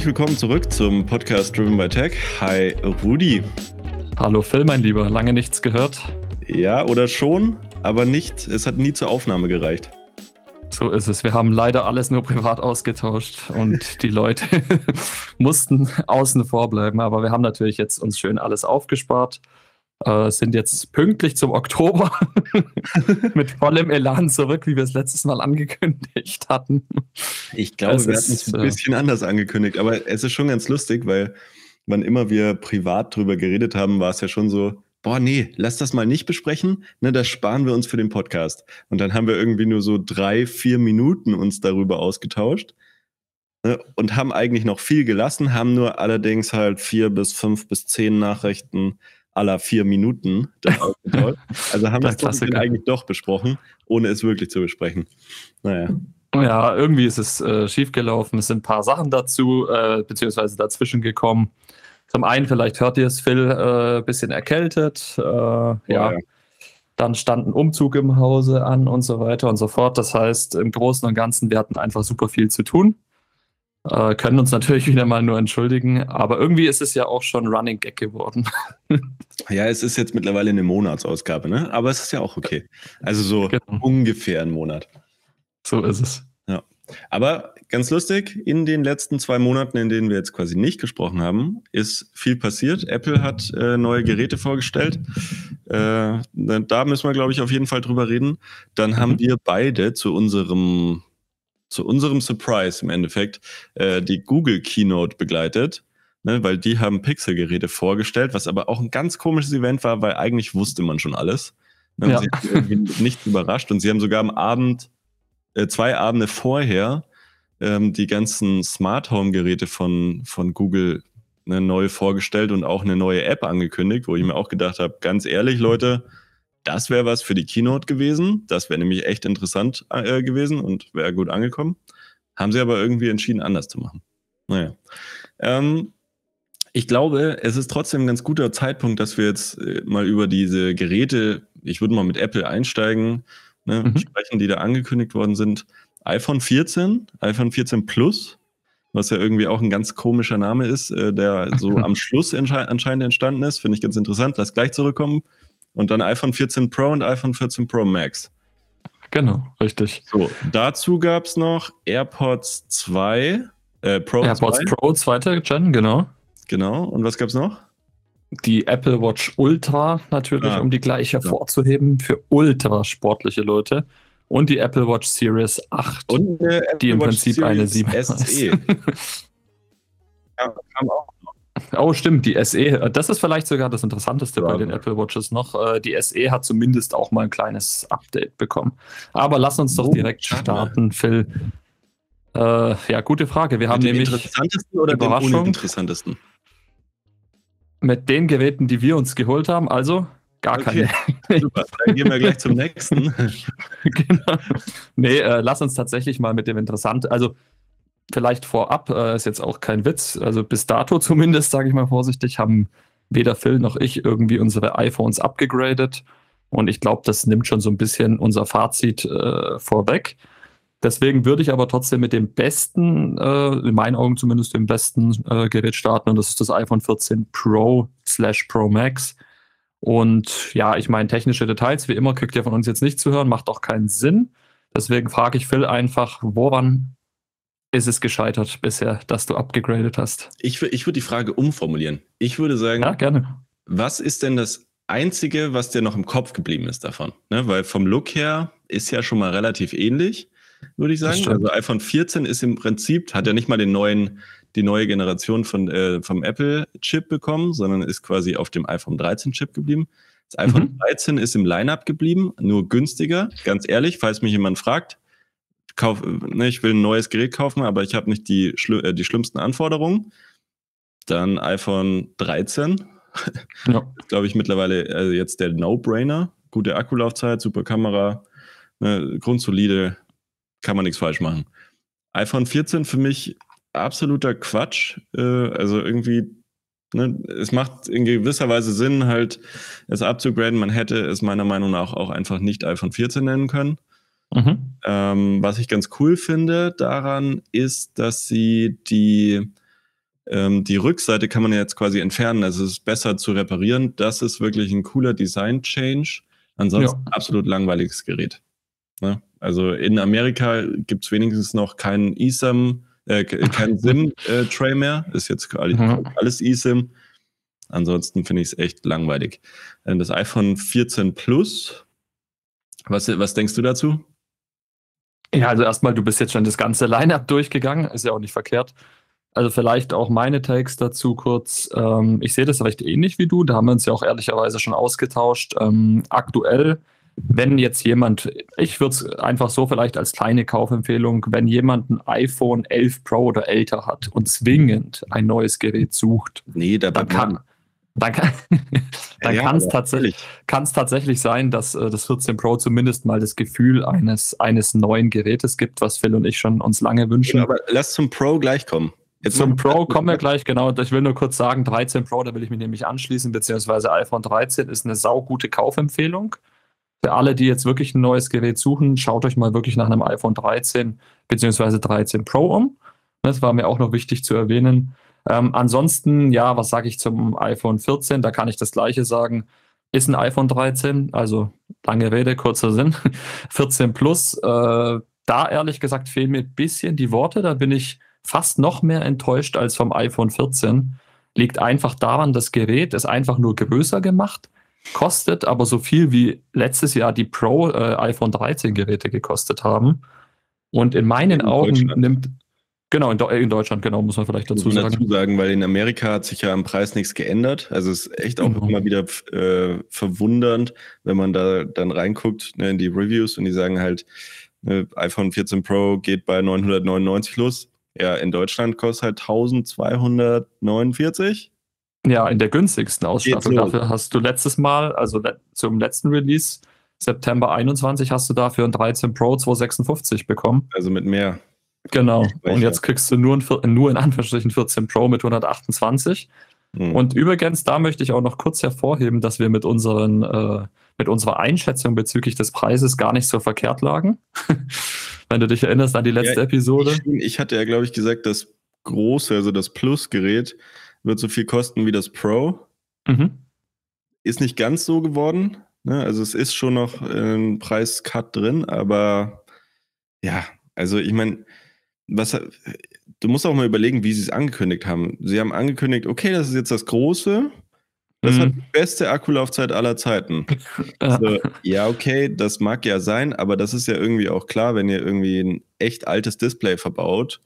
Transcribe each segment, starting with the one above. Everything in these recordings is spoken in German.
Herzlich willkommen zurück zum Podcast Driven by Tech. Hi Rudi. Hallo Phil, mein Lieber. Lange nichts gehört. Ja, oder schon, aber nicht. Es hat nie zur Aufnahme gereicht. So ist es. Wir haben leider alles nur privat ausgetauscht und die Leute mussten außen vor bleiben. Aber wir haben natürlich jetzt uns schön alles aufgespart. Äh, sind jetzt pünktlich zum Oktober mit vollem Elan zurück, wie wir es letztes Mal angekündigt hatten. Ich glaube, es wir hatten es ein äh, bisschen äh, anders angekündigt, aber es ist schon ganz lustig, weil wann immer wir privat drüber geredet haben, war es ja schon so, boah, nee, lass das mal nicht besprechen, ne, das sparen wir uns für den Podcast. Und dann haben wir irgendwie nur so drei, vier Minuten uns darüber ausgetauscht ne, und haben eigentlich noch viel gelassen, haben nur allerdings halt vier bis fünf bis zehn Nachrichten aller vier Minuten Also haben wir es eigentlich doch besprochen, ohne es wirklich zu besprechen. Naja. Ja, irgendwie ist es äh, schiefgelaufen. Es sind ein paar Sachen dazu, äh, beziehungsweise dazwischen gekommen. Zum einen, vielleicht hört ihr es, Phil, äh, bisschen erkältet. Äh, ja. ja. Dann stand ein Umzug im Hause an und so weiter und so fort. Das heißt, im Großen und Ganzen, wir hatten einfach super viel zu tun. Äh, können uns natürlich wieder mal nur entschuldigen, aber irgendwie ist es ja auch schon Running Gag geworden. ja, es ist jetzt mittlerweile eine Monatsausgabe, ne? Aber es ist ja auch okay. Also so genau. ungefähr ein Monat. So ist es. Ja. Aber ganz lustig, in den letzten zwei Monaten, in denen wir jetzt quasi nicht gesprochen haben, ist viel passiert. Apple hat äh, neue Geräte vorgestellt. Äh, da müssen wir, glaube ich, auf jeden Fall drüber reden. Dann mhm. haben wir beide zu unserem zu unserem Surprise im Endeffekt äh, die Google Keynote begleitet, ne, weil die haben Pixel-Geräte vorgestellt, was aber auch ein ganz komisches Event war, weil eigentlich wusste man schon alles. Ne, ja. Sie haben überrascht und sie haben sogar am Abend, äh, zwei Abende vorher, ähm, die ganzen Smart Home-Geräte von, von Google ne, neu vorgestellt und auch eine neue App angekündigt, wo ich mir auch gedacht habe, ganz ehrlich, Leute, das wäre was für die Keynote gewesen. Das wäre nämlich echt interessant äh, gewesen und wäre gut angekommen. Haben sie aber irgendwie entschieden, anders zu machen. Naja. Ähm, ich glaube, es ist trotzdem ein ganz guter Zeitpunkt, dass wir jetzt äh, mal über diese Geräte, ich würde mal mit Apple einsteigen, ne, mhm. sprechen, die da angekündigt worden sind. iPhone 14, iPhone 14 Plus, was ja irgendwie auch ein ganz komischer Name ist, äh, der so am Schluss anscheinend entstanden ist. Finde ich ganz interessant. Lass gleich zurückkommen. Und dann iPhone 14 Pro und iPhone 14 Pro Max. Genau, richtig. So, dazu gab es noch AirPods 2, äh, Pro AirPods 2. Pro, zweite Gen, genau. Genau, und was gab es noch? Die Apple Watch Ultra natürlich, ah, um die gleich hervorzuheben, für ultra sportliche Leute. Und die Apple Watch Series 8, und, äh, die im Watch Prinzip Series eine 7 SE. ja, kam auch Oh, stimmt, die SE, das ist vielleicht sogar das Interessanteste ja, bei den Apple Watches noch. Äh, die SE hat zumindest auch mal ein kleines Update bekommen. Aber lass uns doch direkt starten, Phil. Äh, ja, gute Frage. Wir haben Mit nämlich. interessantesten oder den uninteressantesten? Mit den Geräten, die wir uns geholt haben, also gar okay. keine. Super, dann gehen wir gleich zum nächsten. genau. Nee, äh, lass uns tatsächlich mal mit dem interessanten. Also, vielleicht vorab, äh, ist jetzt auch kein Witz, also bis dato zumindest, sage ich mal vorsichtig, haben weder Phil noch ich irgendwie unsere iPhones abgegradet. Und ich glaube, das nimmt schon so ein bisschen unser Fazit äh, vorweg. Deswegen würde ich aber trotzdem mit dem besten, äh, in meinen Augen zumindest dem besten äh, Gerät starten. Und das ist das iPhone 14 Pro slash Pro Max. Und ja, ich meine, technische Details, wie immer, kriegt ihr von uns jetzt nicht zu hören, macht auch keinen Sinn. Deswegen frage ich Phil einfach, woran ist es gescheitert bisher, dass du abgegradet hast? Ich, ich würde die Frage umformulieren. Ich würde sagen, ja, gerne. was ist denn das Einzige, was dir noch im Kopf geblieben ist davon? Ne? Weil vom Look her ist ja schon mal relativ ähnlich, würde ich sagen. Also iPhone 14 ist im Prinzip, hat ja nicht mal den neuen, die neue Generation von, äh, vom Apple-Chip bekommen, sondern ist quasi auf dem iPhone 13-Chip geblieben. Das iPhone mhm. 13 ist im Line-Up geblieben, nur günstiger. Ganz ehrlich, falls mich jemand fragt, kauf, ne, ich will ein neues Gerät kaufen, aber ich habe nicht die, äh, die schlimmsten Anforderungen. Dann iPhone 13. Ja. Glaube ich mittlerweile also jetzt der No-Brainer. Gute Akkulaufzeit, super Kamera, ne, grundsolide, kann man nichts falsch machen. iPhone 14 für mich absoluter Quatsch. Äh, also irgendwie, ne, es macht in gewisser Weise Sinn, halt es abzugraden. Man hätte es meiner Meinung nach auch einfach nicht iPhone 14 nennen können. Mhm. Ähm, was ich ganz cool finde daran ist, dass sie die Ähm, die Rückseite kann man jetzt quasi entfernen, also es ist besser zu reparieren. Das ist wirklich ein cooler Design-Change. Ansonsten ja. absolut langweiliges Gerät. Ne? Also in Amerika gibt es wenigstens noch keinen eSIM, äh, keinen SIM-Tray äh, mehr. Ist jetzt mhm. alles eSIM. Ansonsten finde ich es echt langweilig. Äh, das iPhone 14 Plus, was, was denkst du dazu? Ja, also erstmal, du bist jetzt schon das ganze Line-Up durchgegangen, ist ja auch nicht verkehrt. Also vielleicht auch meine Takes dazu kurz. Ähm, ich sehe das recht ähnlich wie du, da haben wir uns ja auch ehrlicherweise schon ausgetauscht. Ähm, aktuell, wenn jetzt jemand, ich würde es einfach so vielleicht als kleine Kaufempfehlung, wenn jemand ein iPhone 11 Pro oder älter hat und zwingend ein neues Gerät sucht, nee, da dann kann, dann kann dann ja, es tatsächlich, tatsächlich sein, dass äh, das 14 Pro zumindest mal das Gefühl eines, eines neuen Gerätes gibt, was Phil und ich schon uns lange wünschen. Ja, aber lass zum Pro gleich kommen. Jetzt zum Pro kommen wir gleich, genau. Ich will nur kurz sagen, 13 Pro, da will ich mich nämlich anschließen, beziehungsweise iPhone 13 ist eine saugute Kaufempfehlung. Für alle, die jetzt wirklich ein neues Gerät suchen, schaut euch mal wirklich nach einem iPhone 13 beziehungsweise 13 Pro um. Das war mir auch noch wichtig zu erwähnen. Ähm, ansonsten, ja, was sage ich zum iPhone 14? Da kann ich das gleiche sagen. Ist ein iPhone 13, also lange Rede, kurzer Sinn. 14 Plus, äh, da ehrlich gesagt fehlen mir ein bisschen die Worte. Da bin ich fast noch mehr enttäuscht als vom iPhone 14. Liegt einfach daran, das Gerät ist einfach nur größer gemacht, kostet aber so viel wie letztes Jahr die Pro äh, iPhone 13 Geräte gekostet haben. Und in meinen in Augen nimmt, Genau, in, in, Deutschland, genau, muss man vielleicht dazu sagen. dazu sagen, weil in Amerika hat sich ja am Preis nichts geändert. Also es ist echt auch genau. immer wieder äh, verwundernd, wenn man da dann reinguckt ne, in die Reviews und die sagen halt, ne, iPhone 14 Pro geht bei 999 los. Ja, in Deutschland kostet halt 1249. Ja, in der günstigsten Ausstattung. Dafür hast du letztes Mal, also zum letzten Release, September 21, hast du dafür ein 13 Pro 256 bekommen. Also mit mehr. Genau. Und jetzt kriegst du nur, ein, nur in Anführungsstrichen 14 Pro mit 128. Hm. Und übrigens, da möchte ich auch noch kurz hervorheben, dass wir mit, unseren, äh, mit unserer Einschätzung bezüglich des Preises gar nicht so verkehrt lagen. Wenn du dich erinnerst an die letzte ja, Episode. Ich, ich, hatte ja, glaube ich, gesagt, das große, also das Plus-Gerät, wird so viel kosten wie das Pro. Mhm. Ist nicht ganz so geworden. Ne? Also es ist schon noch ein Preiscut drin, aber ja, also ich meine, was, du musst auch mal überlegen, wie sie es angekündigt haben. Sie haben angekündigt, okay, das ist jetzt das Große. Das mhm. hat die beste Akkulaufzeit aller Zeiten. Also, ja, okay, das mag ja sein, aber das ist ja irgendwie auch klar, wenn ihr irgendwie ein echt altes Display verbaut,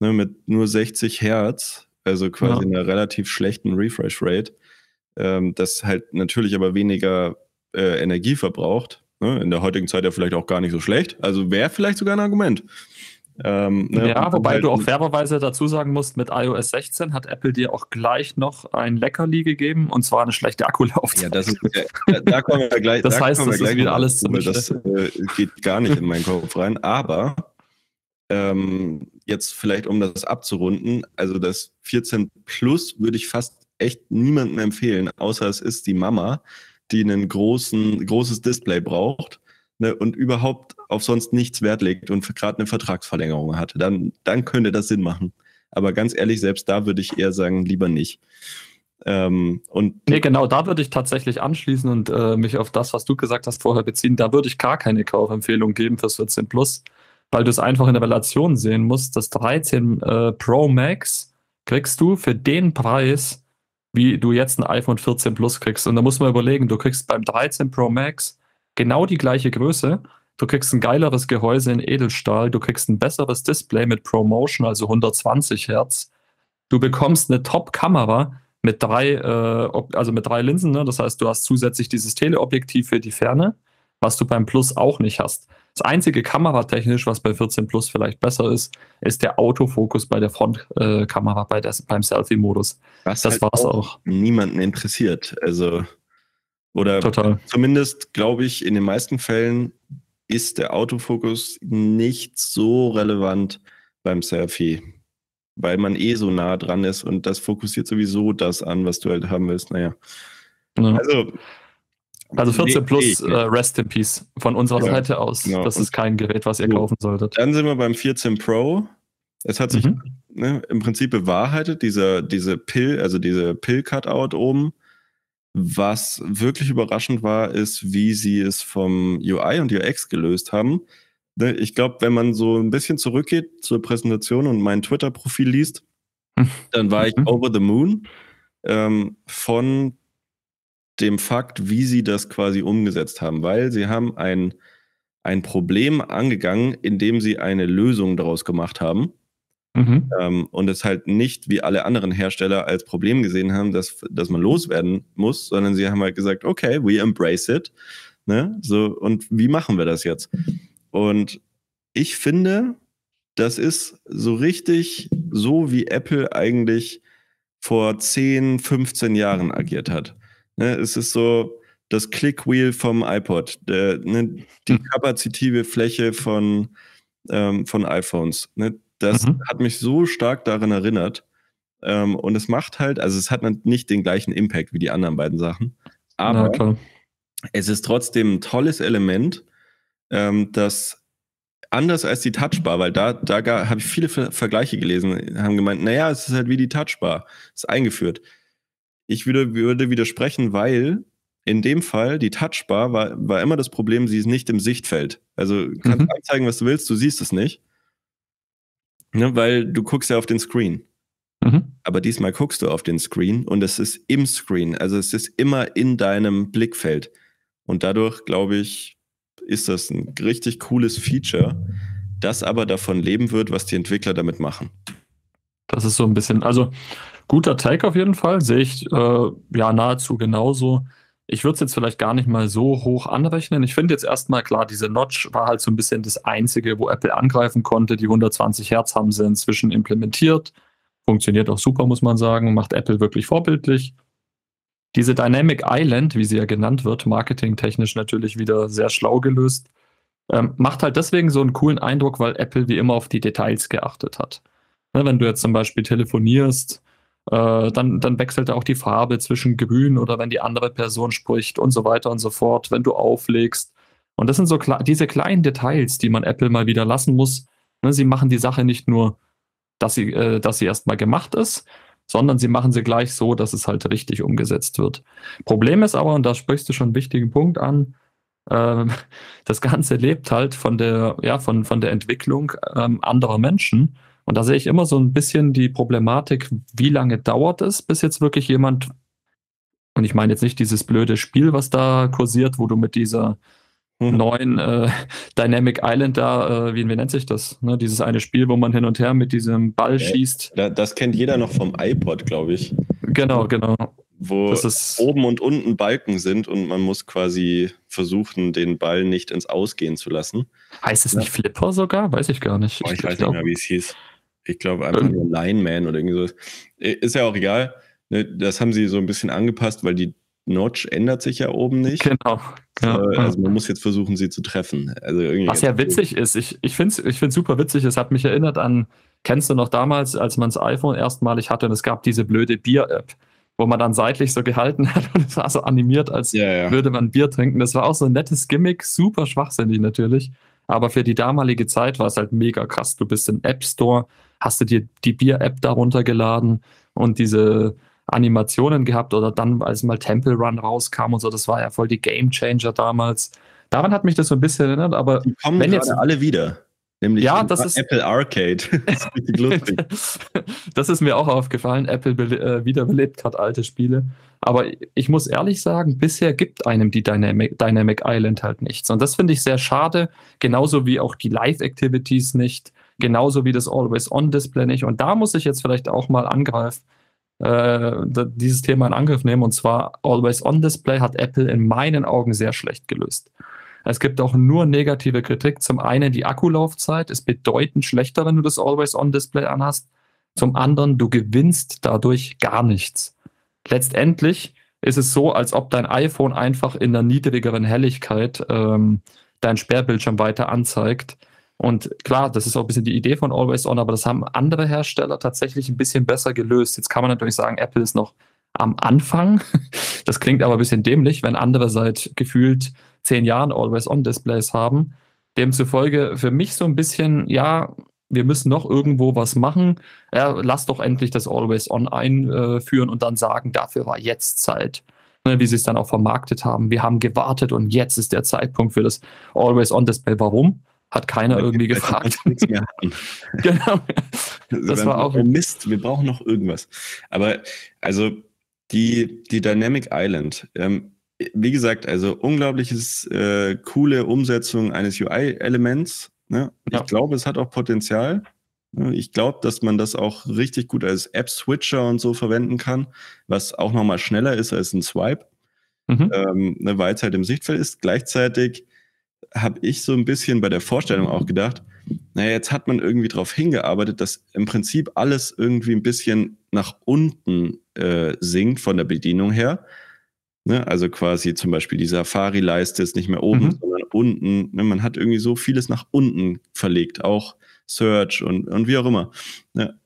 ne, mit nur 60 Hertz, also quasi ja. einer relativ schlechten Refresh Rate, ähm, das halt natürlich aber weniger äh, Energie verbraucht. Ne, in der heutigen Zeit ja vielleicht auch gar nicht so schlecht. Also wäre vielleicht sogar ein Argument. Ähm, ne, ja, wobei halt du auch fairerweise dazu sagen musst, mit iOS 16 hat Apple dir auch gleich noch ein Leckerli gegeben und zwar eine schlechte Akkulaufzeit. Ja, das ist, da, da kommen wir gleich. Das heißt, das ist wieder alles zu Das äh, geht gar nicht in meinen Kopf rein. Aber ähm, jetzt vielleicht, um das abzurunden, also das 14 Plus würde ich fast echt niemandem empfehlen, außer es ist die Mama, die ein großes Display braucht ne, und überhaupt auf sonst nichts Wert legt und gerade eine Vertragsverlängerung hat, dann, dann könnte das Sinn machen. Aber ganz ehrlich, selbst da würde ich eher sagen, lieber nicht. Ähm, und nee, genau, da würde ich tatsächlich anschließen und äh, mich auf das, was du gesagt hast, vorher beziehen. Da würde ich gar keine Kaufempfehlung geben fürs 14 Plus, weil du es einfach in der Relation sehen musst. Das 13 äh, Pro Max kriegst du für den Preis, wie du jetzt ein iPhone 14 Plus kriegst. Und da muss man überlegen, du kriegst beim 13 Pro Max genau die gleiche Größe. Du kriegst ein geileres Gehäuse in Edelstahl, du kriegst ein besseres Display mit ProMotion, also 120 Hertz. Du bekommst eine Top-Kamera mit drei, äh, also mit drei Linsen. Ne? Das heißt, du hast zusätzlich dieses Teleobjektiv für die Ferne, was du beim Plus auch nicht hast. Das einzige kameratechnisch, was bei 14 Plus vielleicht besser ist, ist der Autofokus bei der Frontkamera, äh, bei beim Selfie-Modus. Das halt war's auch, auch. Niemanden interessiert. Also oder Total. zumindest glaube ich, in den meisten Fällen ist der Autofokus nicht so relevant beim Selfie, weil man eh so nah dran ist und das fokussiert sowieso das an, was du halt haben willst. Naja. Ja. Also, also 14 nee, plus nee, äh, Rest in Peace von unserer ja, Seite aus. Genau. Das ist kein Gerät, was ihr so, kaufen solltet. Dann sind wir beim 14 Pro. Es hat sich mhm. ne, im Prinzip bewahrheitet, dieser, diese Pill, also diese Pill-Cutout oben. Was wirklich überraschend war, ist, wie sie es vom UI und UX gelöst haben. Ne, ich glaube, wenn man so ein bisschen zurückgeht zur Präsentation und mein Twitter-Profil liest, dann war ich mhm. over the moon ähm, von dem Fakt, wie sie das quasi umgesetzt haben, weil sie haben ein, ein Problem angegangen, indem sie eine Lösung daraus gemacht haben. Mhm. Ähm, und es halt nicht wie alle anderen Hersteller als Problem gesehen haben, dass, dass man loswerden muss, sondern sie haben halt gesagt, okay, we embrace it. Ne? So, und wie machen wir das jetzt? Und ich finde, das ist so richtig so, wie Apple eigentlich vor 10, 15 Jahren agiert hat. Ne, es ist so das Clickwheel vom iPod, der, ne, die hm. kapazitive Fläche von, ähm, von iPhones. Ne, das mhm. hat mich so stark daran erinnert. Ähm, und es macht halt, also es hat nicht den gleichen Impact wie die anderen beiden Sachen. Aber ja, es ist trotzdem ein tolles Element, ähm, das anders als die Touchbar, weil da, da habe ich viele Vergleiche gelesen, haben gemeint, naja, es ist halt wie die Touchbar, ist eingeführt. Ich würde, würde widersprechen, weil in dem Fall die Touchbar war, war immer das Problem, sie ist nicht im Sichtfeld. Also kannst mhm. anzeigen, was du willst, du siehst es nicht. Ne, weil du guckst ja auf den Screen. Mhm. Aber diesmal guckst du auf den Screen und es ist im Screen. Also es ist immer in deinem Blickfeld. Und dadurch, glaube ich, ist das ein richtig cooles Feature, das aber davon leben wird, was die Entwickler damit machen. Das ist so ein bisschen, also guter Take auf jeden Fall, sehe ich äh, ja nahezu genauso. Ich würde es jetzt vielleicht gar nicht mal so hoch anrechnen. Ich finde jetzt erstmal klar, diese Notch war halt so ein bisschen das Einzige, wo Apple angreifen konnte. Die 120 Hertz haben sie inzwischen implementiert. Funktioniert auch super, muss man sagen. Macht Apple wirklich vorbildlich. Diese Dynamic Island, wie sie ja genannt wird, marketingtechnisch natürlich wieder sehr schlau gelöst, ähm, macht halt deswegen so einen coolen Eindruck, weil Apple wie immer auf die Details geachtet hat. Ne, wenn du jetzt zum Beispiel telefonierst, äh, dann, dann wechselt auch die Farbe zwischen grün oder wenn die andere Person spricht und so weiter und so fort, wenn du auflegst. Und das sind so diese kleinen Details, die man Apple mal wieder lassen muss. Ne, sie machen die Sache nicht nur, dass sie, äh, dass sie erstmal gemacht ist, sondern sie machen sie gleich so, dass es halt richtig umgesetzt wird. Problem ist aber, und da sprichst du schon einen wichtigen Punkt an, äh, das Ganze lebt halt von der, ja, von, von der Entwicklung ähm, anderer Menschen. Und da sehe ich immer so ein bisschen die Problematik, wie lange dauert es, bis jetzt wirklich jemand, und ich meine jetzt nicht dieses blöde Spiel, was da kursiert, wo du mit dieser mhm. neuen äh, Dynamic Island da, äh, wie, wie nennt sich das? Ne? Dieses eine Spiel, wo man hin und her mit diesem Ball ja, schießt. Das kennt jeder noch vom iPod, glaube ich. Genau, genau. Wo oben und unten Balken sind und man muss quasi versuchen, den Ball nicht ins Ausgehen zu lassen. Heißt es ja. nicht Flipper sogar? Weiß ich gar nicht. Oh, ich, ich weiß nicht mehr, wie es hieß. Ich glaube einfach nur Lineman oder irgendwie so. Ist ja auch egal. Ne, das haben sie so ein bisschen angepasst, weil die Notch ändert sich ja oben nicht. Genau. Ja. Also man muss jetzt versuchen, sie zu treffen. Also irgendwie Was ja witzig ist, ich, ich finde es ich find's super witzig, es hat mich erinnert an, kennst du noch damals, als man das iPhone erstmalig hatte und es gab diese blöde Bier-App, wo man dann seitlich so gehalten hat und es war so animiert, als ja, ja. würde man Bier trinken. Das war auch so ein nettes Gimmick, super schwachsinnig natürlich. Aber für die damalige Zeit war es halt mega krass. Du bist im App Store, hast du dir die Bier-App darunter geladen und diese Animationen gehabt oder dann, als mal Temple Run rauskam und so, das war ja voll die Game Changer damals. Daran hat mich das so ein bisschen erinnert, aber die kommen wenn jetzt alle wieder. Nämlich ja, das ist, Apple Arcade. das, ist lustig. das ist mir auch aufgefallen. Apple äh, wiederbelebt gerade alte Spiele. Aber ich muss ehrlich sagen, bisher gibt einem die Dynamic, Dynamic Island halt nichts. Und das finde ich sehr schade. Genauso wie auch die Live-Activities nicht. Genauso wie das Always-On-Display nicht. Und da muss ich jetzt vielleicht auch mal angreifen äh, dieses Thema in Angriff nehmen. Und zwar Always-On-Display hat Apple in meinen Augen sehr schlecht gelöst. Es gibt auch nur negative Kritik. Zum einen die Akkulaufzeit ist bedeutend schlechter, wenn du das Always-On-Display anhast. Zum anderen, du gewinnst dadurch gar nichts. Letztendlich ist es so, als ob dein iPhone einfach in der niedrigeren Helligkeit ähm, dein Sperrbildschirm weiter anzeigt und klar, das ist auch ein bisschen die Idee von Always On, aber das haben andere Hersteller tatsächlich ein bisschen besser gelöst. Jetzt kann man natürlich sagen, Apple ist noch am Anfang. Das klingt aber ein bisschen dämlich, wenn andere seit gefühlt zehn Jahren Always On Displays haben. Demzufolge für mich so ein bisschen, ja, wir müssen noch irgendwo was machen. Ja, lass doch endlich das Always On einführen und dann sagen, dafür war jetzt Zeit. Ne, wie sie es dann auch vermarktet haben. Wir haben gewartet und jetzt ist der Zeitpunkt für das Always On Display. Warum? Hat keiner irgendwie gefragt. genau. Das war auch Mist. Wir brauchen noch irgendwas. Aber also die, die Dynamic Island, ähm, wie gesagt, also unglaubliches äh, coole Umsetzung eines UI-Elements. Ne? Ja. Ich glaube, es hat auch Potenzial. Ne? Ich glaube, dass man das auch richtig gut als App-Switcher und so verwenden kann, was auch nochmal schneller ist als ein Swipe, mhm. ähm, ne, weil es halt im Sichtfeld ist. Gleichzeitig habe ich so ein bisschen bei der Vorstellung auch gedacht, naja, jetzt hat man irgendwie darauf hingearbeitet, dass im Prinzip alles irgendwie ein bisschen nach unten äh, sinkt von der Bedienung her. Ne? Also quasi zum Beispiel die Safari-Leiste ist nicht mehr oben, mhm. sondern unten. Ne? Man hat irgendwie so vieles nach unten verlegt, auch Search und, und wie auch immer. Ne?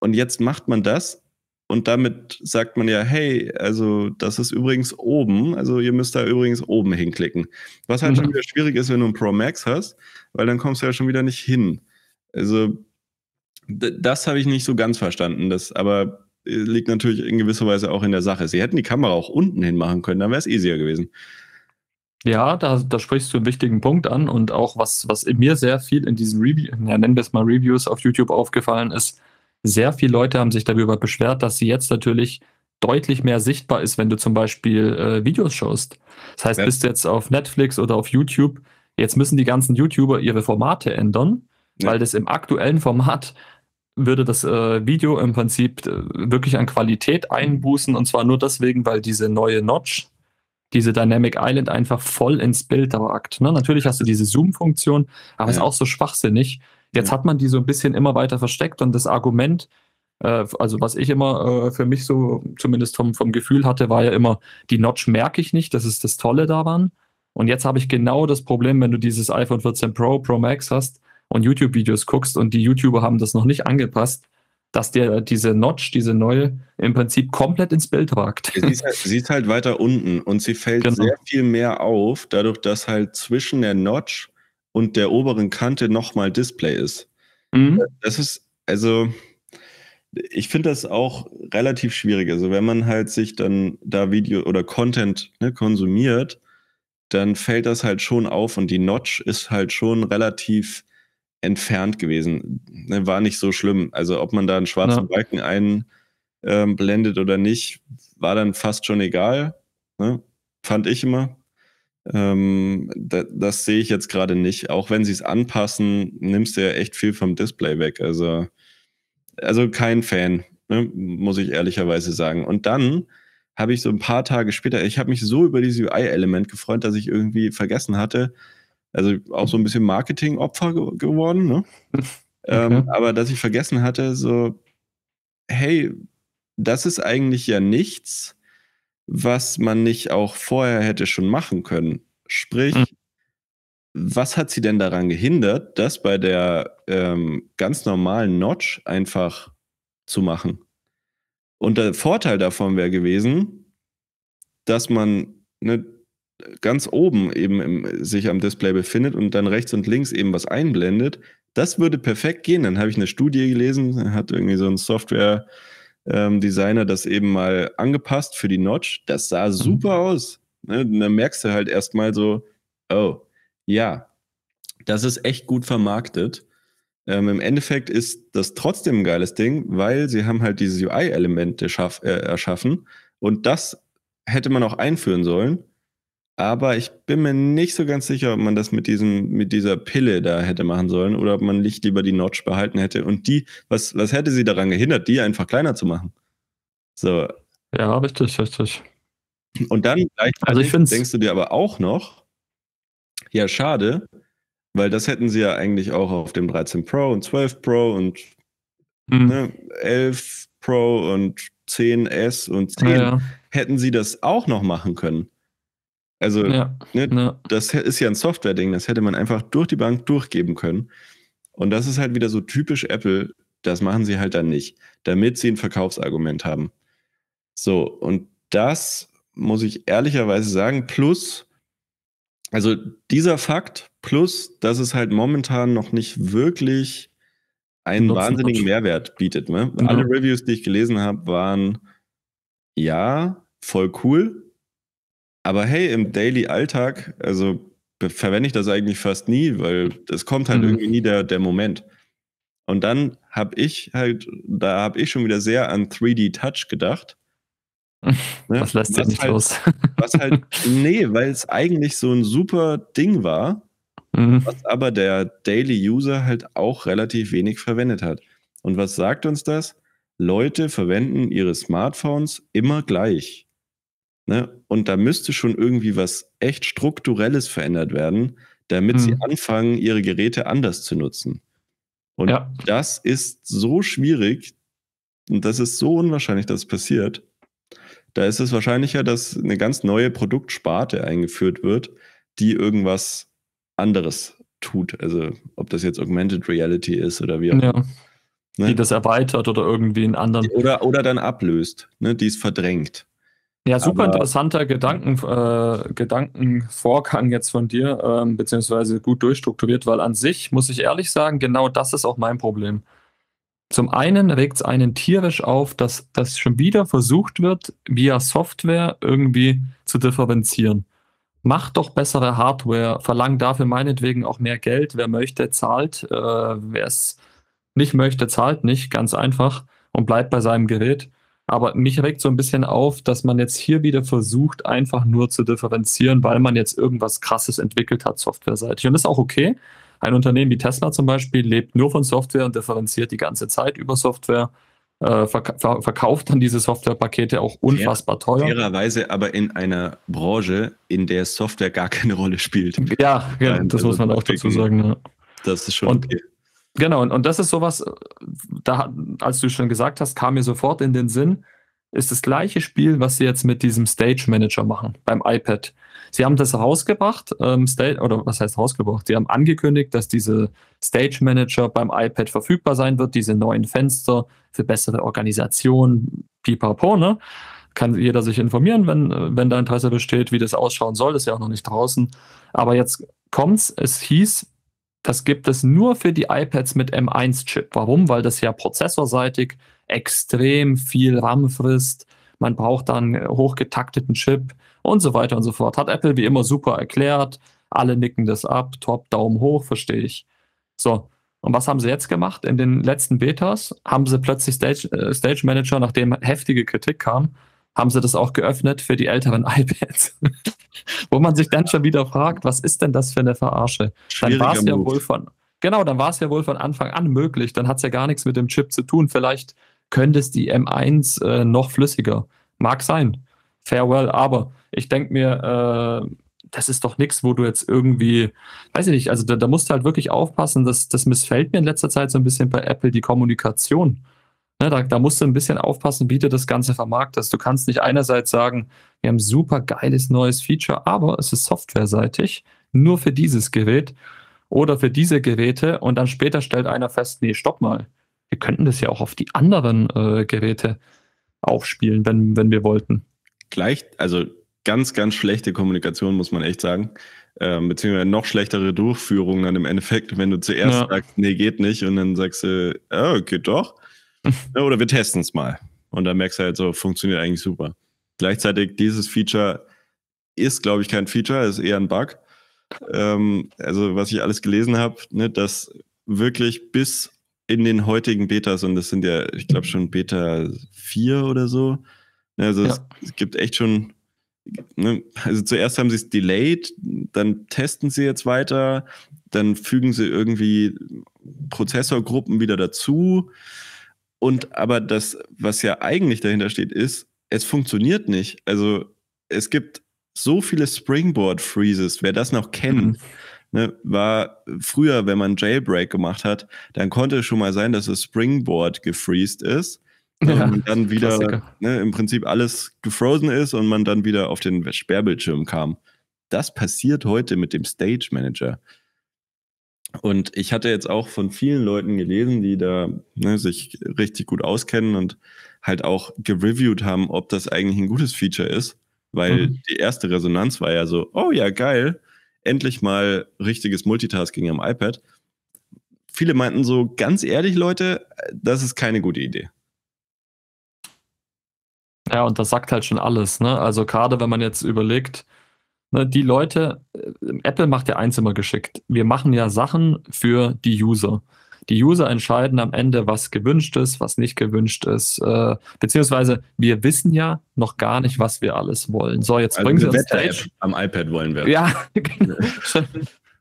Und jetzt macht man das und damit sagt man ja, hey, also das ist übrigens oben, also ihr müsst da übrigens oben hinklicken. Was halt mhm. schon wieder schwierig ist, wenn du ein Pro Max hast, weil dann kommst du ja schon wieder nicht hin. Also das habe ich nicht so ganz verstanden. Das, aber liegt natürlich in gewisser Weise auch in der Sache. Sie hätten die Kamera auch unten hin machen können, dann wäre es easier gewesen. Ja, da, da sprichst du einen wichtigen Punkt an und auch was, was mir sehr viel in diesen Reviews, ja, nennen wir es mal Reviews auf YouTube aufgefallen ist, sehr viele Leute haben sich darüber beschwert, dass sie jetzt natürlich deutlich mehr sichtbar ist, wenn du zum Beispiel äh, Videos schaust. Das heißt, ja. bist du jetzt auf Netflix oder auf YouTube, jetzt müssen die ganzen YouTuber ihre Formate ändern, ja. weil das im aktuellen Format würde das äh, Video im Prinzip äh, wirklich an Qualität einbußen und zwar nur deswegen, weil diese neue Notch, diese Dynamic Island einfach voll ins Bild ragt. Ne? Natürlich hast du diese Zoom-Funktion, aber ja. ist auch so schwachsinnig. Jetzt ja. hat man die so ein bisschen immer weiter versteckt und das Argument, äh, also was ich immer äh, für mich so zumindest vom, vom Gefühl hatte, war ja immer, die Notch merke ich nicht, das ist das Tolle daran. Und jetzt habe ich genau das Problem, wenn du dieses iPhone 14 Pro, Pro Max hast, und YouTube-Videos guckst und die YouTuber haben das noch nicht angepasst, dass der diese Notch, diese neue, im Prinzip komplett ins Bild ragt. Sie ist halt, sie ist halt weiter unten und sie fällt genau. sehr viel mehr auf, dadurch, dass halt zwischen der Notch und der oberen Kante nochmal Display ist. Mhm. Das ist, also, ich finde das auch relativ schwierig. Also, wenn man halt sich dann da Video oder Content ne, konsumiert, dann fällt das halt schon auf und die Notch ist halt schon relativ entfernt gewesen. Ne, war nicht so schlimm. Also ob man da einen schwarzen ja. Balken einblendet ähm, oder nicht, war dann fast schon egal. Ne? Fand ich immer. Ähm, da, das sehe ich jetzt gerade nicht. Auch wenn sie es anpassen, nimmst du ja echt viel vom Display weg. Also, also kein Fan, ne? muss ich ehrlicherweise sagen. Und dann habe ich so ein paar Tage später, ich habe mich so über dieses UI-Element gefreut, dass ich irgendwie vergessen hatte, also auch so ein bisschen Marketing-Opfer ge geworden, ne? Ähm, okay. ähm, aber dass ich vergessen hatte, so, hey, das ist eigentlich ja nichts, was man nicht auch vorher hätte schon machen können. Sprich, mhm. was hat sie denn daran gehindert, das bei der ähm, ganz normalen Notch einfach zu machen? Und der Vorteil davon wäre gewesen, dass man ne, ganz oben eben im, sich am Display befindet und dann rechts und links eben was einblendet, das würde perfekt gehen. Dann habe ich eine Studie gelesen, hat irgendwie so ein Software-Designer ähm, das eben mal angepasst für die Notch. Das sah mhm. super aus. Ne? Dann merkst du halt erstmal so, oh, ja, das ist echt gut vermarktet. Ähm, Im Endeffekt ist das trotzdem ein geiles Ding, weil sie haben halt diese UI-Elemente äh, erschaffen und das hätte man auch einführen sollen. Aber ich bin mir nicht so ganz sicher, ob man das mit diesem, mit dieser Pille da hätte machen sollen oder ob man nicht lieber die Notch behalten hätte. Und die, was, was hätte sie daran gehindert, die einfach kleiner zu machen? So. Ja, richtig, richtig. Und dann also ich denkst du dir aber auch noch, ja, schade, weil das hätten sie ja eigentlich auch auf dem 13 Pro und 12 Pro und mhm. ne, 11 Pro und 10S und 10 ja, ja. hätten sie das auch noch machen können. Also, ja, ne, ja. das ist ja ein Software-Ding, das hätte man einfach durch die Bank durchgeben können. Und das ist halt wieder so typisch Apple, das machen sie halt dann nicht, damit sie ein Verkaufsargument haben. So, und das muss ich ehrlicherweise sagen, plus, also dieser Fakt, plus, dass es halt momentan noch nicht wirklich einen wahnsinnigen Mehrwert bietet. Ne? Ja. Alle Reviews, die ich gelesen habe, waren ja, voll cool. Aber hey, im Daily Alltag, also verwende ich das eigentlich fast nie, weil es kommt halt mhm. irgendwie nie der, der Moment. Und dann habe ich halt, da habe ich schon wieder sehr an 3D Touch gedacht. Ne? Was lässt sich nicht halt, los? was halt, nee, weil es eigentlich so ein super Ding war, mhm. was aber der Daily User halt auch relativ wenig verwendet hat. Und was sagt uns das? Leute verwenden ihre Smartphones immer gleich. Ne? Und da müsste schon irgendwie was echt Strukturelles verändert werden, damit mhm. sie anfangen, ihre Geräte anders zu nutzen. Und ja. das ist so schwierig und das ist so unwahrscheinlich, dass es passiert. Da ist es wahrscheinlicher, dass eine ganz neue Produktsparte eingeführt wird, die irgendwas anderes tut. Also ob das jetzt Augmented Reality ist oder wie auch immer. Ja. Ne? Die das erweitert oder irgendwie einen anderen. Oder, oder dann ablöst, ne? die es verdrängt. Ja, super Aber, interessanter Gedanken, äh, Gedankenvorgang jetzt von dir, ähm, beziehungsweise gut durchstrukturiert, weil an sich muss ich ehrlich sagen, genau das ist auch mein Problem. Zum einen regt es einen tierisch auf, dass das schon wieder versucht wird, via Software irgendwie zu differenzieren. Macht doch bessere Hardware, verlangt dafür meinetwegen auch mehr Geld. Wer möchte, zahlt. Äh, Wer es nicht möchte, zahlt nicht, ganz einfach und bleibt bei seinem Gerät. Aber mich regt so ein bisschen auf, dass man jetzt hier wieder versucht, einfach nur zu differenzieren, weil man jetzt irgendwas Krasses entwickelt hat, softwareseitig. Und das ist auch okay. Ein Unternehmen wie Tesla zum Beispiel lebt nur von Software und differenziert die ganze Zeit über Software. Äh, verk verkauft dann diese Softwarepakete auch unfassbar teuer. Fairerweise aber in einer Branche, in der Software gar keine Rolle spielt. Ja, ja das also muss man auch dazu sagen. Ja. Das ist schon und, okay. Genau, und, und das ist sowas, da, als du schon gesagt hast, kam mir sofort in den Sinn, ist das gleiche Spiel, was sie jetzt mit diesem Stage Manager machen beim iPad. Sie haben das rausgebracht, ähm, Stage, oder was heißt rausgebracht? Sie haben angekündigt, dass diese Stage Manager beim iPad verfügbar sein wird, diese neuen Fenster für bessere Organisation, pipapo, ne? Kann jeder sich informieren, wenn, wenn da Interesse besteht, wie das ausschauen soll, ist ja auch noch nicht draußen. Aber jetzt kommt's, es hieß, das gibt es nur für die iPads mit M1-Chip. Warum? Weil das ja prozessorseitig extrem viel RAM frisst. Man braucht dann hochgetakteten Chip und so weiter und so fort. Hat Apple wie immer super erklärt. Alle nicken das ab. Top, Daumen hoch, verstehe ich. So. Und was haben sie jetzt gemacht? In den letzten Betas haben sie plötzlich Stage, äh, Stage Manager, nachdem heftige Kritik kam, haben sie das auch geöffnet für die älteren iPads. Wo man sich dann schon wieder fragt, was ist denn das für eine Verarsche? Dann war es ja wohl von, genau, dann war es ja wohl von Anfang an möglich. Dann hat es ja gar nichts mit dem Chip zu tun. Vielleicht könnte es die M1 äh, noch flüssiger. Mag sein. Farewell, aber ich denke mir, äh, das ist doch nichts, wo du jetzt irgendwie, weiß ich nicht, also da, da musst du halt wirklich aufpassen, dass das missfällt mir in letzter Zeit so ein bisschen bei Apple, die Kommunikation. Ne, da, da, musst du ein bisschen aufpassen, wie du das Ganze vermarktest. Du kannst nicht einerseits sagen, wir haben super geiles neues Feature, aber es ist softwareseitig, nur für dieses Gerät oder für diese Geräte und dann später stellt einer fest, nee, stopp mal. Wir könnten das ja auch auf die anderen äh, Geräte aufspielen, wenn, wenn wir wollten. Gleich, also ganz, ganz schlechte Kommunikation, muss man echt sagen. Ähm, beziehungsweise noch schlechtere Durchführung dann im Endeffekt, wenn du zuerst ja. sagst, nee, geht nicht, und dann sagst du, oh, geht doch. Oder wir testen es mal. Und dann merkst du halt so, funktioniert eigentlich super. Gleichzeitig, dieses Feature ist, glaube ich, kein Feature, ist eher ein Bug. Ähm, also, was ich alles gelesen habe, ne, dass wirklich bis in den heutigen Betas, und das sind ja, ich glaube, schon Beta 4 oder so. Ne, also, ja. es, es, gibt echt schon. Ne, also, zuerst haben sie es delayed, dann testen sie jetzt weiter, dann fügen sie irgendwie Prozessorgruppen wieder dazu. Und aber das, was ja eigentlich dahinter steht, ist, es funktioniert nicht. Also es gibt so viele Springboard Freezes. Wer das noch kennt, mhm. ne, war früher, wenn man Jailbreak gemacht hat, dann konnte es schon mal sein, dass das Springboard gefreezed ist. Ja, und dann wieder ne, im Prinzip alles gefrozen ist und man dann wieder auf den Sperrbildschirm kam. Das passiert heute mit dem Stage Manager. Und ich hatte jetzt auch von vielen Leuten gelesen, die da ne, sich richtig gut auskennen und halt auch gereviewt haben, ob das eigentlich ein gutes Feature ist, weil mhm. die erste Resonanz war ja so, oh ja, geil, endlich mal richtiges Multitasking am iPad. viele meinten so, ganz ehrlich, Leute, das ist keine gute Idee. Ja, und das sagt halt schon alles. Ne? Also gerade wenn man jetzt überlegt, ne, die Leute, äh, Apple macht ja eins immer geschickt. Wir machen ja Sachen für die User. Die User entscheiden am Ende, was gewünscht ist, was nicht gewünscht ist. Äh, beziehungsweise wir wissen ja noch gar nicht, was wir alles wollen. So, jetzt also bringen Sie uns Stage. Am iPad wollen wir. Ja, genau.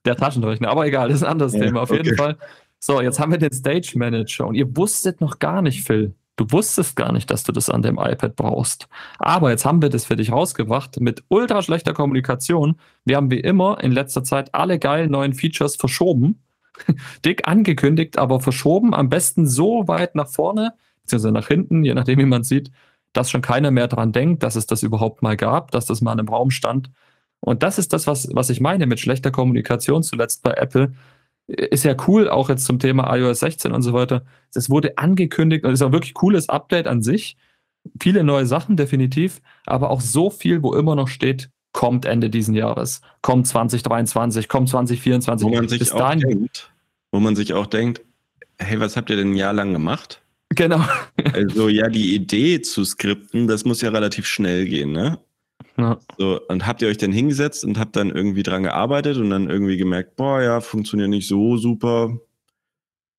Der Taschenrechner. Aber egal, das ist ein anderes ja, Thema. Auf okay. jeden Fall. So, jetzt haben wir den Stage Manager und ihr wusstet noch gar nicht, Phil. Du wusstest gar nicht, dass du das an dem iPad brauchst. Aber jetzt haben wir das für dich rausgebracht mit ultra schlechter Kommunikation. Wir haben wie immer in letzter Zeit alle geilen neuen Features verschoben. Dick angekündigt, aber verschoben. Am besten so weit nach vorne, beziehungsweise nach hinten, je nachdem, wie man sieht, dass schon keiner mehr dran denkt, dass es das überhaupt mal gab, dass das mal im Raum stand. Und das ist das, was, was ich meine mit schlechter Kommunikation zuletzt bei Apple ist ja cool, auch jetzt zum Thema iOS 16 und so weiter. Es wurde angekündigt und ist auch wirklich cooles Update an sich. Viele neue Sachen, definitiv, aber auch so viel, wo immer noch steht, kommt Ende diesen Jahres, kommt 2023, kommt 2024. Wo man sich, auch denkt, wo man sich auch denkt, hey, was habt ihr denn ein Jahr lang gemacht? Genau. also ja, die Idee zu skripten, das muss ja relativ schnell gehen, ne? Ja. So, und habt ihr euch dann hingesetzt und habt dann irgendwie dran gearbeitet und dann irgendwie gemerkt, boah, ja, funktioniert nicht so super.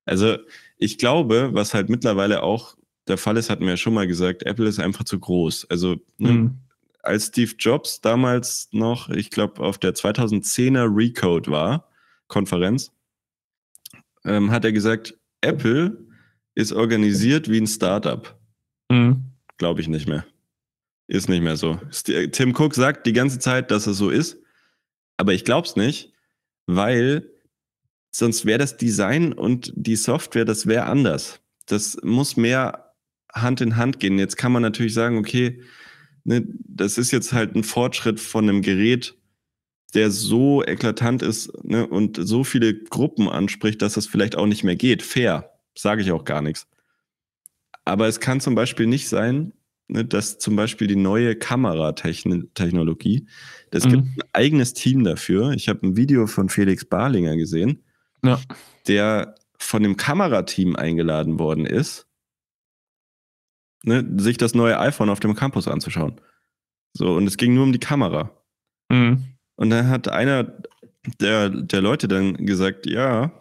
Also, ich glaube, was halt mittlerweile auch der Fall ist, hatten wir ja schon mal gesagt, Apple ist einfach zu groß. Also, ne, mhm. als Steve Jobs damals noch, ich glaube, auf der 2010er Recode war, Konferenz, ähm, hat er gesagt, Apple ist organisiert wie ein Startup. Mhm. Glaube ich nicht mehr. Ist nicht mehr so. Tim Cook sagt die ganze Zeit, dass es so ist, aber ich glaube es nicht, weil sonst wäre das Design und die Software, das wäre anders. Das muss mehr Hand in Hand gehen. Jetzt kann man natürlich sagen, okay, ne, das ist jetzt halt ein Fortschritt von einem Gerät, der so eklatant ist ne, und so viele Gruppen anspricht, dass es vielleicht auch nicht mehr geht. Fair, sage ich auch gar nichts. Aber es kann zum Beispiel nicht sein, dass zum Beispiel die neue Kameratechnologie, das mhm. gibt ein eigenes Team dafür. Ich habe ein Video von Felix Barlinger gesehen, ja. der von dem Kamerateam eingeladen worden ist, ne, sich das neue iPhone auf dem Campus anzuschauen. So, und es ging nur um die Kamera. Mhm. Und dann hat einer der, der Leute dann gesagt, ja,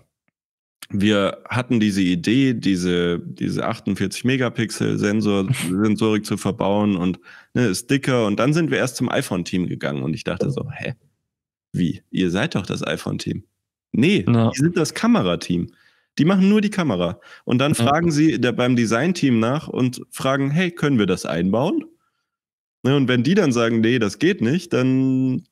wir hatten diese Idee, diese, diese 48 Megapixel Sensor, Sensorik zu verbauen und ne, Sticker. Und dann sind wir erst zum iPhone-Team gegangen und ich dachte so, hä? Wie? Ihr seid doch das iPhone-Team. Nee, ja. die sind das Kamerateam. Die machen nur die Kamera. Und dann fragen sie beim Design-Team nach und fragen, hey, können wir das einbauen? Ne, und wenn die dann sagen, nee, das geht nicht, dann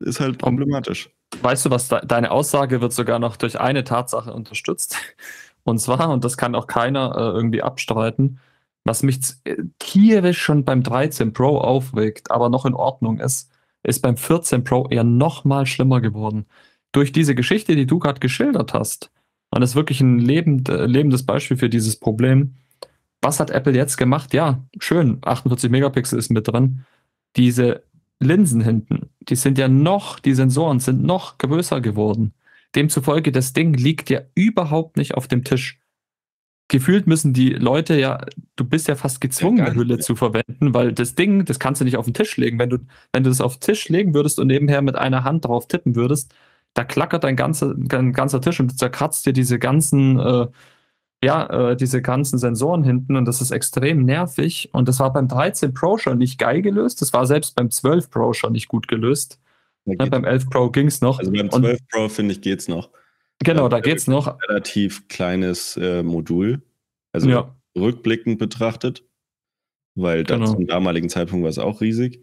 ist halt problematisch. Weißt du was, deine Aussage wird sogar noch durch eine Tatsache unterstützt. Und zwar, und das kann auch keiner äh, irgendwie abstreiten, was mich äh, tierisch schon beim 13 Pro aufregt, aber noch in Ordnung ist, ist beim 14 Pro eher noch mal schlimmer geworden. Durch diese Geschichte, die du gerade geschildert hast, und das ist wirklich ein lebend, äh, lebendes Beispiel für dieses Problem. Was hat Apple jetzt gemacht? Ja, schön, 48 Megapixel ist mit drin. Diese Linsen hinten, die sind ja noch, die Sensoren sind noch größer geworden. Demzufolge, das Ding liegt ja überhaupt nicht auf dem Tisch. Gefühlt müssen die Leute ja, du bist ja fast gezwungen, ja, eine Hülle zu verwenden, weil das Ding, das kannst du nicht auf den Tisch legen. Wenn du, wenn du das auf den Tisch legen würdest und nebenher mit einer Hand drauf tippen würdest, da klackert dein ganzer, dein ganzer Tisch und zerkratzt dir diese ganzen äh, ja, äh, diese ganzen Sensoren hinten und das ist extrem nervig. Und das war beim 13 Pro schon nicht geil gelöst. Das war selbst beim 12 Pro schon nicht gut gelöst. Ja, beim 11 Pro ging es noch. Also beim 12 und, Pro, finde ich, geht es noch. Genau, da geht es noch. Ein relativ kleines äh, Modul. Also ja. rückblickend betrachtet. Weil genau. zum damaligen Zeitpunkt war es auch riesig.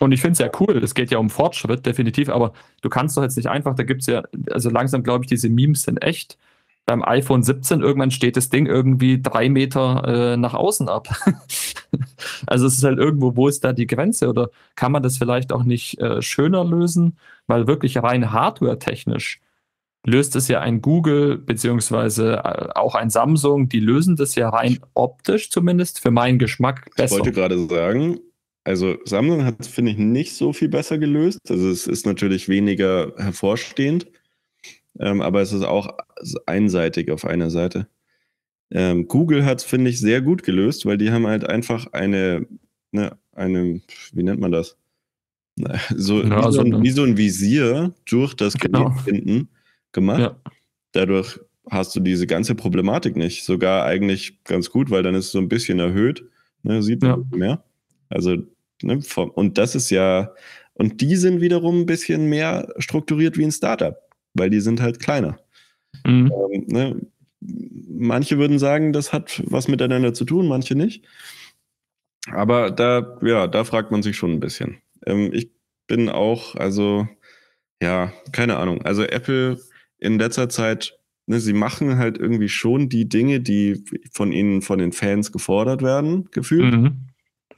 Und ich finde es ja cool, es geht ja um Fortschritt, definitiv, aber du kannst doch jetzt nicht einfach, da gibt es ja, also langsam glaube ich, diese Memes sind echt beim iPhone 17 irgendwann steht das Ding irgendwie drei Meter äh, nach außen ab. also es ist halt irgendwo, wo ist da die Grenze? Oder kann man das vielleicht auch nicht äh, schöner lösen? Weil wirklich rein hardware-technisch löst es ja ein Google beziehungsweise äh, auch ein Samsung, die lösen das ja rein optisch zumindest für meinen Geschmack besser. Ich wollte gerade sagen, also Samsung hat es, finde ich, nicht so viel besser gelöst. Also es ist natürlich weniger hervorstehend. Ähm, aber es ist auch einseitig auf einer Seite. Ähm, Google hat es, finde ich, sehr gut gelöst, weil die haben halt einfach eine, ne, eine, wie nennt man das? So, ja, wie, so ein, wie, so ein, Visier durch das genau. hinten gemacht. Ja. Dadurch hast du diese ganze Problematik nicht. Sogar eigentlich ganz gut, weil dann ist es so ein bisschen erhöht. Ne, sieht man ja. mehr. Also, ne, und das ist ja, und die sind wiederum ein bisschen mehr strukturiert wie ein Startup, weil die sind halt kleiner. Mhm. Ähm, ne, manche würden sagen, das hat was miteinander zu tun, manche nicht. Aber da, ja, da fragt man sich schon ein bisschen. Ähm, ich bin auch, also, ja, keine Ahnung. Also Apple in letzter Zeit, ne, sie machen halt irgendwie schon die Dinge, die von ihnen, von den Fans gefordert werden, gefühlt. Mhm.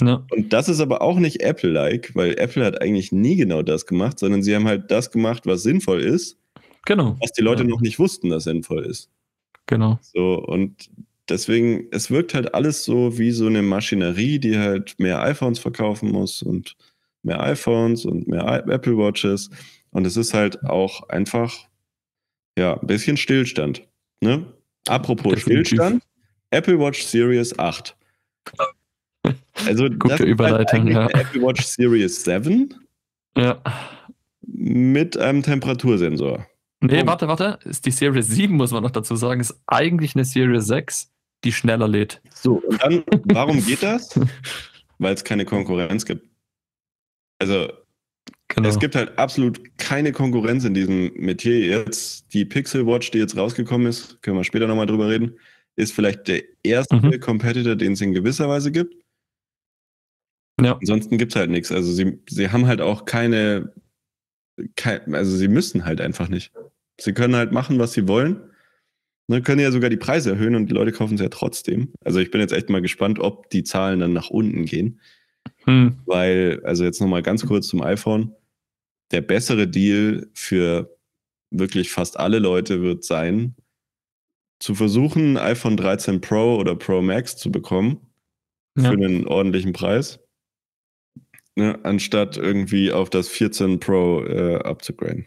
Ja. Und das ist aber auch nicht Apple-like, weil Apple hat eigentlich nie genau das gemacht, sondern sie haben halt das gemacht, was sinnvoll ist. Genau. Was die Leute ja. noch nicht wussten, dass sinnvoll ist. Genau. So, und deswegen, es wirkt halt alles so wie so eine Maschinerie, die halt mehr iPhones verkaufen muss und mehr iPhones und mehr Apple Watches. Und es ist halt auch einfach, ja, ein bisschen Stillstand. Ne? Apropos Definitiv. Stillstand, Apple Watch Series 8. Also, Gute das Überleitung, halt ja. Apple Watch Series 7 ja. mit einem Temperatursensor. Nee, oh. warte, warte. Ist die Series 7, muss man noch dazu sagen, ist eigentlich eine Series 6, die schneller lädt. So, und dann, warum geht das? Weil es keine Konkurrenz gibt. Also, genau. es gibt halt absolut keine Konkurrenz in diesem Metier. Jetzt die Pixel Watch, die jetzt rausgekommen ist, können wir später nochmal drüber reden, ist vielleicht der erste mhm. Competitor, den es in gewisser Weise gibt. Ja. Ansonsten gibt es halt nichts. Also sie, sie haben halt auch keine, kein, also sie müssen halt einfach nicht. Sie können halt machen, was sie wollen. Ne, können ja sogar die Preise erhöhen und die Leute kaufen sie ja trotzdem. Also ich bin jetzt echt mal gespannt, ob die Zahlen dann nach unten gehen. Hm. Weil, also jetzt nochmal ganz kurz zum iPhone. Der bessere Deal für wirklich fast alle Leute wird sein, zu versuchen, ein iPhone 13 Pro oder Pro Max zu bekommen ja. für einen ordentlichen Preis, ne, anstatt irgendwie auf das 14 Pro äh, abzugraden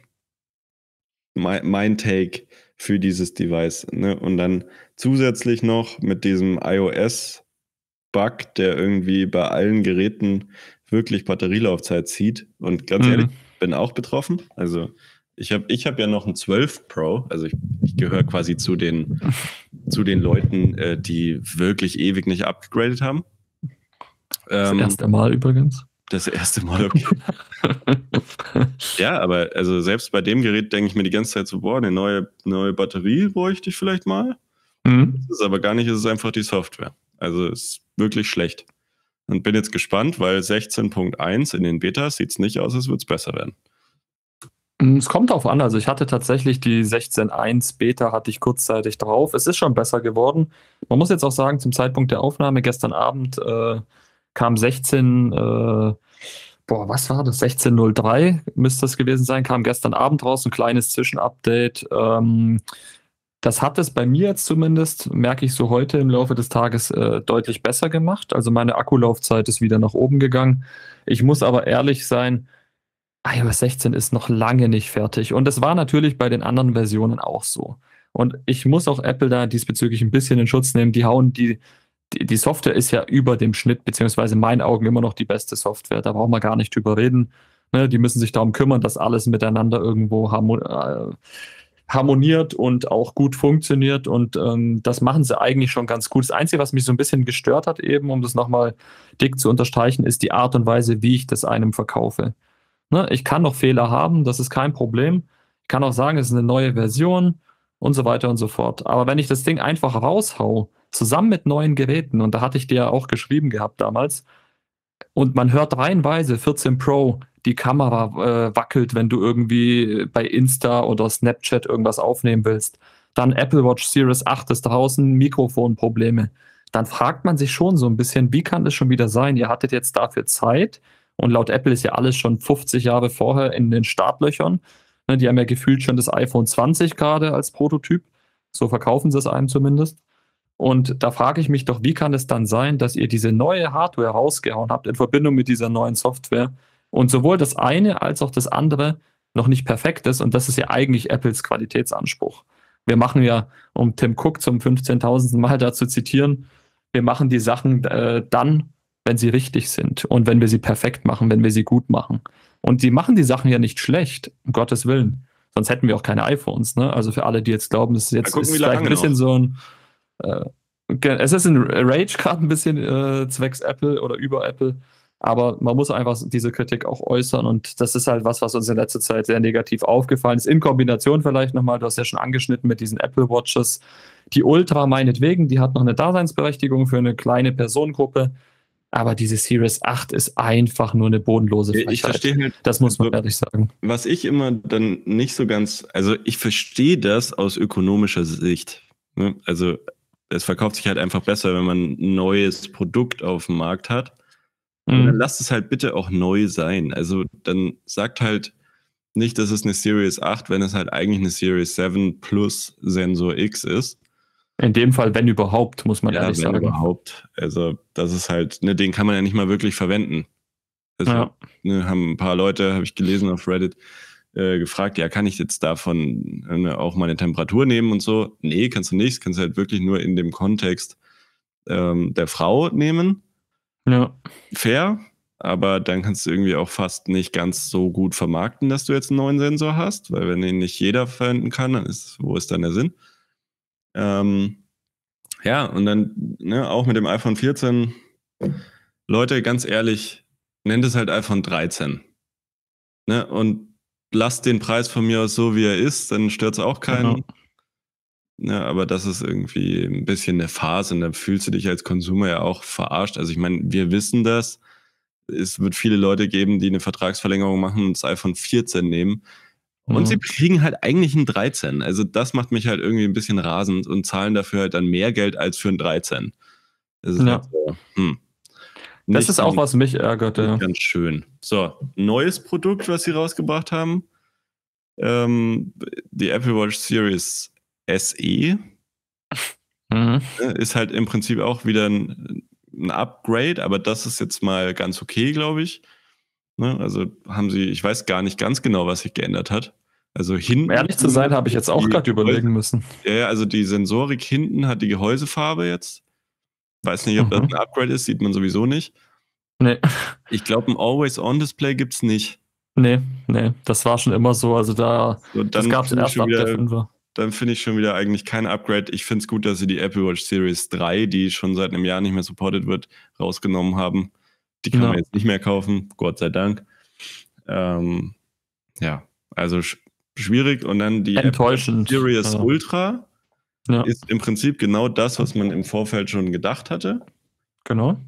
mein, mein Take für dieses Device. Ne? Und dann zusätzlich noch mit diesem iOS-Bug, der irgendwie bei allen Geräten wirklich Batterielaufzeit zieht. Und ganz mhm. ehrlich, bin auch betroffen. Also ich habe ich hab ja noch ein 12 Pro, also ich, ich gehöre quasi zu den, zu den Leuten, äh, die wirklich ewig nicht abgegradet haben. Das ähm, erste Mal übrigens. Das erste Mal, okay. ja, aber also selbst bei dem Gerät denke ich mir die ganze Zeit so, boah, eine neue, neue Batterie bräuchte ich vielleicht mal. Mhm. Das ist aber gar nicht, es ist einfach die Software. Also ist wirklich schlecht. Und bin jetzt gespannt, weil 16.1 in den Betas sieht es nicht aus, als würde es besser werden. Mm, es kommt darauf an. Also ich hatte tatsächlich die 16.1 Beta hatte ich kurzzeitig drauf. Es ist schon besser geworden. Man muss jetzt auch sagen, zum Zeitpunkt der Aufnahme gestern Abend äh, kam 16, äh, boah, was war das? 16.03 müsste das gewesen sein, kam gestern Abend raus, ein kleines Zwischenupdate. Ähm, das hat es bei mir jetzt zumindest, merke ich so heute im Laufe des Tages, äh, deutlich besser gemacht. Also meine Akkulaufzeit ist wieder nach oben gegangen. Ich muss aber ehrlich sein, iOS 16 ist noch lange nicht fertig. Und es war natürlich bei den anderen Versionen auch so. Und ich muss auch Apple da diesbezüglich ein bisschen in Schutz nehmen. Die hauen die die, die Software ist ja über dem Schnitt, beziehungsweise in meinen Augen immer noch die beste Software. Da brauchen wir gar nicht drüber reden. Ne, die müssen sich darum kümmern, dass alles miteinander irgendwo äh, harmoniert und auch gut funktioniert. Und ähm, das machen sie eigentlich schon ganz gut. Das Einzige, was mich so ein bisschen gestört hat, eben, um das nochmal dick zu unterstreichen, ist die Art und Weise, wie ich das einem verkaufe. Ne, ich kann noch Fehler haben, das ist kein Problem. Ich kann auch sagen, es ist eine neue Version und so weiter und so fort. Aber wenn ich das Ding einfach raushau, zusammen mit neuen Geräten, und da hatte ich dir ja auch geschrieben gehabt damals, und man hört reihenweise 14 Pro, die Kamera äh, wackelt, wenn du irgendwie bei Insta oder Snapchat irgendwas aufnehmen willst. Dann Apple Watch Series 8 ist draußen, Mikrofonprobleme. Dann fragt man sich schon so ein bisschen, wie kann das schon wieder sein? Ihr hattet jetzt dafür Zeit und laut Apple ist ja alles schon 50 Jahre vorher in den Startlöchern. Ne, die haben ja gefühlt schon das iPhone 20 gerade als Prototyp. So verkaufen sie es einem zumindest. Und da frage ich mich doch, wie kann es dann sein, dass ihr diese neue Hardware rausgehauen habt in Verbindung mit dieser neuen Software und sowohl das eine als auch das andere noch nicht perfekt ist. Und das ist ja eigentlich Apples Qualitätsanspruch. Wir machen ja, um Tim Cook zum 15.000. Mal da zu zitieren, wir machen die Sachen äh, dann, wenn sie richtig sind und wenn wir sie perfekt machen, wenn wir sie gut machen. Und sie machen die Sachen ja nicht schlecht, um Gottes Willen. Sonst hätten wir auch keine iPhones. Ne? Also für alle, die jetzt glauben, das ist jetzt gucken, ist vielleicht ein bisschen noch. so ein äh, es ist ein Rage gerade ein bisschen äh, zwecks Apple oder über Apple. Aber man muss einfach diese Kritik auch äußern und das ist halt was, was uns in letzter Zeit sehr negativ aufgefallen ist. In Kombination vielleicht nochmal, du hast ja schon angeschnitten mit diesen Apple Watches. Die Ultra meinetwegen, die hat noch eine Daseinsberechtigung für eine kleine Personengruppe. Aber diese Series 8 ist einfach nur eine bodenlose Frechheit. Ich verstehe halt, das muss man ehrlich sagen. Was ich immer dann nicht so ganz, also ich verstehe das aus ökonomischer Sicht. Ne? Also es verkauft sich halt einfach besser, wenn man ein neues Produkt auf dem Markt hat Mhm. dann lasst es halt bitte auch neu sein. Also dann sagt halt nicht, dass es eine Series 8, wenn es halt eigentlich eine Series 7 plus Sensor X ist. In dem Fall, wenn überhaupt, muss man ja, ehrlich wenn sagen. überhaupt. Also das ist halt, ne, den kann man ja nicht mal wirklich verwenden. Also, ja. ne, haben ein paar Leute, habe ich gelesen auf Reddit, äh, gefragt, ja, kann ich jetzt davon ne, auch meine Temperatur nehmen und so? Nee, kannst du nicht. Kannst du halt wirklich nur in dem Kontext ähm, der Frau nehmen. Ja. Fair, aber dann kannst du irgendwie auch fast nicht ganz so gut vermarkten, dass du jetzt einen neuen Sensor hast, weil wenn ihn nicht jeder verwenden kann, dann ist, wo ist dann der Sinn? Ähm, ja, und dann ne, auch mit dem iPhone 14, Leute, ganz ehrlich, nennt es halt iPhone 13. Ne, und lasst den Preis von mir aus so, wie er ist, dann stört es auch keinen. Genau. Ja, aber das ist irgendwie ein bisschen eine Phase und da fühlst du dich als Konsumer ja auch verarscht. Also ich meine, wir wissen das. Es wird viele Leute geben, die eine Vertragsverlängerung machen und das iPhone 14 nehmen. Und mhm. sie kriegen halt eigentlich ein 13. Also das macht mich halt irgendwie ein bisschen rasend und zahlen dafür halt dann mehr Geld als für ein 13. Das ist, ja. halt so, hm. Das ist auch, was mich ärgert. Ja. Ganz schön. So, neues Produkt, was sie rausgebracht haben. Ähm, die Apple Watch Series SE. Mhm. Ne, ist halt im Prinzip auch wieder ein, ein, Upgrade, aber das ist jetzt mal ganz okay, glaube ich. Ne? Also haben sie, ich weiß gar nicht ganz genau, was sich geändert hat. Also hinten. Um ehrlich zu sein, habe ich jetzt auch gerade überlegen müssen. Ja, also die Sensorik hinten hat die Gehäusefarbe jetzt. Weiß nicht, ob mhm. das ein Upgrade ist, sieht man sowieso nicht. Nee. Ich glaube, ein Always-On-Display gibt es nicht. Nee, nee, das war schon immer so. Also da so, das gab es erst ab der 5 dann finde ich schon wieder eigentlich kein Upgrade. Ich finde es gut, dass sie die Apple Watch Series 3, die schon seit einem Jahr nicht mehr supported wird, rausgenommen haben. Die kann ja. man jetzt nicht mehr kaufen, Gott sei Dank. Ähm, ja, also sch schwierig. Und dann die Enttäuschend. Apple Series ja. Ultra ja. ist im Prinzip genau das, was man im Vorfeld schon gedacht hatte. Genau.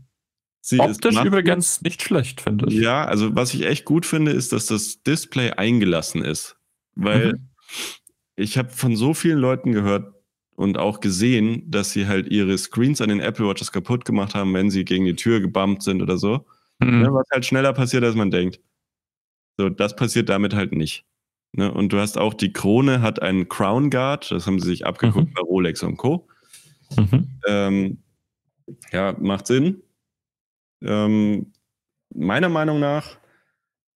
Sie Optisch übrigens nicht schlecht, finde ich. Ja, also was ich echt gut finde, ist, dass das Display eingelassen ist. Weil mhm ich habe von so vielen Leuten gehört und auch gesehen, dass sie halt ihre Screens an den Apple Watches kaputt gemacht haben, wenn sie gegen die Tür gebumpt sind oder so. Mhm. Ja, was halt schneller passiert, als man denkt. So, das passiert damit halt nicht. Ne? Und du hast auch die Krone hat einen Crown Guard, das haben sie sich abgeguckt mhm. bei Rolex und Co. Mhm. Ähm, ja, macht Sinn. Ähm, meiner Meinung nach,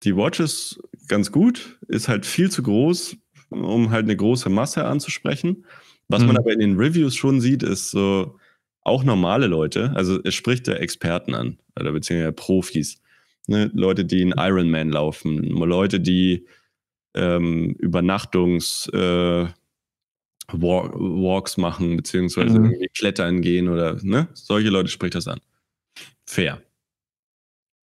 die Watch ist ganz gut, ist halt viel zu groß, um halt eine große Masse anzusprechen. Was mhm. man aber in den Reviews schon sieht, ist so auch normale Leute, also es spricht der Experten an, oder beziehungsweise Profis. Ne? Leute, die in Ironman laufen, Leute, die ähm, Übernachtungs äh, Walk, Walks machen, beziehungsweise mhm. klettern gehen oder ne? Solche Leute spricht das an. Fair.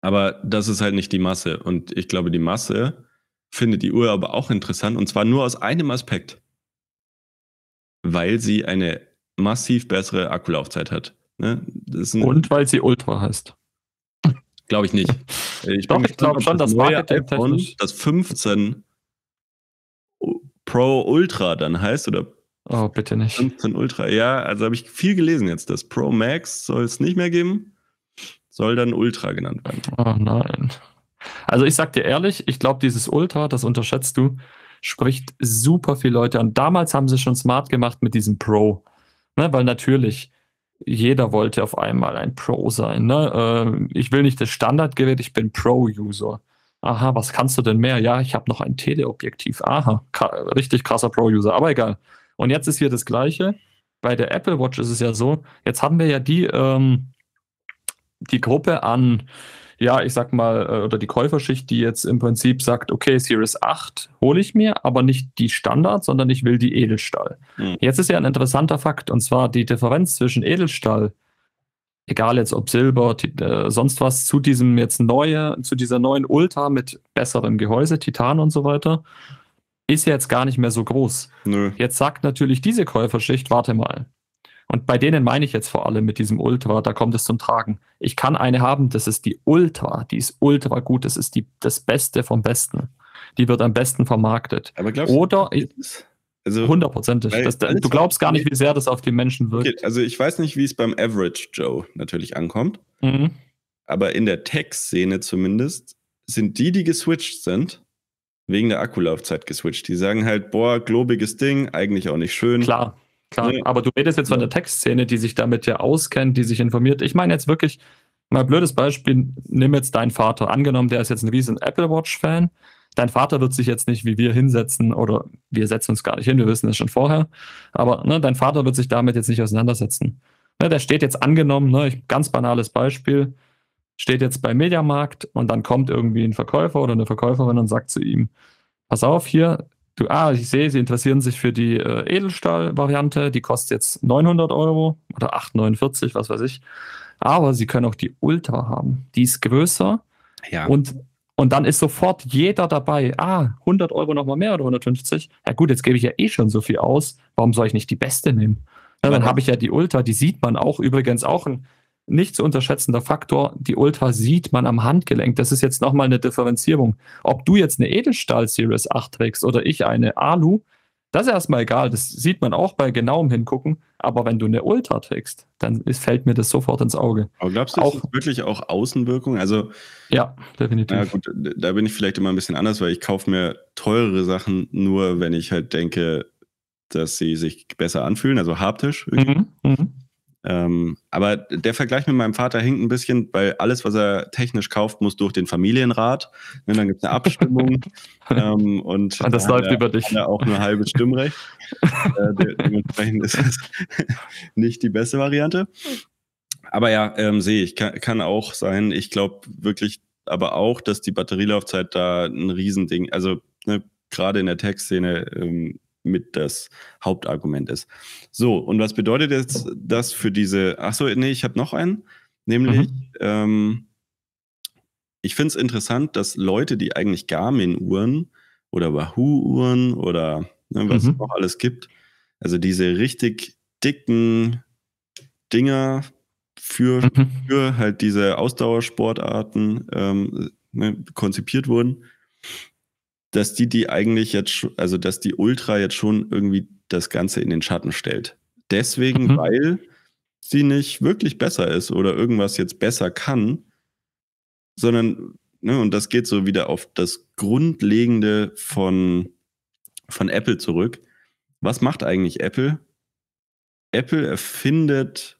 Aber das ist halt nicht die Masse. Und ich glaube, die Masse finde die Uhr aber auch interessant und zwar nur aus einem Aspekt. Weil sie eine massiv bessere Akkulaufzeit hat. Ne? und weil sie Ultra heißt. Glaube ich nicht. Ich Doch, ich glaube schon, das Marketing das 15 Pro Ultra dann heißt oder Oh, bitte nicht. 15 Ultra. Ja, also habe ich viel gelesen jetzt. Das Pro Max soll es nicht mehr geben. Soll dann Ultra genannt werden. Oh nein. Also ich sag dir ehrlich, ich glaube, dieses Ultra, das unterschätzt du, spricht super viele Leute an. Damals haben sie schon smart gemacht mit diesem Pro. Ne, weil natürlich, jeder wollte auf einmal ein Pro sein. Ne? Äh, ich will nicht das Standardgerät, ich bin Pro-User. Aha, was kannst du denn mehr? Ja, ich habe noch ein Teleobjektiv. Aha, richtig krasser Pro-User, aber egal. Und jetzt ist hier das Gleiche. Bei der Apple Watch ist es ja so, jetzt haben wir ja die, ähm, die Gruppe an ja, ich sag mal, äh, oder die Käuferschicht, die jetzt im Prinzip sagt, okay, Series 8 hole ich mir, aber nicht die Standard, sondern ich will die Edelstahl. Mhm. Jetzt ist ja ein interessanter Fakt, und zwar die Differenz zwischen Edelstahl, egal jetzt ob Silber, äh, sonst was, zu diesem jetzt neue, zu dieser neuen Ultra mit besserem Gehäuse, Titan und so weiter, ist jetzt gar nicht mehr so groß. Nö. Jetzt sagt natürlich diese Käuferschicht, warte mal, und bei denen meine ich jetzt vor allem mit diesem Ultra, da kommt es zum Tragen. Ich kann eine haben, das ist die Ultra, die ist ultra gut, das ist die, das Beste vom Besten. Die wird am besten vermarktet. Aber glaubst Oder du, also, hundertprozentig. Du glaubst gar nicht, wie sehr das auf die Menschen wirkt. Okay, also ich weiß nicht, wie es beim Average Joe natürlich ankommt. Mhm. Aber in der Tech-Szene zumindest sind die, die geswitcht sind, wegen der Akkulaufzeit geswitcht. Die sagen halt, boah, globiges Ding, eigentlich auch nicht schön. Klar. Klar, nee. aber du redest jetzt von der Textszene, die sich damit ja auskennt, die sich informiert. Ich meine jetzt wirklich, mal blödes Beispiel, nimm jetzt deinen Vater. Angenommen, der ist jetzt ein riesen Apple Watch-Fan. Dein Vater wird sich jetzt nicht wie wir hinsetzen oder wir setzen uns gar nicht hin, wir wissen es schon vorher. Aber ne, dein Vater wird sich damit jetzt nicht auseinandersetzen. Ne, der steht jetzt angenommen, ne, ganz banales Beispiel, steht jetzt beim Mediamarkt und dann kommt irgendwie ein Verkäufer oder eine Verkäuferin und sagt zu ihm, pass auf, hier, Du, ah, ich sehe, Sie interessieren sich für die äh, Edelstahl-Variante. Die kostet jetzt 900 Euro oder 849, was weiß ich. Aber Sie können auch die Ultra haben. Die ist größer. Ja. Und, und dann ist sofort jeder dabei. Ah, 100 Euro nochmal mehr oder 150. Ja gut, jetzt gebe ich ja eh schon so viel aus. Warum soll ich nicht die beste nehmen? Ja, dann habe ich ja die Ultra. Die sieht man auch übrigens auch ein nicht zu unterschätzender Faktor, die Ultra sieht man am Handgelenk. Das ist jetzt nochmal eine Differenzierung. Ob du jetzt eine Edelstahl Series 8 trägst oder ich eine Alu, das ist erstmal egal. Das sieht man auch bei genauem Hingucken. Aber wenn du eine Ultra trägst, dann ist, fällt mir das sofort ins Auge. Aber glaubst du, auch, ist wirklich auch Außenwirkung? Also, ja, definitiv. Ja, gut, da bin ich vielleicht immer ein bisschen anders, weil ich kaufe mir teurere Sachen nur, wenn ich halt denke, dass sie sich besser anfühlen, also haptisch. Mhm, mhm. Ähm, aber der Vergleich mit meinem Vater hinkt ein bisschen, weil alles, was er technisch kauft, muss durch den Familienrat. Und ne, dann gibt es eine Abstimmung. ähm, und, und das läuft er, über dich. Hat auch nur halbes Stimmrecht. äh, dementsprechend ist das nicht die beste Variante. Aber ja, ähm, sehe ich, kann, kann auch sein. Ich glaube wirklich aber auch, dass die Batterielaufzeit da ein Riesending, also ne, gerade in der Tech-Szene ähm, mit das Hauptargument ist. So, und was bedeutet jetzt das für diese, ach so, nee, ich habe noch einen, nämlich, mhm. ähm, ich finde es interessant, dass Leute, die eigentlich Garmin-Uhren oder Wahoo-Uhren oder ne, was mhm. es noch alles gibt, also diese richtig dicken Dinger für, mhm. für halt diese Ausdauersportarten ähm, ne, konzipiert wurden, dass die die eigentlich jetzt, also dass die Ultra jetzt schon irgendwie das Ganze in den Schatten stellt. Deswegen, mhm. weil sie nicht wirklich besser ist oder irgendwas jetzt besser kann, sondern, ne, und das geht so wieder auf das Grundlegende von, von Apple zurück. Was macht eigentlich Apple? Apple erfindet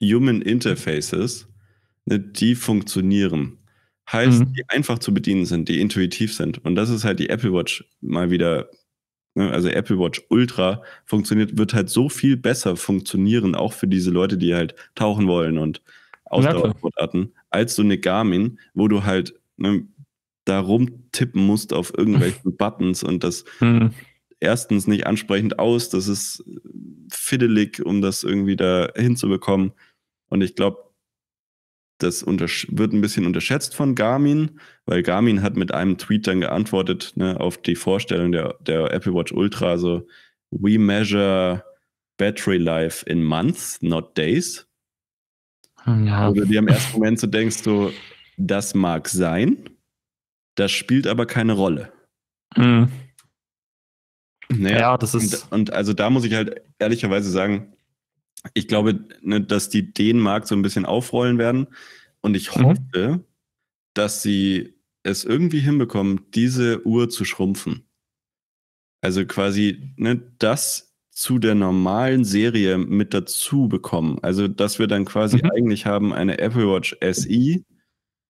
Human Interfaces, ne, die funktionieren. Heißt, mhm. die einfach zu bedienen sind, die intuitiv sind. Und das ist halt die Apple Watch mal wieder. Ne? Also Apple Watch Ultra funktioniert, wird halt so viel besser funktionieren, auch für diese Leute, die halt tauchen wollen und Ausdauersportarten, als so eine Garmin, wo du halt ne, da rumtippen musst auf irgendwelchen Buttons und das mhm. erstens nicht ansprechend aus, das ist fiddelig, um das irgendwie da hinzubekommen. Und ich glaube, das wird ein bisschen unterschätzt von Garmin, weil Garmin hat mit einem Tweet dann geantwortet ne, auf die Vorstellung der, der Apple Watch Ultra, so we measure battery life in months, not days. Hm, ja. Du dir im ersten Moment so denkst, so, das mag sein, das spielt aber keine Rolle. Mhm. Naja, ja, das ist. Und, und, also da muss ich halt ehrlicherweise sagen, ich glaube, ne, dass die den Markt so ein bisschen aufrollen werden. Und ich mhm. hoffe, dass sie es irgendwie hinbekommen, diese Uhr zu schrumpfen. Also quasi ne, das zu der normalen Serie mit dazu bekommen. Also, dass wir dann quasi mhm. eigentlich haben eine Apple Watch SE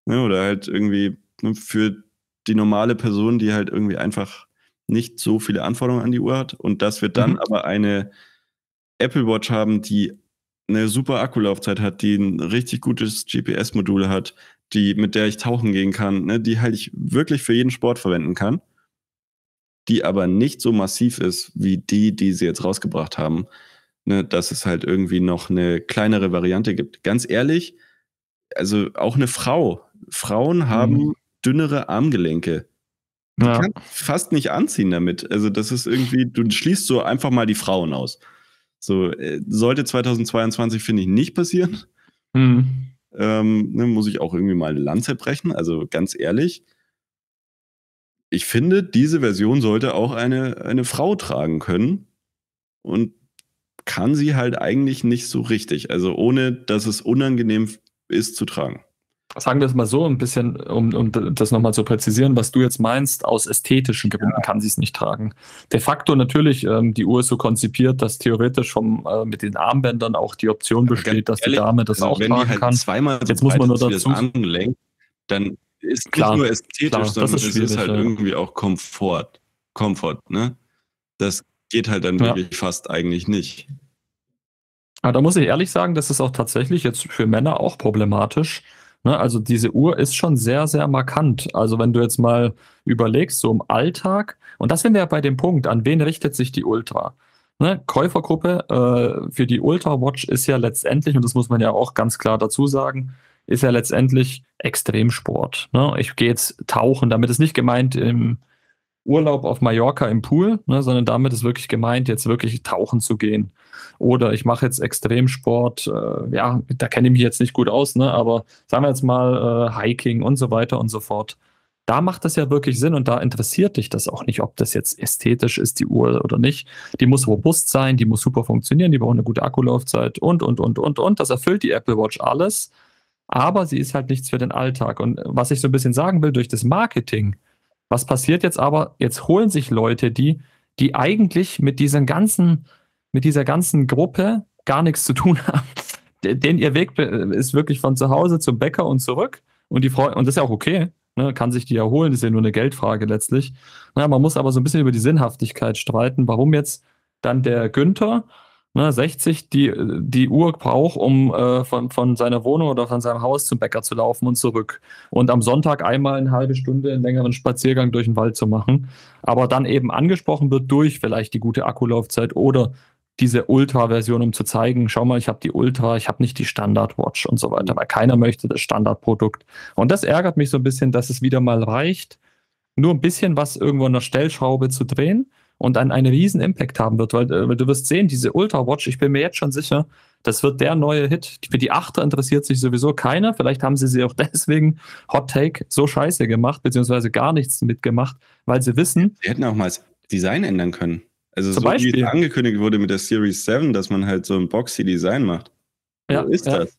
ne, oder halt irgendwie ne, für die normale Person, die halt irgendwie einfach nicht so viele Anforderungen an die Uhr hat und dass wir dann mhm. aber eine Apple Watch haben, die eine super Akkulaufzeit hat, die ein richtig gutes GPS-Modul hat, die, mit der ich tauchen gehen kann, ne, die halt ich wirklich für jeden Sport verwenden kann, die aber nicht so massiv ist wie die, die sie jetzt rausgebracht haben, ne, dass es halt irgendwie noch eine kleinere Variante gibt. Ganz ehrlich, also auch eine Frau. Frauen haben mhm. dünnere Armgelenke. Du ja. kannst fast nicht anziehen damit. Also das ist irgendwie, du schließt so einfach mal die Frauen aus. So, äh, sollte 2022, finde ich, nicht passieren. Mhm. Ähm, ne, muss ich auch irgendwie mal eine Lanze brechen. Also ganz ehrlich, ich finde, diese Version sollte auch eine, eine Frau tragen können. Und kann sie halt eigentlich nicht so richtig. Also ohne, dass es unangenehm ist zu tragen sagen wir es mal so, ein bisschen, um, um das nochmal zu präzisieren, was du jetzt meinst, aus ästhetischen Gründen ja. kann sie es nicht tragen. De facto natürlich, ähm, die Uhr ist so konzipiert, dass theoretisch vom, äh, mit den Armbändern auch die Option besteht, dass ehrlich, die Dame das also auch tragen halt kann. Zweimal so jetzt muss man nur dazu. Angelenkt, dann ist klar, nicht nur ästhetisch, klar, sondern ist es ist halt ja. irgendwie auch Komfort. Komfort, ne? Das geht halt dann ja. wirklich fast eigentlich nicht. Aber da muss ich ehrlich sagen, das ist auch tatsächlich jetzt für Männer auch problematisch Ne, also diese Uhr ist schon sehr, sehr markant. Also wenn du jetzt mal überlegst, so im Alltag, und das sind wir ja bei dem Punkt, an wen richtet sich die Ultra? Ne, Käufergruppe äh, für die Ultra Watch ist ja letztendlich, und das muss man ja auch ganz klar dazu sagen, ist ja letztendlich Extremsport. Ne? Ich gehe jetzt tauchen, damit ist nicht gemeint im Urlaub auf Mallorca im Pool, ne, sondern damit ist wirklich gemeint, jetzt wirklich tauchen zu gehen. Oder ich mache jetzt Extremsport, äh, ja, da kenne ich mich jetzt nicht gut aus, ne, aber sagen wir jetzt mal äh, Hiking und so weiter und so fort. Da macht das ja wirklich Sinn und da interessiert dich das auch nicht, ob das jetzt ästhetisch ist, die Uhr oder nicht. Die muss robust sein, die muss super funktionieren, die braucht eine gute Akkulaufzeit und, und, und, und, und. Das erfüllt die Apple Watch alles, aber sie ist halt nichts für den Alltag. Und was ich so ein bisschen sagen will, durch das Marketing, was passiert jetzt aber? Jetzt holen sich Leute, die, die eigentlich mit diesen ganzen, mit dieser ganzen Gruppe gar nichts zu tun haben. Denn ihr Weg ist wirklich von zu Hause zum Bäcker und zurück. Und die Frau, und das ist ja auch okay, ne, kann sich die ja holen, das ist ja nur eine Geldfrage letztlich. Na, man muss aber so ein bisschen über die Sinnhaftigkeit streiten, warum jetzt dann der Günther ne, 60 die, die Uhr braucht, um äh, von, von seiner Wohnung oder von seinem Haus zum Bäcker zu laufen und zurück. Und am Sonntag einmal eine halbe Stunde einen längeren Spaziergang durch den Wald zu machen. Aber dann eben angesprochen wird durch vielleicht die gute Akkulaufzeit oder diese Ultra-Version, um zu zeigen, schau mal, ich habe die Ultra, ich habe nicht die Standard-Watch und so weiter, weil keiner möchte das Standardprodukt. Und das ärgert mich so ein bisschen, dass es wieder mal reicht, nur ein bisschen was irgendwo an der Stellschraube zu drehen und dann einen riesen Impact haben wird, weil, äh, weil du wirst sehen, diese Ultra Watch, ich bin mir jetzt schon sicher, das wird der neue Hit. Für die Achter interessiert sich sowieso keiner. Vielleicht haben sie sie auch deswegen Hot Take so scheiße gemacht, beziehungsweise gar nichts mitgemacht, weil sie wissen. Sie hätten auch mal das Design ändern können. Also so Beispiel. wie es angekündigt wurde mit der Series 7, dass man halt so ein boxy Design macht. Wo ja, ist ja. das?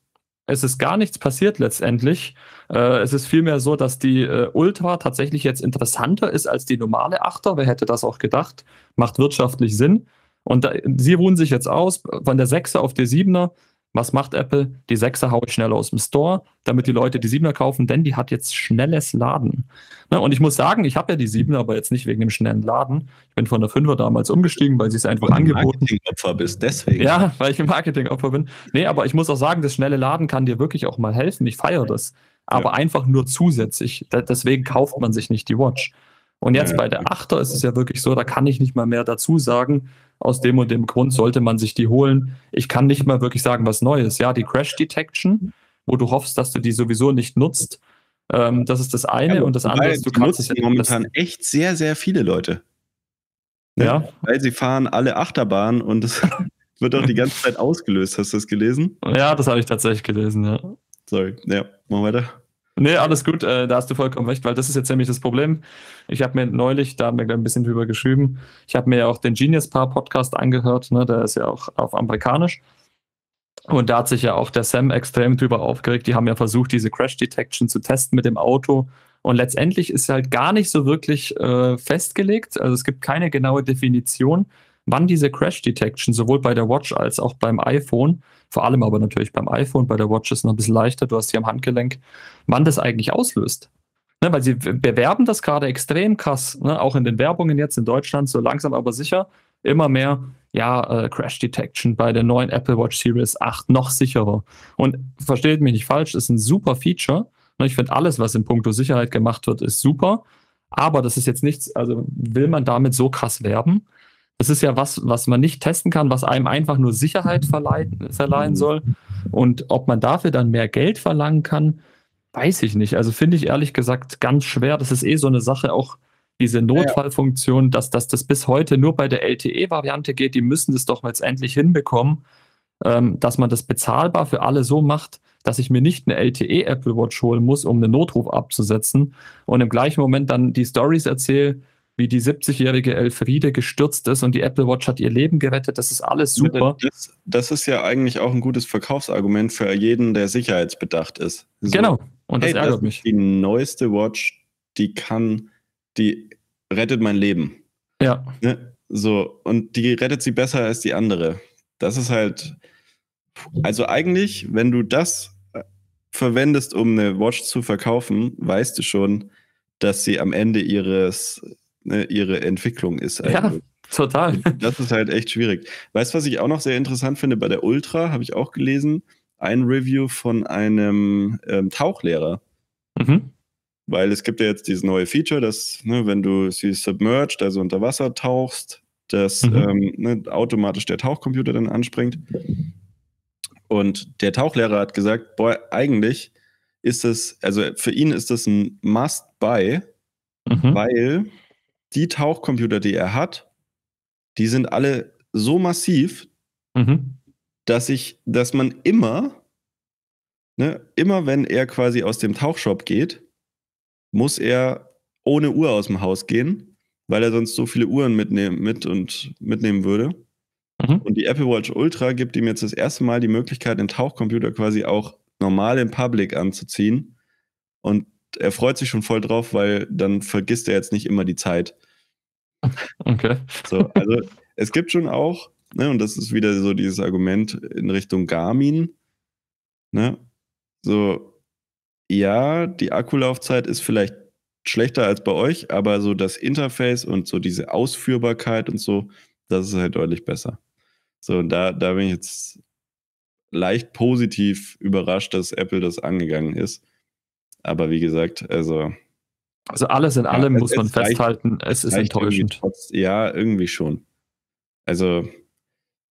Es ist gar nichts passiert letztendlich. Äh, es ist vielmehr so, dass die äh, Ultra tatsächlich jetzt interessanter ist als die normale Achter. Wer hätte das auch gedacht? Macht wirtschaftlich Sinn. Und da, sie ruhen sich jetzt aus von der 6er auf die 7er. Was macht Apple? Die 6er haue ich schneller aus dem Store, damit die Leute die 7er kaufen, denn die hat jetzt schnelles Laden. Ne? Und ich muss sagen, ich habe ja die 7er, aber jetzt nicht wegen dem schnellen Laden. Ich bin von der 5er damals umgestiegen, weil sie es einfach angeboten. Marketingopfer bist, deswegen. Ja, weil ich ein Marketingopfer bin. Nee, aber ich muss auch sagen, das schnelle Laden kann dir wirklich auch mal helfen. Ich feiere das. Aber ja. einfach nur zusätzlich. deswegen kauft man sich nicht die Watch. Und jetzt ja, bei der 8er ist es ja wirklich so, da kann ich nicht mal mehr dazu sagen, aus dem und dem Grund sollte man sich die holen. Ich kann nicht mal wirklich sagen, was Neues. Ja, die Crash Detection, wo du hoffst, dass du die sowieso nicht nutzt. Ähm, das ist das eine. Ja, und das andere ist, du kannst es ja momentan echt sehr, sehr viele Leute. Ne? Ja. Weil sie fahren alle Achterbahn und es wird auch die ganze Zeit ausgelöst. Hast du das gelesen? Ja, das habe ich tatsächlich gelesen, ja. Sorry. Ja, machen wir weiter. Nee, alles gut, äh, da hast du vollkommen recht, weil das ist jetzt nämlich das Problem. Ich habe mir neulich, da haben wir ein bisschen drüber geschrieben, ich habe mir ja auch den Genius Paar Podcast angehört, ne, der ist ja auch auf amerikanisch. Und da hat sich ja auch der Sam extrem drüber aufgeregt. Die haben ja versucht, diese Crash Detection zu testen mit dem Auto. Und letztendlich ist halt gar nicht so wirklich äh, festgelegt. Also es gibt keine genaue Definition, wann diese Crash Detection sowohl bei der Watch als auch beim iPhone vor allem aber natürlich beim iPhone, bei der Watch ist es noch ein bisschen leichter, du hast sie am Handgelenk, wann das eigentlich auslöst. Ne, weil sie bewerben das gerade extrem krass, ne? auch in den Werbungen jetzt in Deutschland, so langsam aber sicher, immer mehr, ja, äh, Crash Detection bei der neuen Apple Watch Series 8 noch sicherer. Und versteht mich nicht falsch, ist ein super Feature. Ne? Ich finde alles, was in puncto Sicherheit gemacht wird, ist super. Aber das ist jetzt nichts, also will man damit so krass werben? Das ist ja was, was man nicht testen kann, was einem einfach nur Sicherheit verleihen, verleihen soll. Und ob man dafür dann mehr Geld verlangen kann, weiß ich nicht. Also finde ich ehrlich gesagt ganz schwer. Das ist eh so eine Sache, auch diese Notfallfunktion, dass, dass das bis heute nur bei der LTE-Variante geht. Die müssen das doch jetzt endlich hinbekommen, ähm, dass man das bezahlbar für alle so macht, dass ich mir nicht eine LTE Apple Watch holen muss, um einen Notruf abzusetzen und im gleichen Moment dann die Stories erzähle, wie die 70-jährige Elfriede gestürzt ist und die Apple Watch hat ihr Leben gerettet. Das ist alles super. Das, das ist ja eigentlich auch ein gutes Verkaufsargument für jeden, der sicherheitsbedacht ist. So, genau. Und das hey, ärgert das mich. Die neueste Watch, die kann, die rettet mein Leben. Ja. Ne? So, und die rettet sie besser als die andere. Das ist halt, also eigentlich, wenn du das äh, verwendest, um eine Watch zu verkaufen, weißt du schon, dass sie am Ende ihres ihre Entwicklung ist. Eigentlich. Ja, total. Das ist halt echt schwierig. Weißt du, was ich auch noch sehr interessant finde? Bei der Ultra habe ich auch gelesen, ein Review von einem ähm, Tauchlehrer. Mhm. Weil es gibt ja jetzt dieses neue Feature, dass, ne, wenn du sie submerged, also unter Wasser tauchst, dass mhm. ähm, ne, automatisch der Tauchcomputer dann anspringt. Und der Tauchlehrer hat gesagt, boah, eigentlich ist das, also für ihn ist das ein Must-Buy, mhm. weil die Tauchcomputer, die er hat, die sind alle so massiv, mhm. dass ich, dass man immer, ne, immer wenn er quasi aus dem Tauchshop geht, muss er ohne Uhr aus dem Haus gehen, weil er sonst so viele Uhren mitnehmen, mit und mitnehmen würde. Mhm. Und die Apple Watch Ultra gibt ihm jetzt das erste Mal die Möglichkeit, den Tauchcomputer quasi auch normal im Public anzuziehen. Und er freut sich schon voll drauf, weil dann vergisst er jetzt nicht immer die Zeit. Okay. So, also es gibt schon auch, ne, und das ist wieder so dieses Argument in Richtung Garmin, ne, so, ja, die Akkulaufzeit ist vielleicht schlechter als bei euch, aber so das Interface und so diese Ausführbarkeit und so, das ist halt deutlich besser. So, und da, da bin ich jetzt leicht positiv überrascht, dass Apple das angegangen ist. Aber wie gesagt, also. Also alles in allem ja, muss man festhalten, es ist enttäuschend. Trotz, ja, irgendwie schon. Also,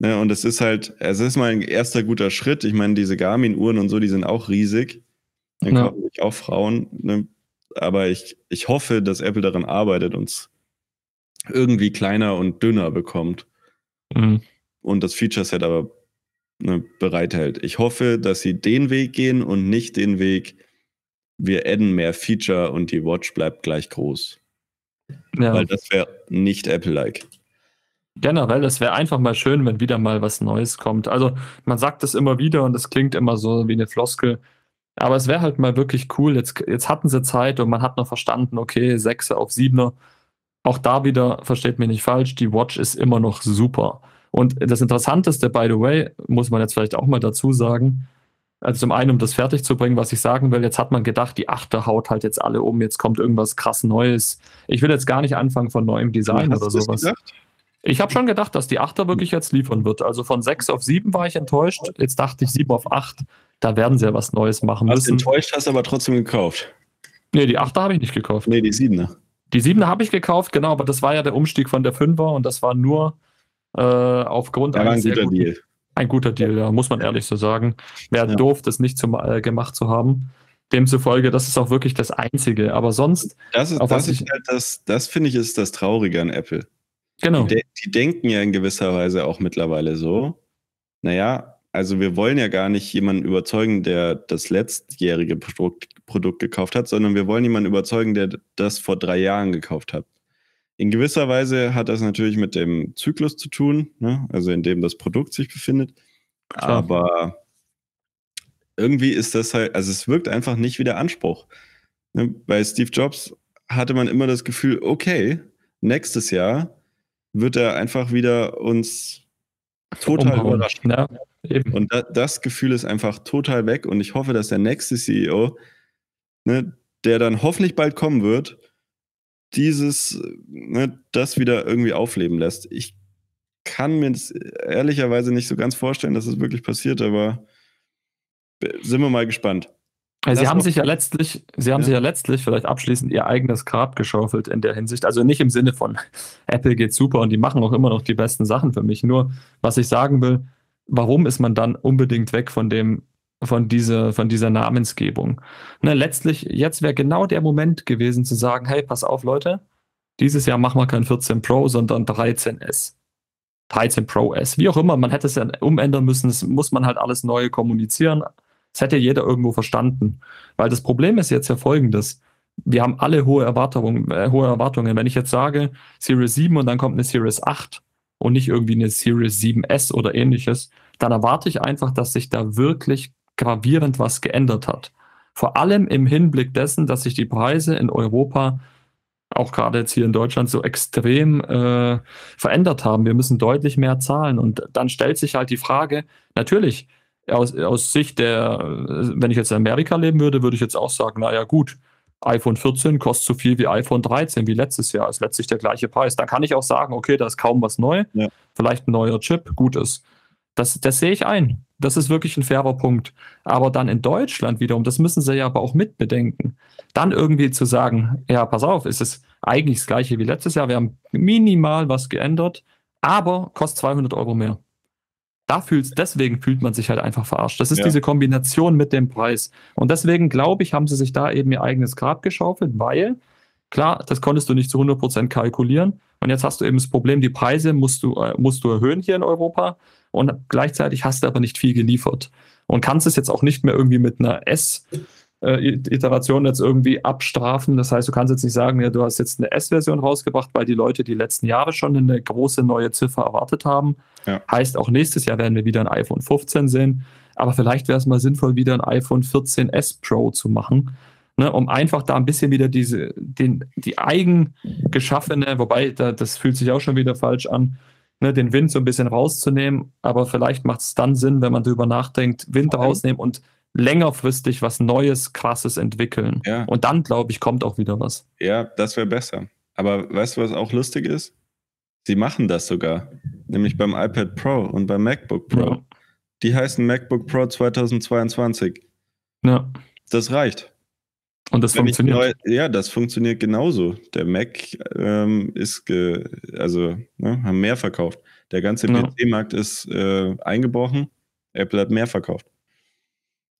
ne, und es ist halt, es ist mal ein erster guter Schritt. Ich meine, diese Garmin-Uhren und so, die sind auch riesig. Dann ja. kaufen sich auch Frauen. Ne? Aber ich, ich hoffe, dass Apple daran arbeitet und es irgendwie kleiner und dünner bekommt. Mhm. Und das Feature-Set aber ne, bereithält. Ich hoffe, dass sie den Weg gehen und nicht den Weg, wir adden mehr Feature und die Watch bleibt gleich groß. Ja. Weil das wäre nicht Apple-like. Generell, es wäre einfach mal schön, wenn wieder mal was Neues kommt. Also man sagt es immer wieder und es klingt immer so wie eine Floskel. Aber es wäre halt mal wirklich cool. Jetzt, jetzt hatten sie Zeit und man hat noch verstanden, okay, 6 auf 7 Auch da wieder, versteht mich nicht falsch, die Watch ist immer noch super. Und das Interessanteste, by the way, muss man jetzt vielleicht auch mal dazu sagen, also zum einen, um das fertig zu bringen, was ich sagen will, jetzt hat man gedacht, die Achter haut halt jetzt alle um, jetzt kommt irgendwas krass Neues. Ich will jetzt gar nicht anfangen von neuem Design oder sowas. Gedacht? Ich habe schon gedacht, dass die Achter wirklich jetzt liefern wird. Also von 6 auf 7 war ich enttäuscht. Jetzt dachte ich 7 auf 8. Da werden sie ja was Neues machen müssen. Hast enttäuscht, hast aber trotzdem gekauft. Nee, die 8er habe ich nicht gekauft. Nee, die 7er. Die 7er habe ich gekauft, genau, aber das war ja der Umstieg von der 5er und das war nur äh, aufgrund da eines. War ein guter Deal. Ein guter Deal, ja, muss man ehrlich so sagen. Wäre ja. doof, das nicht zum, äh, gemacht zu haben. Demzufolge, das ist auch wirklich das Einzige. Aber sonst. Das ist, das, ist halt das, das finde ich, ist das Traurige an Apple. Genau. Die, die, denken ja in gewisser Weise auch mittlerweile so. Naja, also wir wollen ja gar nicht jemanden überzeugen, der das letztjährige Produkt, Produkt gekauft hat, sondern wir wollen jemanden überzeugen, der das vor drei Jahren gekauft hat. In gewisser Weise hat das natürlich mit dem Zyklus zu tun, ne? also in dem das Produkt sich befindet. Klar. Aber irgendwie ist das halt, also es wirkt einfach nicht wie der Anspruch. Ne? Bei Steve Jobs hatte man immer das Gefühl, okay, nächstes Jahr wird er einfach wieder uns total Umhauen. überraschen. Ja, und da, das Gefühl ist einfach total weg und ich hoffe, dass der nächste CEO ne, der dann hoffentlich bald kommen wird, dieses, ne, das wieder irgendwie aufleben lässt. Ich kann mir das ehrlicherweise nicht so ganz vorstellen, dass es das wirklich passiert, aber sind wir mal gespannt. Also sie haben sich ja letztlich, sie haben ja. sich ja letztlich vielleicht abschließend ihr eigenes Grab geschaufelt in der Hinsicht. Also nicht im Sinne von Apple geht super und die machen auch immer noch die besten Sachen für mich. Nur was ich sagen will, warum ist man dann unbedingt weg von dem, von dieser, von dieser Namensgebung? Ne, letztlich, jetzt wäre genau der Moment gewesen zu sagen, hey, pass auf, Leute, dieses Jahr machen wir kein 14 Pro, sondern 13S. 13 Pro S, wie auch immer, man hätte es ja umändern müssen, das muss man halt alles neu kommunizieren, das hätte jeder irgendwo verstanden. Weil das Problem ist jetzt ja folgendes. Wir haben alle hohe Erwartungen, äh, hohe Erwartungen. Wenn ich jetzt sage Series 7 und dann kommt eine Series 8 und nicht irgendwie eine Series 7S oder ähnliches, dann erwarte ich einfach, dass sich da wirklich gravierend was geändert hat. Vor allem im Hinblick dessen, dass sich die Preise in Europa, auch gerade jetzt hier in Deutschland, so extrem äh, verändert haben. Wir müssen deutlich mehr zahlen. Und dann stellt sich halt die Frage, natürlich, aus, aus Sicht der, wenn ich jetzt in Amerika leben würde, würde ich jetzt auch sagen, naja gut, iPhone 14 kostet so viel wie iPhone 13, wie letztes Jahr, ist letztlich der gleiche Preis. Dann kann ich auch sagen, okay, da ist kaum was neu, ja. vielleicht ein neuer Chip, gut ist. Das, das sehe ich ein. Das ist wirklich ein fairer Punkt. Aber dann in Deutschland wiederum, das müssen sie ja aber auch mitbedenken, dann irgendwie zu sagen, ja, pass auf, ist es eigentlich das gleiche wie letztes Jahr, wir haben minimal was geändert, aber kostet 200 Euro mehr da fühlt, deswegen fühlt man sich halt einfach verarscht. Das ist ja. diese Kombination mit dem Preis. Und deswegen glaube ich, haben sie sich da eben ihr eigenes Grab geschaufelt, weil, klar, das konntest du nicht zu 100% kalkulieren. Und jetzt hast du eben das Problem, die Preise musst du, äh, musst du erhöhen hier in Europa. Und gleichzeitig hast du aber nicht viel geliefert. Und kannst es jetzt auch nicht mehr irgendwie mit einer S äh, Iteration jetzt irgendwie abstrafen. Das heißt, du kannst jetzt nicht sagen, ja, du hast jetzt eine S-Version rausgebracht, weil die Leute die letzten Jahre schon eine große neue Ziffer erwartet haben. Ja. Heißt, auch nächstes Jahr werden wir wieder ein iPhone 15 sehen. Aber vielleicht wäre es mal sinnvoll, wieder ein iPhone 14S Pro zu machen. Ne, um einfach da ein bisschen wieder diese, den, die eigen geschaffene, wobei da, das fühlt sich auch schon wieder falsch an, ne, den Wind so ein bisschen rauszunehmen. Aber vielleicht macht es dann Sinn, wenn man darüber nachdenkt, Wind rausnehmen und längerfristig was Neues, Krasses entwickeln. Ja. Und dann, glaube ich, kommt auch wieder was. Ja, das wäre besser. Aber weißt du, was auch lustig ist? Sie machen das sogar. Nämlich beim iPad Pro und beim MacBook Pro. Ja. Die heißen MacBook Pro 2022. Ja. Das reicht. Und das Wenn funktioniert. Neu, ja, das funktioniert genauso. Der Mac ähm, ist, ge, also, ne, haben mehr verkauft. Der ganze ja. PC-Markt ist äh, eingebrochen. Apple hat mehr verkauft.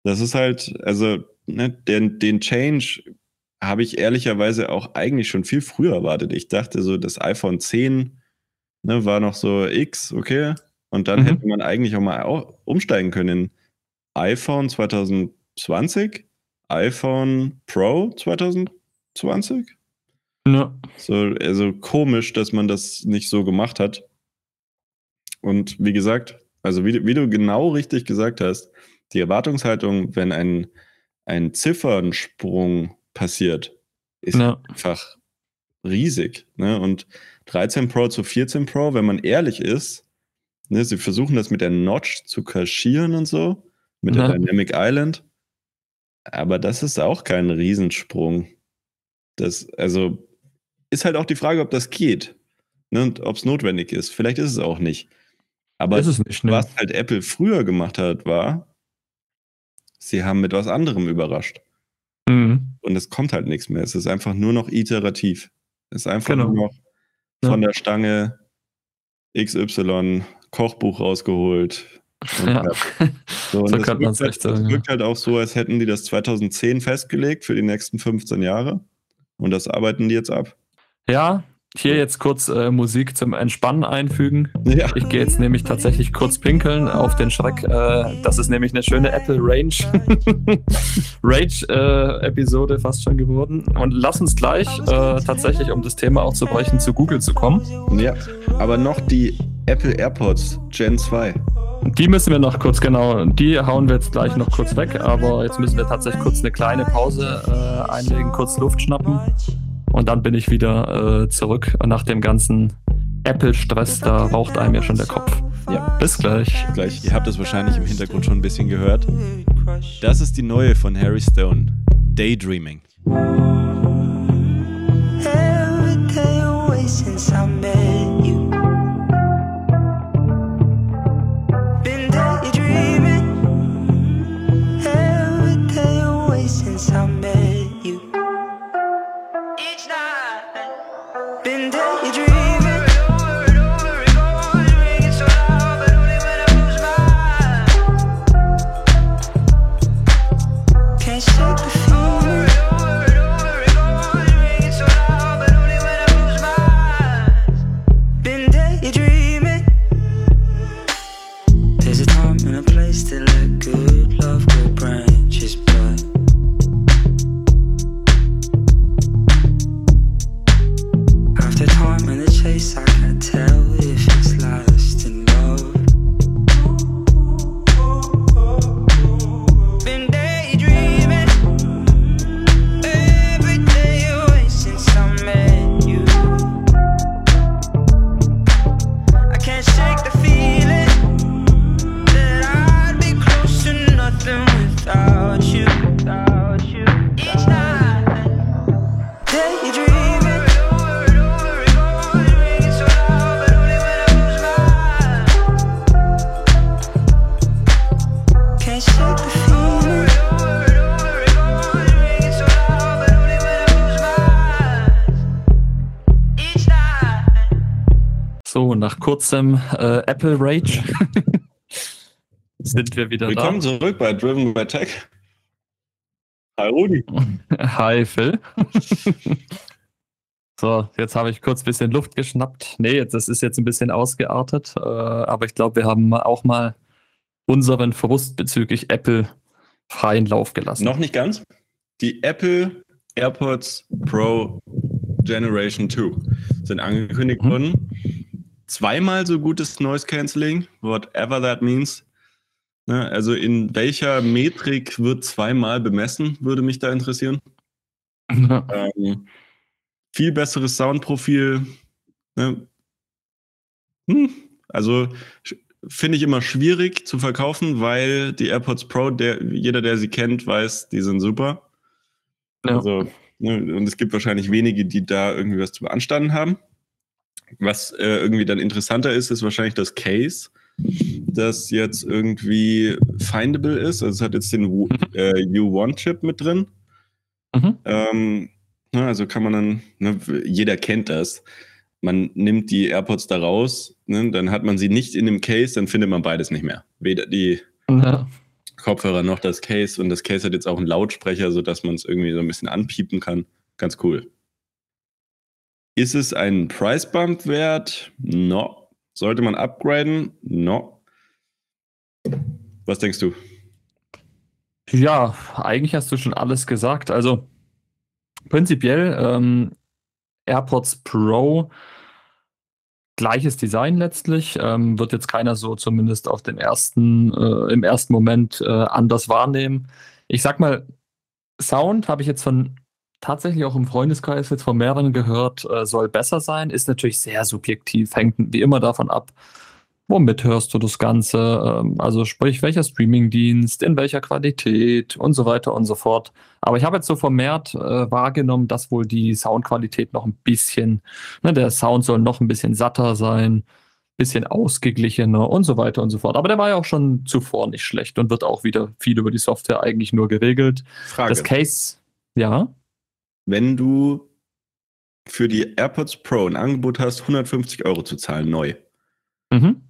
Das ist halt, also ne, den, den Change habe ich ehrlicherweise auch eigentlich schon viel früher erwartet. Ich dachte so, das iPhone 10 ne, war noch so X, okay. Und dann mhm. hätte man eigentlich auch mal auch umsteigen können in iPhone 2020, iPhone Pro 2020. Ja. So, also komisch, dass man das nicht so gemacht hat. Und wie gesagt, also wie, wie du genau richtig gesagt hast, die Erwartungshaltung, wenn ein, ein Ziffernsprung passiert, ist ja. einfach riesig. Ne? Und 13 Pro zu 14 Pro, wenn man ehrlich ist, ne, sie versuchen das mit der Notch zu kaschieren und so, mit ja. der Dynamic Island. Aber das ist auch kein Riesensprung. Das, also, ist halt auch die Frage, ob das geht. Ne, und ob es notwendig ist. Vielleicht ist es auch nicht. Aber nicht, ne? was halt Apple früher gemacht hat, war, sie haben mit was anderem überrascht. Mhm. Und es kommt halt nichts mehr. Es ist einfach nur noch iterativ. Es ist einfach genau. nur noch von ja. der Stange XY Kochbuch rausgeholt. Ja. So, so könnte man es echt sagen. Es wirkt halt auch so, als hätten die das 2010 festgelegt für die nächsten 15 Jahre. Und das arbeiten die jetzt ab. Ja, hier jetzt kurz äh, Musik zum Entspannen einfügen. Ja. Ich gehe jetzt nämlich tatsächlich kurz pinkeln auf den Schreck. Äh, das ist nämlich eine schöne Apple Range Rage-Episode äh, fast schon geworden. Und lass uns gleich äh, tatsächlich, um das Thema auch zu brechen, zu Google zu kommen. Ja, aber noch die Apple AirPods Gen 2. Die müssen wir noch kurz, genau, die hauen wir jetzt gleich noch kurz weg, aber jetzt müssen wir tatsächlich kurz eine kleine Pause äh, einlegen, kurz Luft schnappen. Und dann bin ich wieder äh, zurück nach dem ganzen Apple-Stress, da raucht einem ja schon der Kopf. Ja. Bis gleich. Gleich. Ihr habt es wahrscheinlich im Hintergrund schon ein bisschen gehört. Das ist die neue von Harry Stone. Daydreaming. Every day away since I met So, nach kurzem äh, Apple Rage sind wir wieder Willkommen zurück bei Driven by Tech. Hi Rudi. da. Hi Phil. so, jetzt habe ich kurz ein bisschen Luft geschnappt. Nee, jetzt, das ist jetzt ein bisschen ausgeartet, äh, aber ich glaube, wir haben auch mal unseren Frust bezüglich Apple freien Lauf gelassen. Noch nicht ganz. Die Apple AirPods Pro Generation 2 sind angekündigt Mhm. Zweimal so gutes Noise Cancelling, whatever that means. Ne, also in welcher Metrik wird zweimal bemessen, würde mich da interessieren. Ähm, viel besseres Soundprofil. Ne? Hm, also finde ich immer schwierig zu verkaufen, weil die AirPods Pro, der, jeder, der sie kennt, weiß, die sind super. Ja. Also, ne, und es gibt wahrscheinlich wenige, die da irgendwie was zu beanstanden haben. Was äh, irgendwie dann interessanter ist, ist wahrscheinlich das Case, das jetzt irgendwie findable ist. Also es hat jetzt den U- äh, U1-Chip mit drin. Mhm. Ähm, ne, also kann man dann, ne, jeder kennt das. Man nimmt die AirPods da raus, ne, dann hat man sie nicht in dem Case, dann findet man beides nicht mehr. Weder die Ja. Kopfhörer noch das Case und das Case hat jetzt auch einen Lautsprecher, sodass man es irgendwie so ein bisschen anpiepen kann. Ganz cool. Ist es ein Price Bump wert? No. Sollte man upgraden? No. Was denkst du? Ja, eigentlich hast du schon alles gesagt. Also prinzipiell ähm, AirPods Pro, gleiches Design letztlich, ähm, wird jetzt keiner so zumindest auf den ersten, äh, im ersten Moment äh, anders wahrnehmen. Ich sag mal, Sound habe ich jetzt von tatsächlich auch im Freundeskreis jetzt von mehreren gehört, äh, soll besser sein, ist natürlich sehr subjektiv, hängt wie immer davon ab, womit hörst du das Ganze, ähm, also sprich, welcher Streamingdienst, in welcher Qualität und so weiter und so fort. Aber ich habe jetzt so vermehrt äh, wahrgenommen, dass wohl die Soundqualität noch ein bisschen, ne, der Sound soll noch ein bisschen satter sein, bisschen ausgeglichener und so weiter und so fort. Aber der war ja auch schon zuvor nicht schlecht und wird auch wieder viel über die Software eigentlich nur geregelt. Frage. Das Case, ja. Wenn du für die AirPods Pro ein Angebot hast, 150 Euro zu zahlen, neu. Mhm.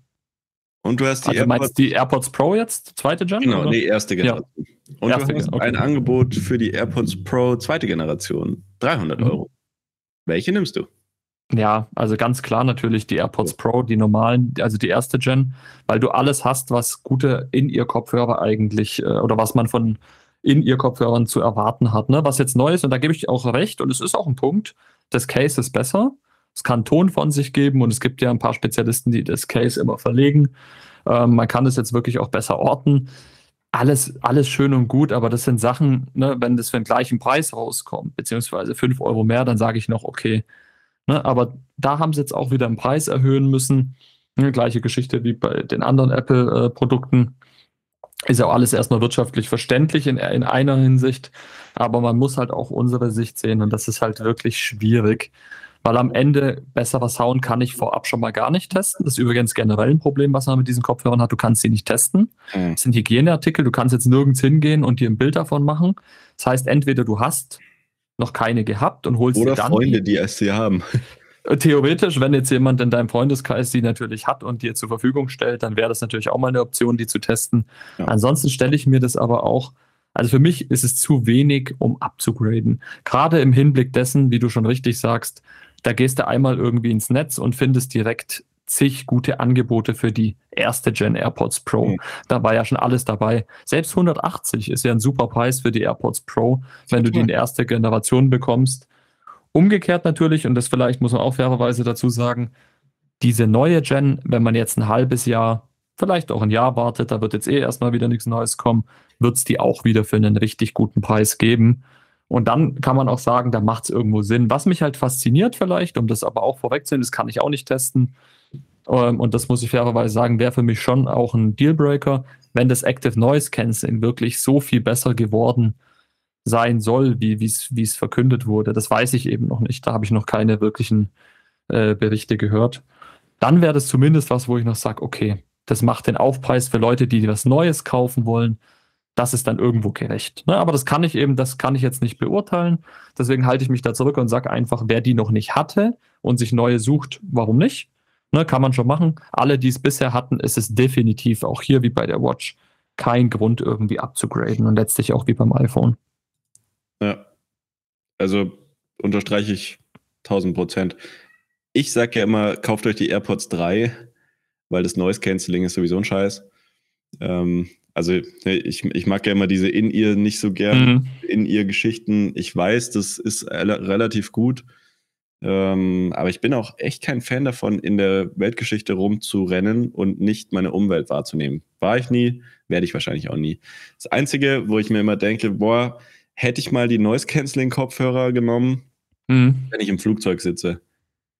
Und du hast die Also AirPods. meinst die AirPods Pro jetzt, zweite Gen? Genau, oder? nee, erste Generation. Und Erste du hast Gen- okay. ein Angebot für die AirPods Pro zweite Generation, 300 Mhm. Euro. Welche nimmst du? Ja, also ganz klar natürlich die AirPods Pro, die normalen, also die erste Gen, weil du alles hast, was gute In-Ear-Kopfhörer eigentlich äh, oder was man von In-Ear-Kopfhörern zu erwarten hat. Ne? Was jetzt neu ist, und da gebe ich auch recht, und es ist auch ein Punkt, das Case ist besser. Es kann Ton von sich geben und es gibt ja ein paar Spezialisten, die das Case immer verlegen. Ähm, man kann es jetzt wirklich auch besser orten. Alles, alles schön und gut, aber das sind Sachen, ne, wenn das für den gleichen Preis rauskommt, beziehungsweise 5 Euro mehr, dann sage ich noch, okay, Ne, aber da haben sie jetzt auch wieder den Preis erhöhen müssen. Ne, gleiche Geschichte wie bei den anderen Apple-Produkten. Ist ja auch alles erstmal wirtschaftlich verständlich in, in einer Hinsicht, aber man muss halt auch unsere Sicht sehen und das ist halt wirklich schwierig, weil am Ende besserer Sound kann ich vorab schon mal gar nicht testen. Das ist übrigens generell ein Problem, was man mit diesen Kopfhörern hat. Du kannst sie nicht testen. Hm. Das sind Hygieneartikel. Du kannst jetzt nirgends hingehen und dir ein Bild davon machen. Das heißt, entweder du hast noch keine gehabt und holst Oder sie dann. Freunde, die es sie haben. Theoretisch, wenn jetzt jemand in deinem Freundeskreis die natürlich hat und dir zur Verfügung stellt, dann wäre das natürlich auch mal eine Option, die zu testen. Ja. Ansonsten stelle ich mir das aber auch, also für mich ist es zu wenig, um abzugraden. Gerade im Hinblick dessen, wie du schon richtig sagst, da gehst du einmal irgendwie ins Netz und findest direkt zig gute Angebote für die erste Gen AirPods Pro. Mhm. Da war ja schon alles dabei. Selbst 180 ist ja ein super Preis für die AirPods Pro, wenn du die in erste Generation bekommst. Umgekehrt natürlich, und das vielleicht muss man auch fairerweise dazu sagen, diese neue Gen, wenn man jetzt ein halbes Jahr, vielleicht auch ein Jahr wartet, da wird jetzt eh erstmal wieder nichts Neues kommen, wird es die auch wieder für einen richtig guten Preis geben. Und dann kann man auch sagen, da macht es irgendwo Sinn. Was mich halt fasziniert vielleicht, um das aber auch vorwegzunehmen, das kann ich auch nicht testen. Ähm, und das muss ich fairerweise sagen, wäre für mich schon auch ein Dealbreaker, wenn das Active Noise Cancelling wirklich so viel besser geworden sein soll, wie es verkündet wurde. Das weiß ich eben noch nicht. Da habe ich noch keine wirklichen äh, Berichte gehört. Dann wäre das zumindest was, wo ich noch sage, okay, das macht den Aufpreis für Leute, die was Neues kaufen wollen. Das ist dann irgendwo gerecht. Ne? Aber das kann ich eben, das kann ich jetzt nicht beurteilen. Deswegen halte ich mich da zurück und sage einfach, wer die noch nicht hatte und sich neue sucht, warum nicht? Ne, kann man schon machen. Alle, die es bisher hatten, ist es definitiv auch hier wie bei der Watch kein Grund irgendwie abzugraden und letztlich auch wie beim iPhone. Ja. Also unterstreiche ich 1000 Prozent. Ich sage ja immer, kauft euch die AirPods 3, weil das Noise Cancelling ist sowieso ein Scheiß. Ähm, also ne, ich, ich mag ja immer diese In-Ear nicht so gern, Mhm. In-Ear-Geschichten. Ich weiß, das ist rela- relativ gut. Ähm, aber ich bin auch echt kein Fan davon, in der Weltgeschichte rumzurennen und nicht meine Umwelt wahrzunehmen. War ich nie, werde ich wahrscheinlich auch nie. Das Einzige, wo ich mir immer denke, boah, hätte ich mal die Noise-Canceling-Kopfhörer genommen, Mhm. wenn ich im Flugzeug sitze.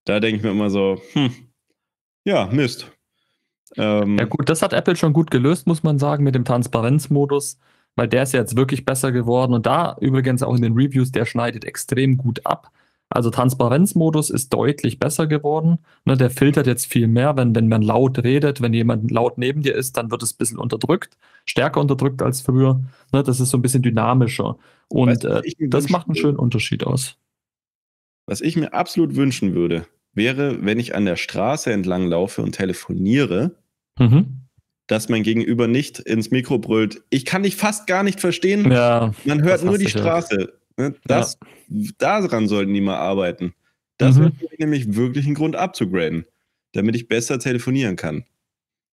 Da denke ich mir immer so, hm, ja, Mist. Ähm, Ja gut, das hat Apple schon gut gelöst, muss man sagen, mit dem Transparenzmodus, weil der ist ja jetzt wirklich besser geworden und da übrigens auch in den Reviews, der schneidet extrem gut ab. Also Transparenzmodus ist deutlich besser geworden. Ne, der filtert jetzt viel mehr, wenn, wenn man laut redet, wenn jemand laut neben dir ist, dann wird es ein bisschen unterdrückt, stärker unterdrückt als früher. Ne, das ist so ein bisschen dynamischer. Und äh, das macht einen schönen Unterschied aus. Was ich mir absolut wünschen würde, wäre, wenn ich an der Straße entlang laufe und telefoniere, Mhm. dass mein Gegenüber nicht ins Mikro brüllt, ich kann dich fast gar nicht verstehen, Ja, man hört nur die ich auch. Ne, Das, Daran sollten die mal arbeiten. Das Mhm. wäre nämlich wirklich ein Grund abzugraden, damit ich besser telefonieren kann.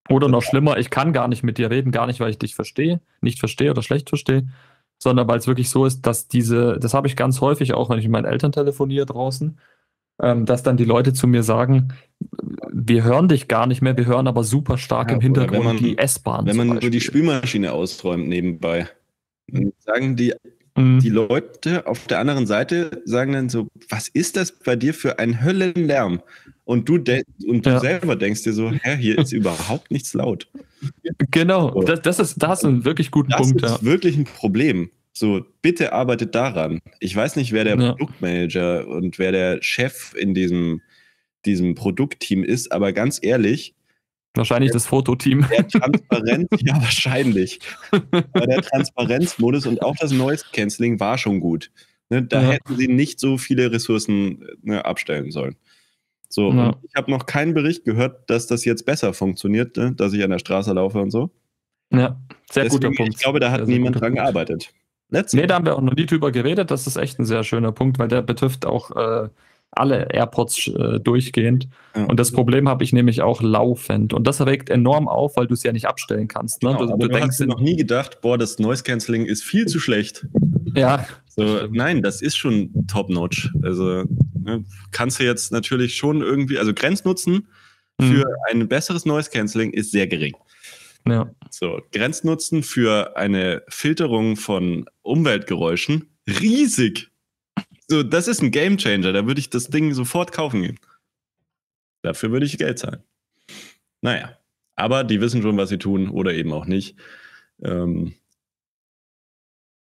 Oder noch schlimmer, ich kann gar nicht mit dir reden, gar nicht, weil ich dich verstehe, nicht verstehe oder schlecht verstehe, sondern weil es wirklich so ist, dass diese, das habe ich ganz häufig auch, wenn ich mit meinen Eltern telefoniere draußen, ähm, dass dann die Leute zu mir sagen, wir hören dich gar nicht mehr, wir hören aber super stark Ja, im Hintergrund man- die S-Bahn. Wenn man nur die. Spülmaschine ausräumt nebenbei, dann sagen die Mhm. die Leute auf der anderen Seite sagen dann so, was ist das bei dir für ein Höllenlärm? Und du, und du Ja. selber denkst dir so, hä, hier ist überhaupt nichts laut. Genau, So. das, das ist, da hast du einen wirklich guten Das Punkt, ist ja. wirklich ein Problem. So, bitte arbeitet daran. Ich weiß nicht, wer der Ja. Produktmanager und wer der Chef in diesem, diesem Produktteam ist, aber ganz ehrlich, Wahrscheinlich das Fototeam. der Transparenz, ja, wahrscheinlich. Aber der Transparenzmodus und auch das Noise Cancelling war schon gut. Ne, da Ja. hätten sie nicht so viele Ressourcen ne, abstellen sollen. So, Ja. ich habe noch keinen Bericht gehört, dass das jetzt besser funktioniert, ne, dass ich an der Straße laufe und so. Ja, sehr guter Deswegen, Punkt. Ich glaube, da hat Sehr, sehr niemand guter dran Punkt. gearbeitet. Let's Nee, da haben wir auch noch nie drüber geredet. Das ist echt ein sehr schöner Punkt, weil der betrifft auch äh, alle AirPods äh, durchgehend. Ja. Und das Problem habe ich nämlich auch laufend. Und das regt enorm auf, weil du es ja nicht abstellen kannst. Ne? Genau, du, aber du du denkst, hast noch nie gedacht, boah, das Noise Cancelling ist viel zu schlecht. ja, So, nein, das ist schon top-notch. Also ne, kannst du jetzt natürlich schon irgendwie, also Grenznutzen für Mhm. ein besseres Noise Cancelling ist sehr gering. ja. So, Grenznutzen für eine Filterung von Umweltgeräuschen riesig. So, das ist ein Gamechanger. Da würde ich das Ding sofort kaufen gehen. Dafür würde ich Geld zahlen. Naja, aber die wissen schon, was sie tun oder eben auch nicht. Ähm,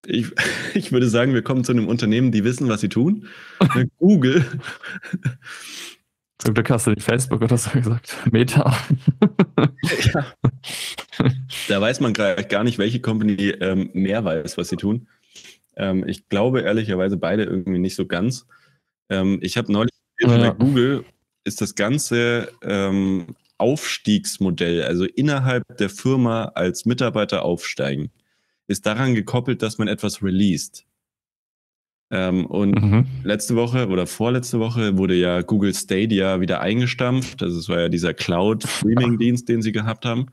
ich, ich würde sagen, wir kommen zu einem Unternehmen, die wissen, was sie tun. Google. Zum Glück hast du nicht Facebook oder so gesagt. Meta. ja. Da weiß man gar nicht, welche Company ähm, mehr weiß, was sie tun. Ähm, ich glaube ehrlicherweise beide irgendwie nicht so ganz. Ähm, ich habe neulich ja. bei Google ist das ganze ähm, Aufstiegsmodell, also innerhalb der Firma als Mitarbeiter aufsteigen, ist daran gekoppelt, dass man etwas released. Ähm, und mhm. letzte Woche oder vorletzte Woche wurde ja Google Stadia wieder eingestampft. Also es war ja dieser Cloud-Streaming-Dienst, den sie gehabt haben.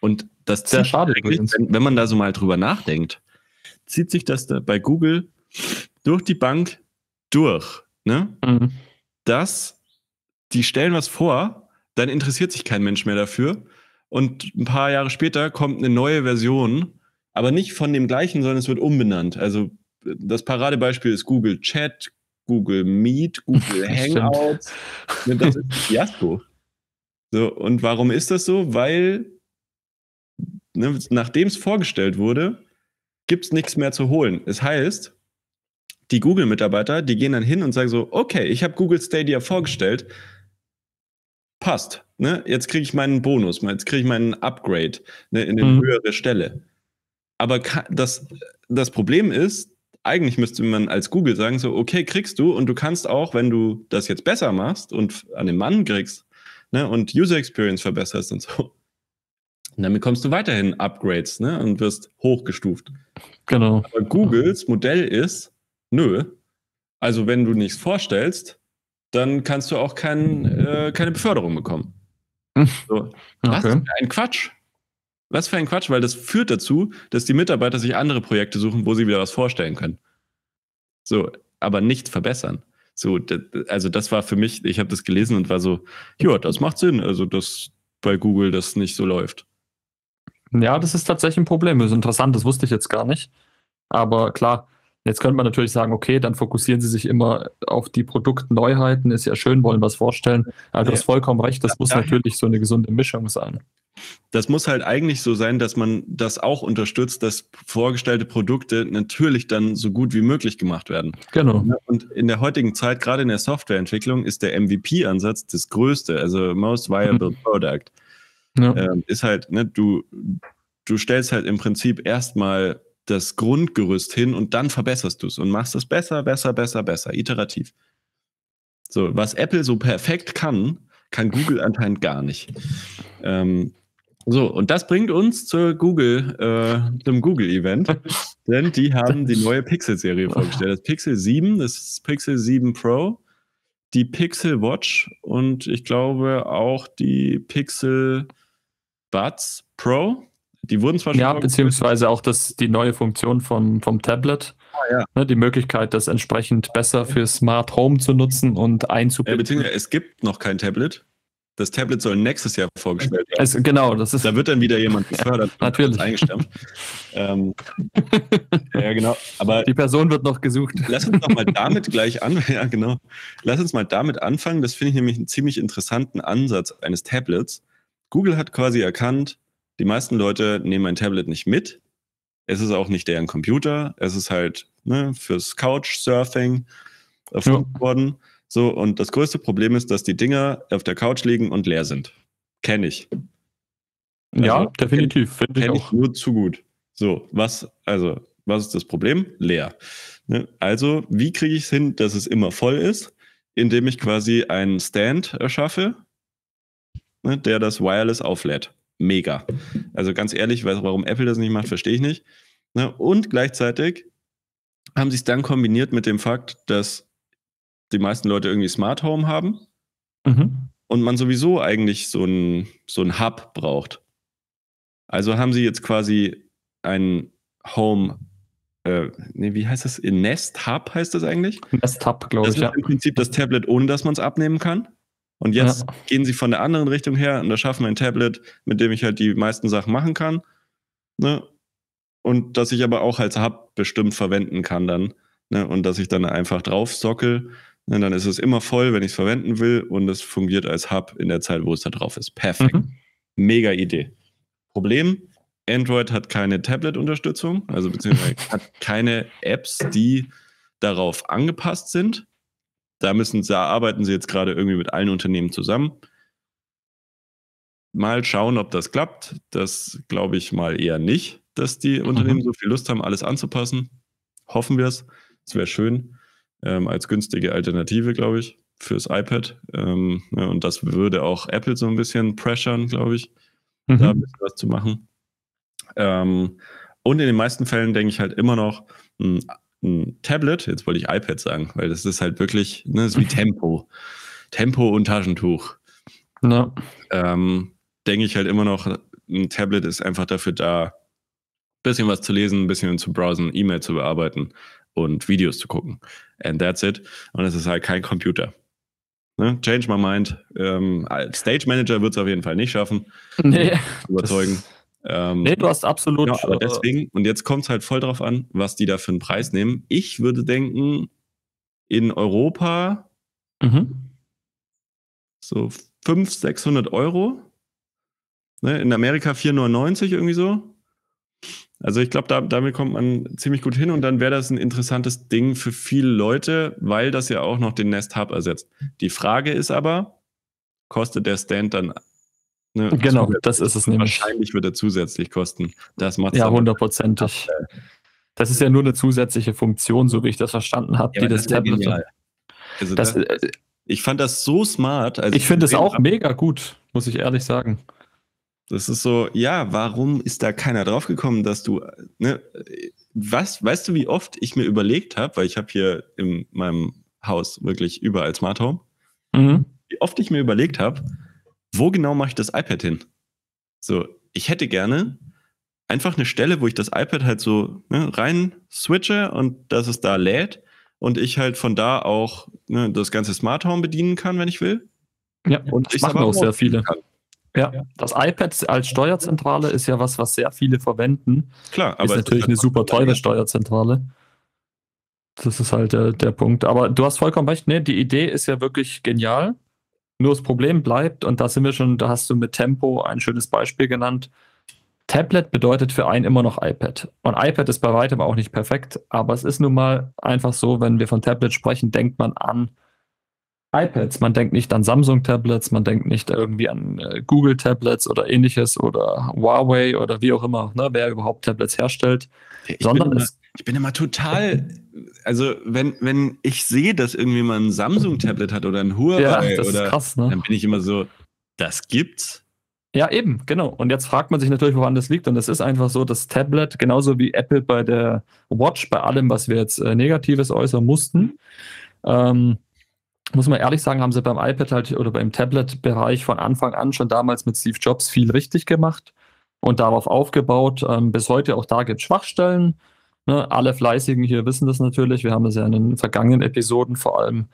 Und das sehr schade wenn, wenn man da so mal drüber nachdenkt, zieht sich das da bei Google durch die Bank durch. Ne? Mhm. Dass die stellen was vor, dann interessiert sich kein Mensch mehr dafür. Und ein paar Jahre später kommt eine neue Version, aber nicht von dem gleichen, sondern es wird umbenannt. Also das Paradebeispiel ist Google Chat, Google Meet, Google Hangouts. Das ist ein Fiasko. So, und warum ist das so? Weil, ne, nachdem es vorgestellt wurde, gibt es nichts mehr zu holen. Es heißt, die Google-Mitarbeiter, die gehen dann hin und sagen so, okay, ich habe Google Stadia vorgestellt, passt. Ne? Jetzt kriege ich meinen Bonus, jetzt kriege ich meinen Upgrade ne, in eine mhm. höhere Stelle. Aber das, das Problem ist, eigentlich müsste man als Google sagen, so, okay, kriegst du und du kannst auch, wenn du das jetzt besser machst und an den Mann kriegst ne, und User Experience verbesserst und so, und damit kommst du weiterhin Upgrades ne, und wirst hochgestuft. Genau. Aber Googles Modell ist, nö, also wenn du nichts vorstellst, dann kannst du auch kein, äh, keine Beförderung bekommen. So. Was okay. für ein Quatsch. Was für ein Quatsch, weil das führt dazu, dass die Mitarbeiter sich andere Projekte suchen, wo sie wieder was vorstellen können. So, aber nicht verbessern. So, also das war für mich, ich habe das gelesen und war so, ja, das macht Sinn, also dass bei Google das nicht so läuft. Ja, das ist tatsächlich ein Problem. Das ist interessant, das wusste ich jetzt gar nicht. Aber klar, Jetzt könnte man natürlich sagen, okay, dann fokussieren sie sich immer auf die Produktneuheiten, ist ja schön, wollen was vorstellen. Aber du hast vollkommen recht, das muss natürlich so eine gesunde Mischung sein. Das muss halt eigentlich so sein, dass man das auch unterstützt, dass vorgestellte Produkte natürlich dann so gut wie möglich gemacht werden. Genau. Und in der heutigen Zeit, gerade in der Softwareentwicklung, ist der MVP-Ansatz das größte, also Most Viable mhm. Product. Ja. Ähm, ist halt, ne, du, du stellst halt im Prinzip erstmal das Grundgerüst hin und dann verbesserst du es und machst es besser, besser, besser, besser, iterativ. So, was Apple so perfekt kann, kann Google anscheinend gar nicht. Ähm, so, und das bringt uns zur Google, äh, zum Google-Event, denn die haben die neue Pixel-Serie vorgestellt. Das Pixel 7, das Pixel 7 Pro, die Pixel Watch und ich glaube auch die Pixel Buds Pro. Die wurden zwar schon. Ja, beziehungsweise auch das, die neue Funktion von, vom Tablet. Ah, ja. ne, die Möglichkeit, das entsprechend besser für Smart Home zu nutzen und einzubinden. Ja, beziehungsweise es gibt noch kein Tablet. Das Tablet soll nächstes Jahr vorgestellt werden. Es, genau, das ist. Da wird dann wieder jemand gefördert ja, natürlich. eingestampft. ähm, ja, genau. Aber die Person wird noch gesucht. Lass uns doch mal damit gleich an. Ja, genau. Lass uns mal damit anfangen. Das finde ich nämlich einen ziemlich interessanten Ansatz eines Tablets. Google hat quasi erkannt, die meisten Leute nehmen ein Tablet nicht mit. Es ist auch nicht deren Computer. Es ist halt ne, fürs Couchsurfing erfunden ja. worden. So, und das größte Problem ist, dass die Dinger auf der Couch liegen und leer sind. Kenne ich. Also, ja, definitiv. Finde kenn ich, ich nur zu gut. So, was, also, was ist das Problem? Leer. Ne? Also, wie kriege ich es hin, dass es immer voll ist? Indem ich quasi einen Stand erschaffe, ne, der das Wireless auflädt mega. Also ganz ehrlich, warum Apple das nicht macht, verstehe ich nicht. Ne? Und gleichzeitig haben sie es dann kombiniert mit dem Fakt, dass die meisten Leute irgendwie Smart Home haben mhm. und man sowieso eigentlich so ein, so ein Hub braucht. Also haben sie jetzt quasi ein Home, äh, nee, wie heißt das? Nest Hub heißt das eigentlich? Nest Hub, glaube ich. Das ist ja. im Prinzip das Tablet, ohne dass man es abnehmen kann. Und jetzt ja. gehen sie von der anderen Richtung her und da schaffen wir ein Tablet, mit dem ich halt die meisten Sachen machen kann. Ne? Und dass ich aber auch als Hub bestimmt verwenden kann dann. Ne? Und dass ich dann einfach drauf sockel. Ne? Dann ist es immer voll, wenn ich es verwenden will. Und es fungiert als Hub in der Zeit, wo es da drauf ist. Perfekt. Mhm. Mega Idee. Problem, Android hat keine Tablet-Unterstützung, also beziehungsweise hat keine Apps, die darauf angepasst sind. Da müssen, da arbeiten sie jetzt gerade irgendwie mit allen Unternehmen zusammen. Mal schauen, ob das klappt. Das glaube ich mal eher nicht, dass die mhm. Unternehmen so viel Lust haben, alles anzupassen. Hoffen wir es. Es wäre schön ähm, als günstige Alternative, glaube ich, fürs iPad. Ähm, ja, und das würde auch Apple so ein bisschen pressern, glaube ich, mhm. da ein bisschen was zu machen. Ähm, und in den meisten Fällen denke ich halt immer noch, ein, ein, Tablet, jetzt wollte ich iPad sagen, weil das ist halt wirklich, ne, das ist wie Tempo. Tempo und Taschentuch. Ja. Ähm, denke ich halt immer noch, ein Tablet ist einfach dafür da, ein bisschen was zu lesen, ein bisschen zu browsen, E-Mail zu bearbeiten und Videos zu gucken. And that's it. Und es ist halt kein Computer. Ne? Change my mind. Ähm, Stage Manager wird es auf jeden Fall nicht schaffen. Nee. Überzeugen. Ähm, nee, du hast absolut. Ja, aber äh, deswegen, und jetzt kommt es halt voll drauf an, was die da für einen Preis nehmen. Ich würde denken, in Europa mhm. so 500, 600 Euro. Ne? In Amerika 4,99 irgendwie so. Also ich glaube, da, damit kommt man ziemlich gut hin und dann wäre das ein interessantes Ding für viele Leute, weil das ja auch noch den Nest Hub ersetzt. Die Frage ist aber, kostet der Stand dann Ne, genau, das ist es nämlich. Wahrscheinlich wird er zusätzlich kosten. Das macht Ja, hundertprozentig. Das ist ja nur eine zusätzliche Funktion, so wie ich das verstanden habe, ja, die das, das Tablet. Ja also das, das, äh, ich fand das so smart. ich finde es auch hab. mega gut, muss ich ehrlich sagen. Das ist so, ja, warum ist da keiner draufgekommen, dass du, ne, was, weißt du, wie oft ich mir überlegt habe, weil ich habe hier in meinem Haus wirklich überall Smart Home, mhm. wie oft ich mir überlegt habe, wo genau mache ich das iPad hin? So, ich hätte gerne einfach eine Stelle, wo ich das iPad halt so ne, rein switche und dass es da lädt und ich halt von da auch ne, das ganze Smart Home bedienen kann, wenn ich will. Ja, und das machen auch sehr viele. Kann. Ja, das iPad als Steuerzentrale ist ja was, was sehr viele verwenden. Klar, aber ist natürlich ist eine super teure Steuerzentrale. Das ist halt der, der Punkt. Aber du hast vollkommen recht, ne? Die Idee ist ja wirklich genial. Nur das Problem bleibt, und da sind wir schon, da hast du mit Tempo ein schönes Beispiel genannt. Tablet bedeutet für einen immer noch iPad. Und iPad ist bei weitem auch nicht perfekt, aber es ist nun mal einfach so, wenn wir von Tablet sprechen, denkt man an iPads. Man denkt nicht an Samsung-Tablets, man denkt nicht irgendwie an äh, Google-Tablets oder ähnliches oder Huawei oder wie auch immer, ne, wer überhaupt Tablets herstellt. Ich sondern immer, ich bin immer total, also wenn, wenn ich sehe, dass irgendwie mal ein Samsung-Tablet hat oder ein Huawei ja, oder krass, ne? dann bin ich immer so, das gibt's. Ja, eben, genau. Und jetzt fragt man sich natürlich, woran das liegt. Und es ist einfach so, dass Tablet, genauso wie Apple bei der Watch, bei allem, was wir jetzt äh, Negatives äußern mussten, ähm, muss man ehrlich sagen, haben sie beim iPad halt oder beim Tablet-Bereich von Anfang an schon damals mit Steve Jobs viel richtig gemacht und darauf aufgebaut. Ähm, bis heute auch da gibt es Schwachstellen. Ne? Alle Fleißigen hier wissen das natürlich. Wir haben das ja in den vergangenen Episoden, vor allem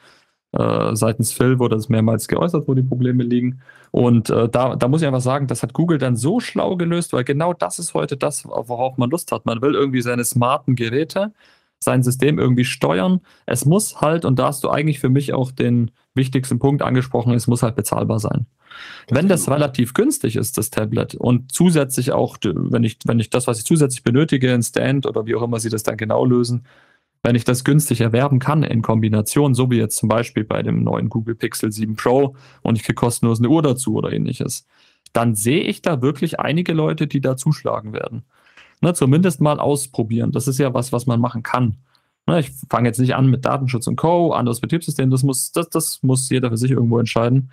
äh, seitens Phil, wurde das mehrmals geäußert, wo die Probleme liegen. Und äh, da, da muss ich einfach sagen, das hat Google dann so schlau gelöst, weil genau das ist heute das, worauf man Lust hat. Man will irgendwie seine smarten Geräte sein System irgendwie steuern. Es muss halt, und da hast du eigentlich für mich auch den wichtigsten Punkt angesprochen, es muss halt bezahlbar sein. Wenn das relativ günstig ist, das Tablet, und zusätzlich auch, wenn ich, wenn ich das, was ich zusätzlich benötige, ein Stand oder wie auch immer sie das dann genau lösen, wenn ich das günstig erwerben kann in Kombination, so wie jetzt zum Beispiel bei dem neuen Google Pixel 7 Pro und ich kriege kostenlos eine Uhr dazu oder ähnliches, dann sehe ich da wirklich einige Leute, die da zuschlagen werden. Ne, zumindest mal ausprobieren. Das ist ja was, was man machen kann. Ne, ich fange jetzt nicht an mit Datenschutz und Co., anderes Betriebssystem, das muss, das, das muss jeder für sich irgendwo entscheiden.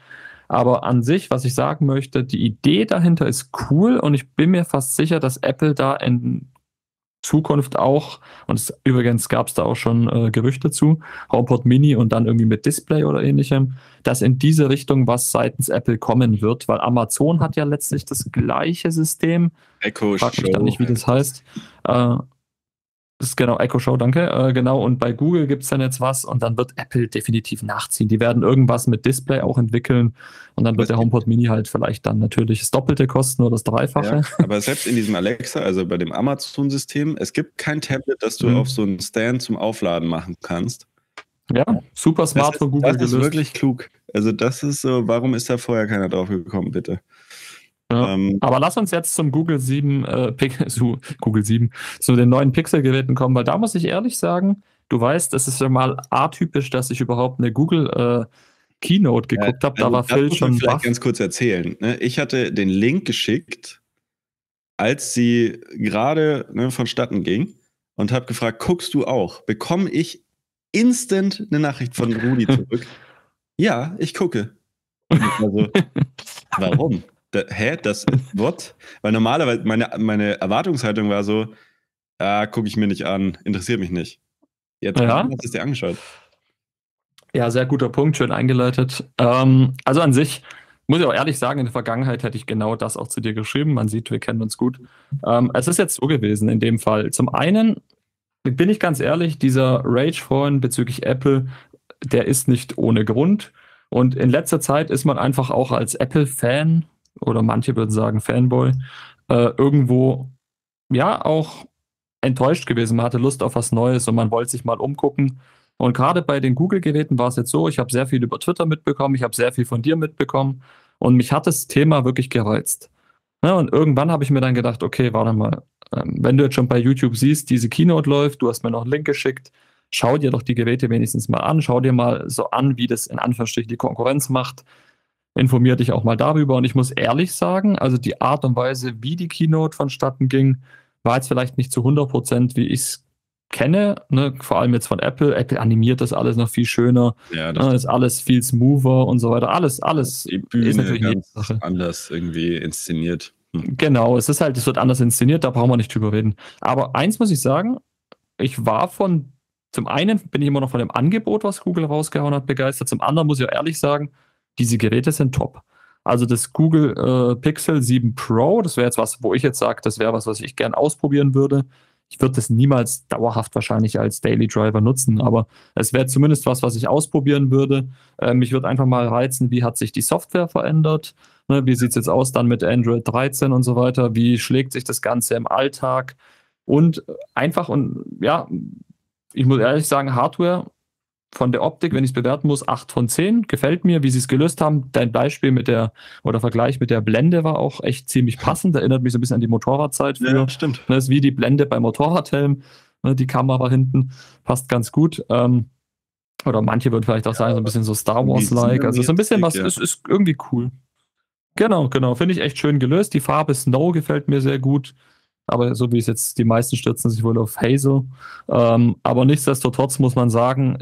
Aber an sich, was ich sagen möchte, die Idee dahinter ist cool und ich bin mir fast sicher, dass Apple da in Zukunft auch, und es, übrigens gab es da auch schon äh, Gerüchte zu, HomePod Mini und dann irgendwie mit Display oder ähnlichem, dass in diese Richtung was seitens Apple kommen wird, weil Amazon hat ja letztlich das gleiche System. Echo Frag mich dann nicht, wie das heißt. Äh, ist genau Echo Show, danke. Äh, genau, und bei Google gibt es dann jetzt was und dann wird Apple definitiv nachziehen. Die werden irgendwas mit Display auch entwickeln und dann wird der HomePod Mini halt vielleicht dann natürlich das Doppelte kosten oder das Dreifache. Ja, aber selbst in diesem Alexa, also bei dem Amazon-System, es gibt kein Tablet, das du mhm. auf so einen Stand zum Aufladen machen kannst. Ja, super smart von Google das gelöst. Das ist wirklich klug. Also das ist so, warum ist da vorher keiner drauf gekommen, bitte? Ja. Ähm, Aber lass uns jetzt zum Google 7, äh, zu Google 7, zu den neuen Pixel-Geräten kommen, weil da muss ich ehrlich sagen, du weißt, es ist ja mal atypisch, dass ich überhaupt eine Google äh, Keynote geguckt habe. Da also war Phil schon. Vielleicht ganz kurz erzählen. Ne? Ich hatte den Link geschickt, als sie gerade ne, vonstatten ging und habe gefragt, guckst du auch? Bekomme ich instant eine Nachricht von Rudi zurück? ja, ich gucke. Also, warum? Da, hä? Das what? Weil normalerweise meine, meine Erwartungshaltung war so, ah, gucke ich mir nicht an, interessiert mich nicht. Jetzt ja. hast du es dir angeschaut. Ja, sehr guter Punkt, schön eingeleitet. Ähm, also an sich, muss ich auch ehrlich sagen, in der Vergangenheit hätte ich genau das auch zu dir geschrieben. Man sieht, wir kennen uns gut. Ähm, es ist jetzt so gewesen in dem Fall. Zum einen bin ich ganz ehrlich, dieser Rage vorhin bezüglich Apple, der ist nicht ohne Grund. Und in letzter Zeit ist man einfach auch als Apple-Fan oder manche würden sagen Fanboy, äh, irgendwo ja auch enttäuscht gewesen. Man hatte Lust auf was Neues und man wollte sich mal umgucken. Und gerade bei den Google-Geräten war es jetzt so, ich habe sehr viel über Twitter mitbekommen, ich habe sehr viel von dir mitbekommen und mich hat das Thema wirklich gereizt. Ja, und irgendwann habe ich mir dann gedacht, okay, warte mal, ähm, wenn du jetzt schon bei YouTube siehst, diese Keynote läuft, du hast mir noch einen Link geschickt, schau dir doch die Geräte wenigstens mal an, schau dir mal so an, wie das in Anführungsstrichen die Konkurrenz macht informier dich auch mal darüber. Und ich muss ehrlich sagen, also die Art und Weise, wie die Keynote vonstatten ging, war jetzt vielleicht nicht zu 100 Prozent, wie ich es kenne, ne? vor allem jetzt von Apple. Apple animiert das alles noch viel schöner. Ja, das ne? ist alles viel smoother und so weiter. Alles, alles die Bühne ist natürlich ganz anders irgendwie inszeniert. Hm. Genau, es ist halt, es wird anders inszeniert, da brauchen wir nicht drüber reden. Aber eins muss ich sagen, ich war von, zum einen bin ich immer noch von dem Angebot, was Google rausgehauen hat, begeistert. Zum anderen muss ich auch ehrlich sagen, diese Geräte sind top. Also das Google äh, Pixel 7 Pro, das wäre jetzt was, wo ich jetzt sage, das wäre was, was ich gern ausprobieren würde. Ich würde das niemals dauerhaft wahrscheinlich als Daily Driver nutzen, aber es wäre zumindest was, was ich ausprobieren würde. Äh, mich würde einfach mal reizen, wie hat sich die Software verändert? Ne, wie sieht es jetzt aus dann mit Android 13 und so weiter? Wie schlägt sich das Ganze im Alltag? Und einfach und ja, ich muss ehrlich sagen, Hardware von der Optik, wenn ich es bewerten muss, 8 von 10. Gefällt mir, wie sie es gelöst haben. Dein Beispiel mit der, oder Vergleich mit der Blende war auch echt ziemlich passend. Erinnert mich so ein bisschen an die Motorradzeit. Früher. Ja, stimmt. Das ist wie die Blende beim Motorradhelm. Ne, die Kamera hinten passt ganz gut. Ähm, oder manche würden vielleicht auch ja, sagen, so ein bisschen so Star Wars-like. Also so ein bisschen was, ja. ist, ist irgendwie cool. Genau, genau. Finde ich echt schön gelöst. Die Farbe Snow gefällt mir sehr gut. Aber so wie es jetzt die meisten stürzen sich wohl auf Hazel. Ähm, aber nichtsdestotrotz muss man sagen,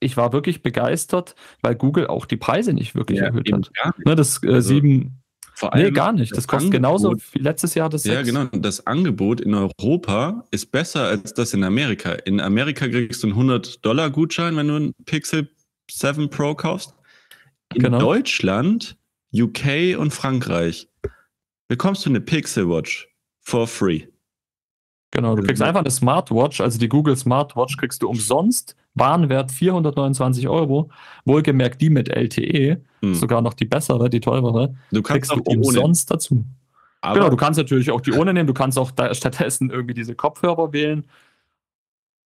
ich war wirklich begeistert, weil Google auch die Preise nicht wirklich ja, erhöht hat. Ne, das äh, also, sieben. Vor allem nee, gar nicht. Das, das kostet Angebot, genauso wie letztes Jahr das Ja, 6. genau. Das Angebot in Europa ist besser als das in Amerika. In Amerika kriegst du einen 100-Dollar-Gutschein, wenn du einen Pixel 7 Pro kaufst. In genau. Deutschland, UK und Frankreich bekommst du eine Pixel Watch for free. Genau, du kriegst einfach eine Smartwatch, also die Google Smartwatch kriegst du umsonst Warenwert 429 Euro. Wohlgemerkt die mit LTE, hm. sogar noch die bessere, die teurere. Du kannst auch du umsonst ohne. dazu. Aber genau, du kannst natürlich auch die ohne nehmen. Du kannst auch stattdessen irgendwie diese Kopfhörer wählen.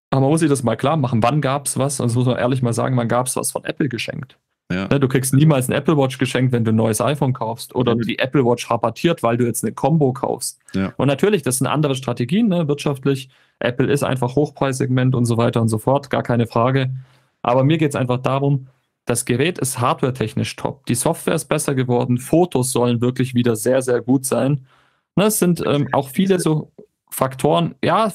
Aber man muss sich das mal klar machen. Wann gab es was? Und das muss man ehrlich mal sagen, wann gab es was von Apple geschenkt? Ja. Ne, du kriegst niemals ein Apple Watch geschenkt, wenn du ein neues iPhone kaufst oder mhm. die Apple Watch rabattiert, weil du jetzt eine Combo kaufst. Ja. Und natürlich, das sind andere Strategien, ne, wirtschaftlich. Apple ist einfach Hochpreissegment und so weiter und so fort, gar keine Frage. Aber mir geht es einfach darum, das Gerät ist hardwaretechnisch top. Die Software ist besser geworden. Fotos sollen wirklich wieder sehr, sehr gut sein. Ne, es sind ähm, auch viele so Faktoren, ja,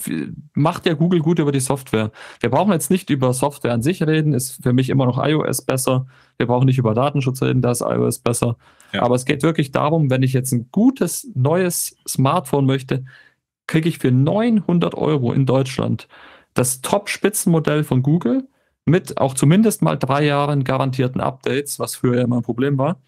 macht ja Google gut über die Software. Wir brauchen jetzt nicht über Software an sich reden, ist für mich immer noch iOS besser. Wir brauchen nicht über Datenschutz reden, da ist iOS besser. Ja. Aber es geht wirklich darum, wenn ich jetzt ein gutes, neues Smartphone möchte, kriege ich für 900 Euro in Deutschland das Top-Spitzenmodell von Google mit auch zumindest mal drei Jahren garantierten Updates, was früher immer ein Problem war.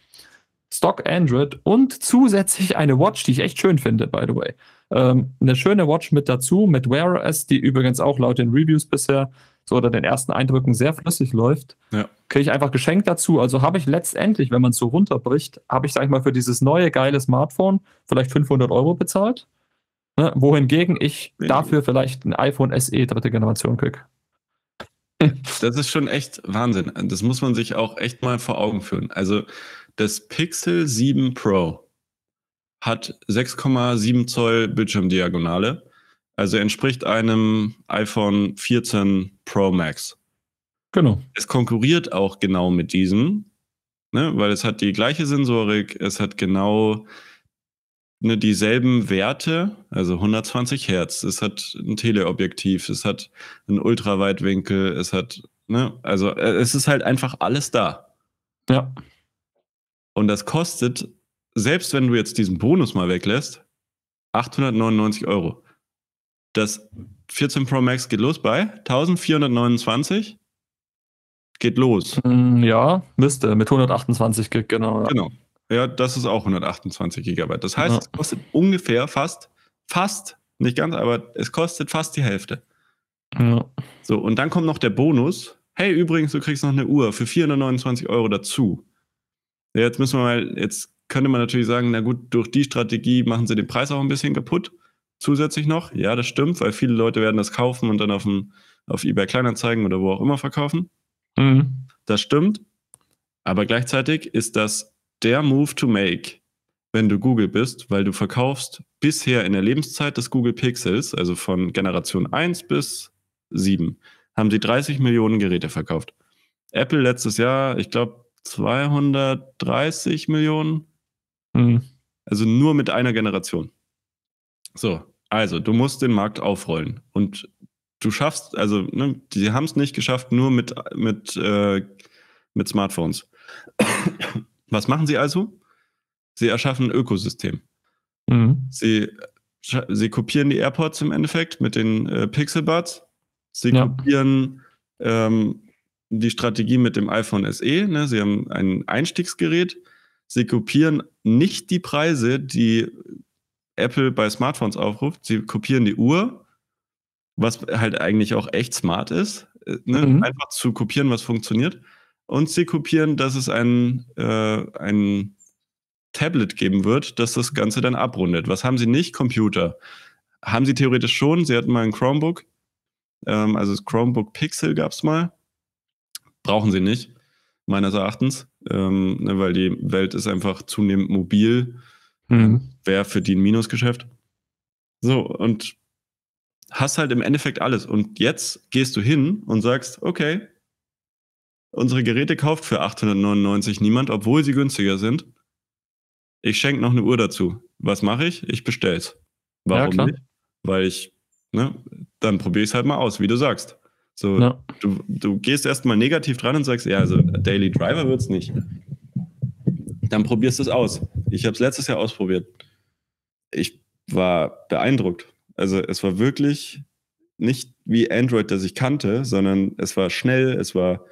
Stock Android und zusätzlich eine Watch, die ich echt schön finde, by the way. Ähm, eine schöne Watch mit dazu, mit Wear OS, die übrigens auch laut den Reviews bisher so oder den ersten Eindrücken sehr flüssig läuft. Ja. Kriege ich einfach geschenkt dazu. Also habe ich letztendlich, wenn man es so runterbricht, habe ich, sag ich mal, für dieses neue geile Smartphone vielleicht 500 Euro bezahlt. Ne? Wohingegen ich dafür vielleicht ein iPhone SE dritte Generation kriege. Das ist schon echt Wahnsinn. Das muss man sich auch echt mal vor Augen führen. Also das Pixel 7 Pro hat 6,7 Zoll Bildschirmdiagonale. Also entspricht einem iPhone 14 Pro Max. Genau. Es konkurriert auch genau mit diesem, ne, weil es hat die gleiche Sensorik, es hat genau ne, dieselben Werte, also 120 Hertz, es hat ein Teleobjektiv, es hat einen Ultraweitwinkel, es hat, ne, also äh, es ist halt einfach alles da. Ja. Und das kostet, selbst wenn du jetzt diesen Bonus mal weglässt, 899 Euro. Das 14 Pro Max geht los bei 1429. Geht los. Mm, Ja, müsste. Mit 128 Gig, genau. Ja. Genau. Ja, das ist auch 128 Gigabyte. Das heißt, Ja. es kostet ungefähr fast, fast, nicht ganz, aber es kostet fast die Hälfte. Ja. So, und dann kommt noch der Bonus. Hey, übrigens, du kriegst noch eine Uhr für 429 Euro dazu. Jetzt müssen wir mal, jetzt könnte man natürlich sagen, na gut, durch die Strategie machen sie den Preis auch ein bisschen kaputt. Zusätzlich noch. Ja, das stimmt, weil viele Leute werden das kaufen und dann auf, dem, auf eBay Kleinanzeigen oder wo auch immer verkaufen. Mhm. Das stimmt. Aber gleichzeitig ist das der Move to make, wenn du Google bist, weil du verkaufst bisher in der Lebenszeit des Google Pixels, also von Generation 1 bis 7, haben sie 30 Millionen Geräte verkauft. Apple letztes Jahr, ich glaube, 230 Millionen, Mhm. also nur mit einer Generation. So, also du musst den Markt aufrollen und du schaffst, also ne, die haben es nicht geschafft, nur mit, mit, äh, mit Smartphones. Was machen sie also? Sie erschaffen ein Ökosystem. Mhm. Sie, sie kopieren die AirPods im Endeffekt mit den äh, Pixel Buds. Sie Ja. kopieren ähm, die Strategie mit dem iPhone SE. Ne? Sie haben ein Einstiegsgerät. Sie kopieren nicht die Preise, die Apple bei Smartphones aufruft. Sie kopieren die Uhr, was halt eigentlich auch echt smart ist, äh, ne? Mhm. einfach zu kopieren, was funktioniert. Und sie kopieren, dass es ein, äh, ein Tablet geben wird, das das Ganze dann abrundet. Was haben sie nicht? Computer. Haben sie theoretisch schon. Sie hatten mal ein Chromebook. Ähm, also das Chromebook Pixel gab es mal. Brauchen sie nicht, meines Erachtens. Ähm, ne, weil die Welt ist einfach zunehmend mobil. Mhm. Wäre für die ein Minusgeschäft. So, und hast halt im Endeffekt alles. Und jetzt gehst du hin und sagst, okay, unsere Geräte kauft für 899 niemand, obwohl sie günstiger sind. Ich schenke noch eine Uhr dazu. Was mache ich? Ich bestell's. Warum klar. nicht? Weil ich, ne, dann probiere ich es halt mal aus, wie du sagst. So, Ja. du, du gehst erstmal negativ dran und sagst, ja, also Daily Driver wird's nicht. Dann probierst du es aus. Ich habe es letztes Jahr ausprobiert. Ich war beeindruckt. Also es war wirklich nicht wie Android, das ich kannte, sondern es war schnell, es war,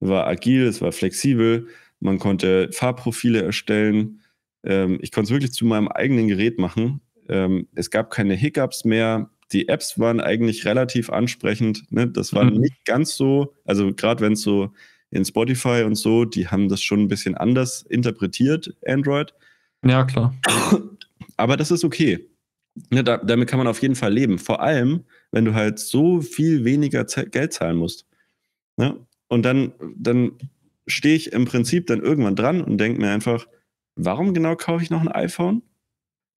war agil, es war flexibel. Man konnte Farbprofile erstellen. Ähm, ich konnte es wirklich zu meinem eigenen Gerät machen. Ähm, es gab keine Hiccups mehr. Die Apps waren eigentlich relativ ansprechend. Ne? Das war Mhm. nicht ganz so, also gerade wenn es so in Spotify und so, die haben das schon ein bisschen anders interpretiert, Android. Ja, klar. Aber das ist okay. Ne, da, damit kann man auf jeden Fall leben. Vor allem, wenn du halt so viel weniger Geld zahlen musst. Ne? Und dann, dann stehe ich im Prinzip dann irgendwann dran und denke mir einfach, warum genau kaufe ich noch ein iPhone?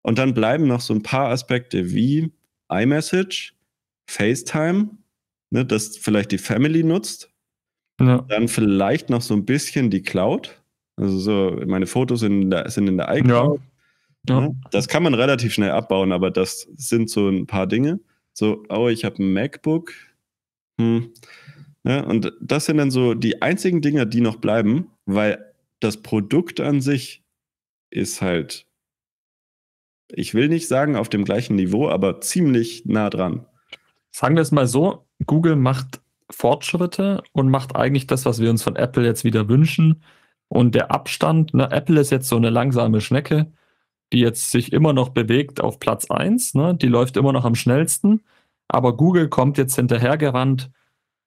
Und dann bleiben noch so ein paar Aspekte wie iMessage, FaceTime, ne, das vielleicht die Family nutzt, Ja. dann vielleicht noch so ein bisschen die Cloud. Also so, meine Fotos sind in der, sind in der iCloud. Ja. Ne? Das kann man relativ schnell abbauen, aber das sind so ein paar Dinge. So, oh, ich habe ein MacBook. Hm. Ne? Und das sind dann so die einzigen Dinge, die noch bleiben, weil das Produkt an sich ist halt, ich will nicht sagen auf dem gleichen Niveau, aber ziemlich nah dran. Sagen wir es mal so, Google macht Fortschritte und macht eigentlich das, was wir uns von Apple jetzt wieder wünschen. Und der Abstand, ne, Apple ist jetzt so eine langsame Schnecke, die jetzt sich immer noch bewegt auf Platz 1, ne, die läuft immer noch am schnellsten, aber Google kommt jetzt hinterhergerannt.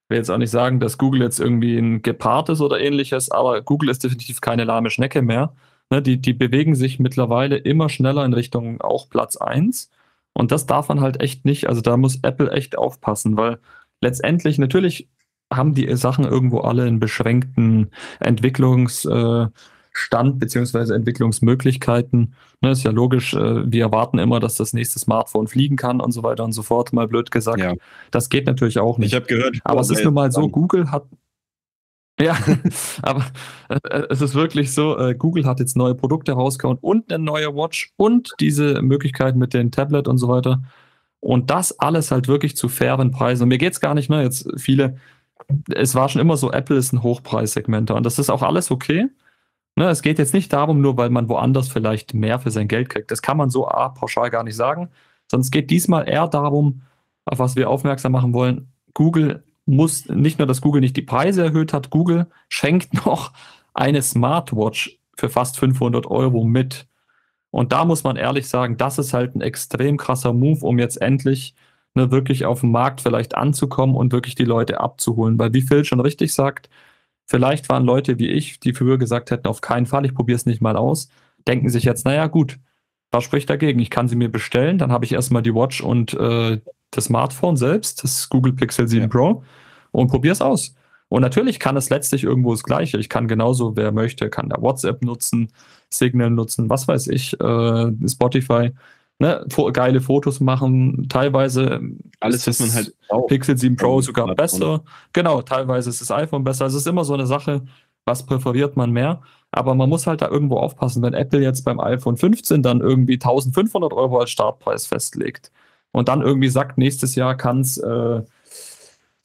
Ich will jetzt auch nicht sagen, dass Google jetzt irgendwie ein Gepard ist oder ähnliches, aber Google ist definitiv keine lahme Schnecke mehr. Ne, die, die bewegen sich mittlerweile immer schneller in Richtung auch Platz 1. Und das darf man halt echt nicht. Also da muss Apple echt aufpassen, weil letztendlich natürlich haben die Sachen irgendwo alle einen beschränkten Entwicklungsspielraum. Äh, beziehungsweise Entwicklungsmöglichkeiten. Ne, ist ja logisch, äh, wir erwarten immer, dass das nächste Smartphone fliegen kann und so weiter und so fort, mal blöd gesagt. Ja. Das geht natürlich auch nicht. Ich habe gehört, Aber es ist nun mal so, Google hat. Ja, aber äh, es ist wirklich so, äh, Google hat jetzt neue Produkte rausgehauen und eine neue Watch und diese Möglichkeit mit den Tablet und so weiter. Und das alles halt wirklich zu fairen Preisen. Und mir geht's gar nicht, ne? Jetzt viele, es war schon immer so, Apple ist ein Hochpreissegmenter und das ist auch alles okay. Ne, es geht jetzt nicht darum, nur weil man woanders vielleicht mehr für sein Geld kriegt. Das kann man so A, pauschal gar nicht sagen. Sondern es geht diesmal eher darum, auf was wir aufmerksam machen wollen. Google muss nicht nur, dass Google nicht die Preise erhöht hat, Google schenkt noch eine Smartwatch für fast 500 Euro mit. Und da muss man ehrlich sagen, das ist halt ein extrem krasser Move, um jetzt endlich ne, wirklich auf den Markt vielleicht anzukommen und wirklich die Leute abzuholen. Weil wie Phil schon richtig sagt, vielleicht waren Leute wie ich, die früher gesagt hätten, auf keinen Fall, ich probiere es nicht mal aus, denken sich jetzt, naja gut, was spricht dagegen? Ich kann sie mir bestellen, dann habe ich erstmal die Watch und äh, das Smartphone selbst, das Google Pixel 7 Ja. Pro und probiere es aus. Und natürlich kann es letztlich irgendwo das Gleiche. Ich kann genauso, wer möchte, kann da WhatsApp nutzen, Signal nutzen, was weiß ich, äh, Spotify, ne, geile Fotos machen, teilweise alles, was ist man halt. Pixel 7 Pro sogar besser. Genau, teilweise ist das iPhone besser. Also es ist immer so eine Sache, was präferiert man mehr. Aber man muss halt da irgendwo aufpassen, wenn Apple jetzt beim iPhone 15 dann irgendwie 1500 Euro als Startpreis festlegt und dann irgendwie sagt, nächstes Jahr kann es äh,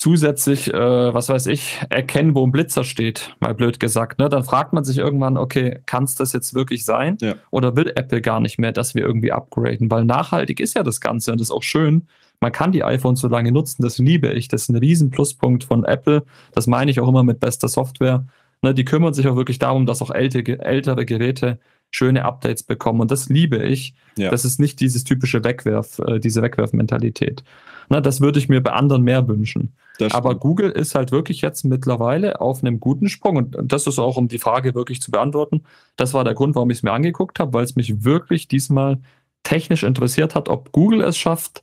zusätzlich, äh, was weiß ich, erkennen, wo ein Blitzer steht, mal blöd gesagt. Ne? Dann fragt man sich irgendwann, okay, kann es das jetzt wirklich sein? Ja. Oder will Apple gar nicht mehr, dass wir irgendwie upgraden? Weil nachhaltig ist ja das Ganze und das ist auch schön. Man kann die iPhones so lange nutzen, das liebe ich. Das ist ein riesen Pluspunkt von Apple. Das meine ich auch immer mit bester Software. Ne, die kümmern sich auch wirklich darum, dass auch ältere, ältere Geräte schöne Updates bekommen. Und das liebe ich. Ja. Das ist nicht dieses typische Wegwerf, äh, diese Wegwerfmentalität. Ne, das würde ich mir bei anderen mehr wünschen. Aber. Google ist halt wirklich jetzt mittlerweile auf einem guten Sprung. Und und das ist auch, um die Frage wirklich zu beantworten. Das war der Grund, warum ich es mir angeguckt habe, weil es mich wirklich diesmal technisch interessiert hat, ob Google es schafft,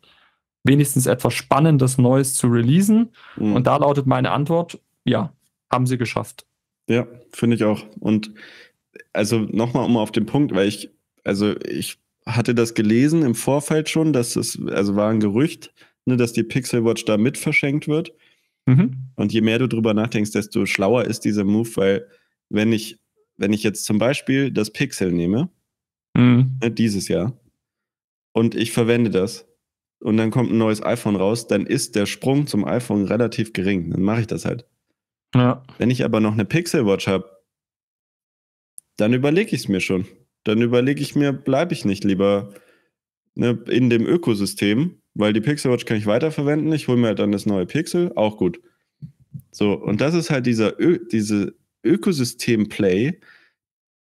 wenigstens etwas Spannendes Neues zu releasen. Mhm. Und da lautet meine Antwort, ja, haben sie geschafft. Ja, finde ich auch. Und also nochmal um auf den Punkt, weil ich, also ich hatte das gelesen im Vorfeld schon, dass es, also war ein Gerücht, ne, dass die Pixel Watch da mit verschenkt wird. Mhm. Und je mehr du drüber nachdenkst, desto schlauer ist dieser Move, weil wenn ich, wenn ich jetzt zum Beispiel das Pixel nehme, Mhm. ne, dieses Jahr, und ich verwende das, und dann kommt ein neues iPhone raus, dann ist der Sprung zum iPhone relativ gering. Dann mache ich das halt. Ja. Wenn ich aber noch eine Pixel Watch habe, dann überlege ich es mir schon. Dann überlege ich mir, bleibe ich nicht lieber ne, in dem Ökosystem, weil die Pixel Watch kann ich weiterverwenden. Ich hole mir halt dann das neue Pixel, auch gut. So, und das ist halt dieser Ö diese Ökosystem-Play,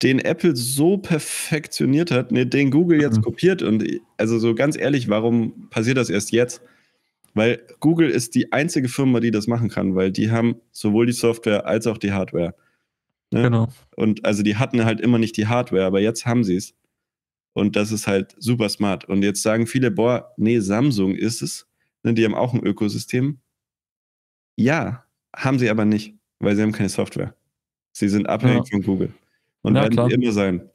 den Apple so perfektioniert hat, ne, den Google jetzt Mhm. kopiert. Und also so ganz ehrlich, warum passiert das erst jetzt? Weil Google ist die einzige Firma, die das machen kann, weil die haben sowohl die Software als auch die Hardware. Ne? Genau. Und also die hatten halt immer nicht die Hardware, aber jetzt haben sie es. Und das ist halt super smart. Und jetzt sagen viele, boah, nee, Samsung ist es. Ne, die haben auch ein Ökosystem. Ja, haben sie aber nicht, weil sie haben keine Software. Sie sind abhängig von Google. Und Ja, werden klar. immer sein.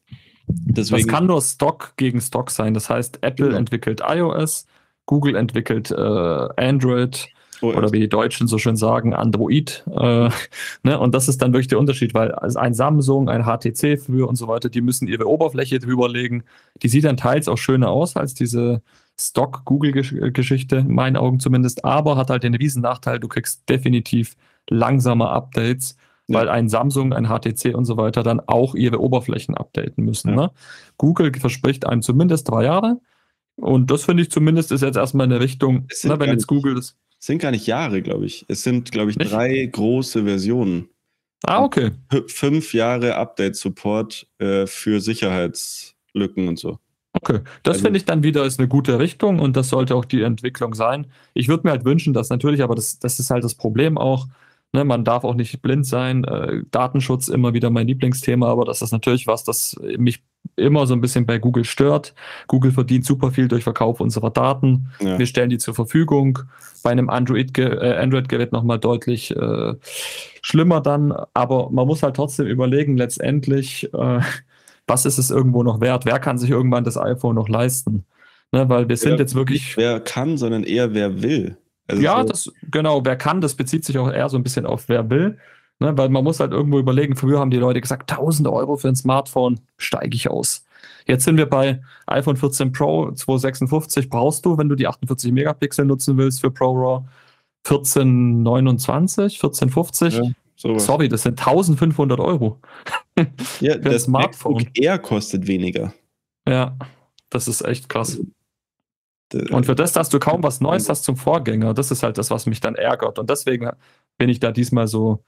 Das Deswegen, kann nur Stock gegen Stock sein. Das heißt, Apple Genau. entwickelt iOS, Google entwickelt äh, Android OS. oder wie die Deutschen so schön sagen, Android. Äh, ne? Und das ist dann wirklich der Unterschied, weil also ein Samsung, ein HTC früher und so weiter, die müssen ihre Oberfläche drüberlegen. Die sieht dann teils auch schöner aus als diese Stock-Google-Geschichte, in meinen Augen zumindest, aber hat halt den riesen Nachteil, du kriegst definitiv langsamer Updates, Ja. weil ein Samsung, ein HTC und so weiter dann auch ihre Oberflächen updaten müssen. Ja. Ne? Google verspricht einem zumindest drei Jahre. Und das finde ich zumindest ist jetzt erstmal eine Richtung, sind ne, wenn jetzt Google das. Es sind gar nicht Jahre, glaube ich. Es sind, glaube ich, Nicht? drei große Versionen. Ah, okay. Fünf Jahre Update-Support äh, für Sicherheitslücken und so. Okay, das Also- finde ich dann wieder ist eine gute Richtung und das sollte auch die Entwicklung sein. Ich würde mir halt wünschen, dass natürlich, aber das, das ist halt das Problem auch, Ne, man darf auch nicht blind sein. Äh, Datenschutz immer wieder mein Lieblingsthema, aber das ist natürlich was, das mich immer so ein bisschen bei Google stört. Google verdient super viel durch Verkauf unserer Daten. Ja. Wir stellen die zur Verfügung. Bei einem Android-Gerät äh, Android nochmal deutlich äh, schlimmer dann. Aber man muss halt trotzdem überlegen, letztendlich, äh, was ist es irgendwo noch wert? Wer kann sich irgendwann das iPhone noch leisten? Ne, weil wir sind ja, jetzt wirklich. Nicht wer kann, sondern eher wer will. Also ja, so das, genau, wer kann, das bezieht sich auch eher so ein bisschen auf wer will. Ne, weil man muss halt irgendwo überlegen, früher haben die Leute gesagt, 1000 Euro für ein Smartphone, steige ich aus. Jetzt sind wir bei iPhone 14 Pro 256 brauchst du, wenn du die 48 Megapixel nutzen willst für ProRAW. 1429, 1450. Ja, Sorry, das sind 1500 Euro. ja, das Smartphone. MacBook Air kostet weniger. Ja, das ist echt krass. Und für das, dass du kaum was Neues hast zum Vorgänger, das ist halt das, was mich dann ärgert. Und deswegen bin ich da diesmal so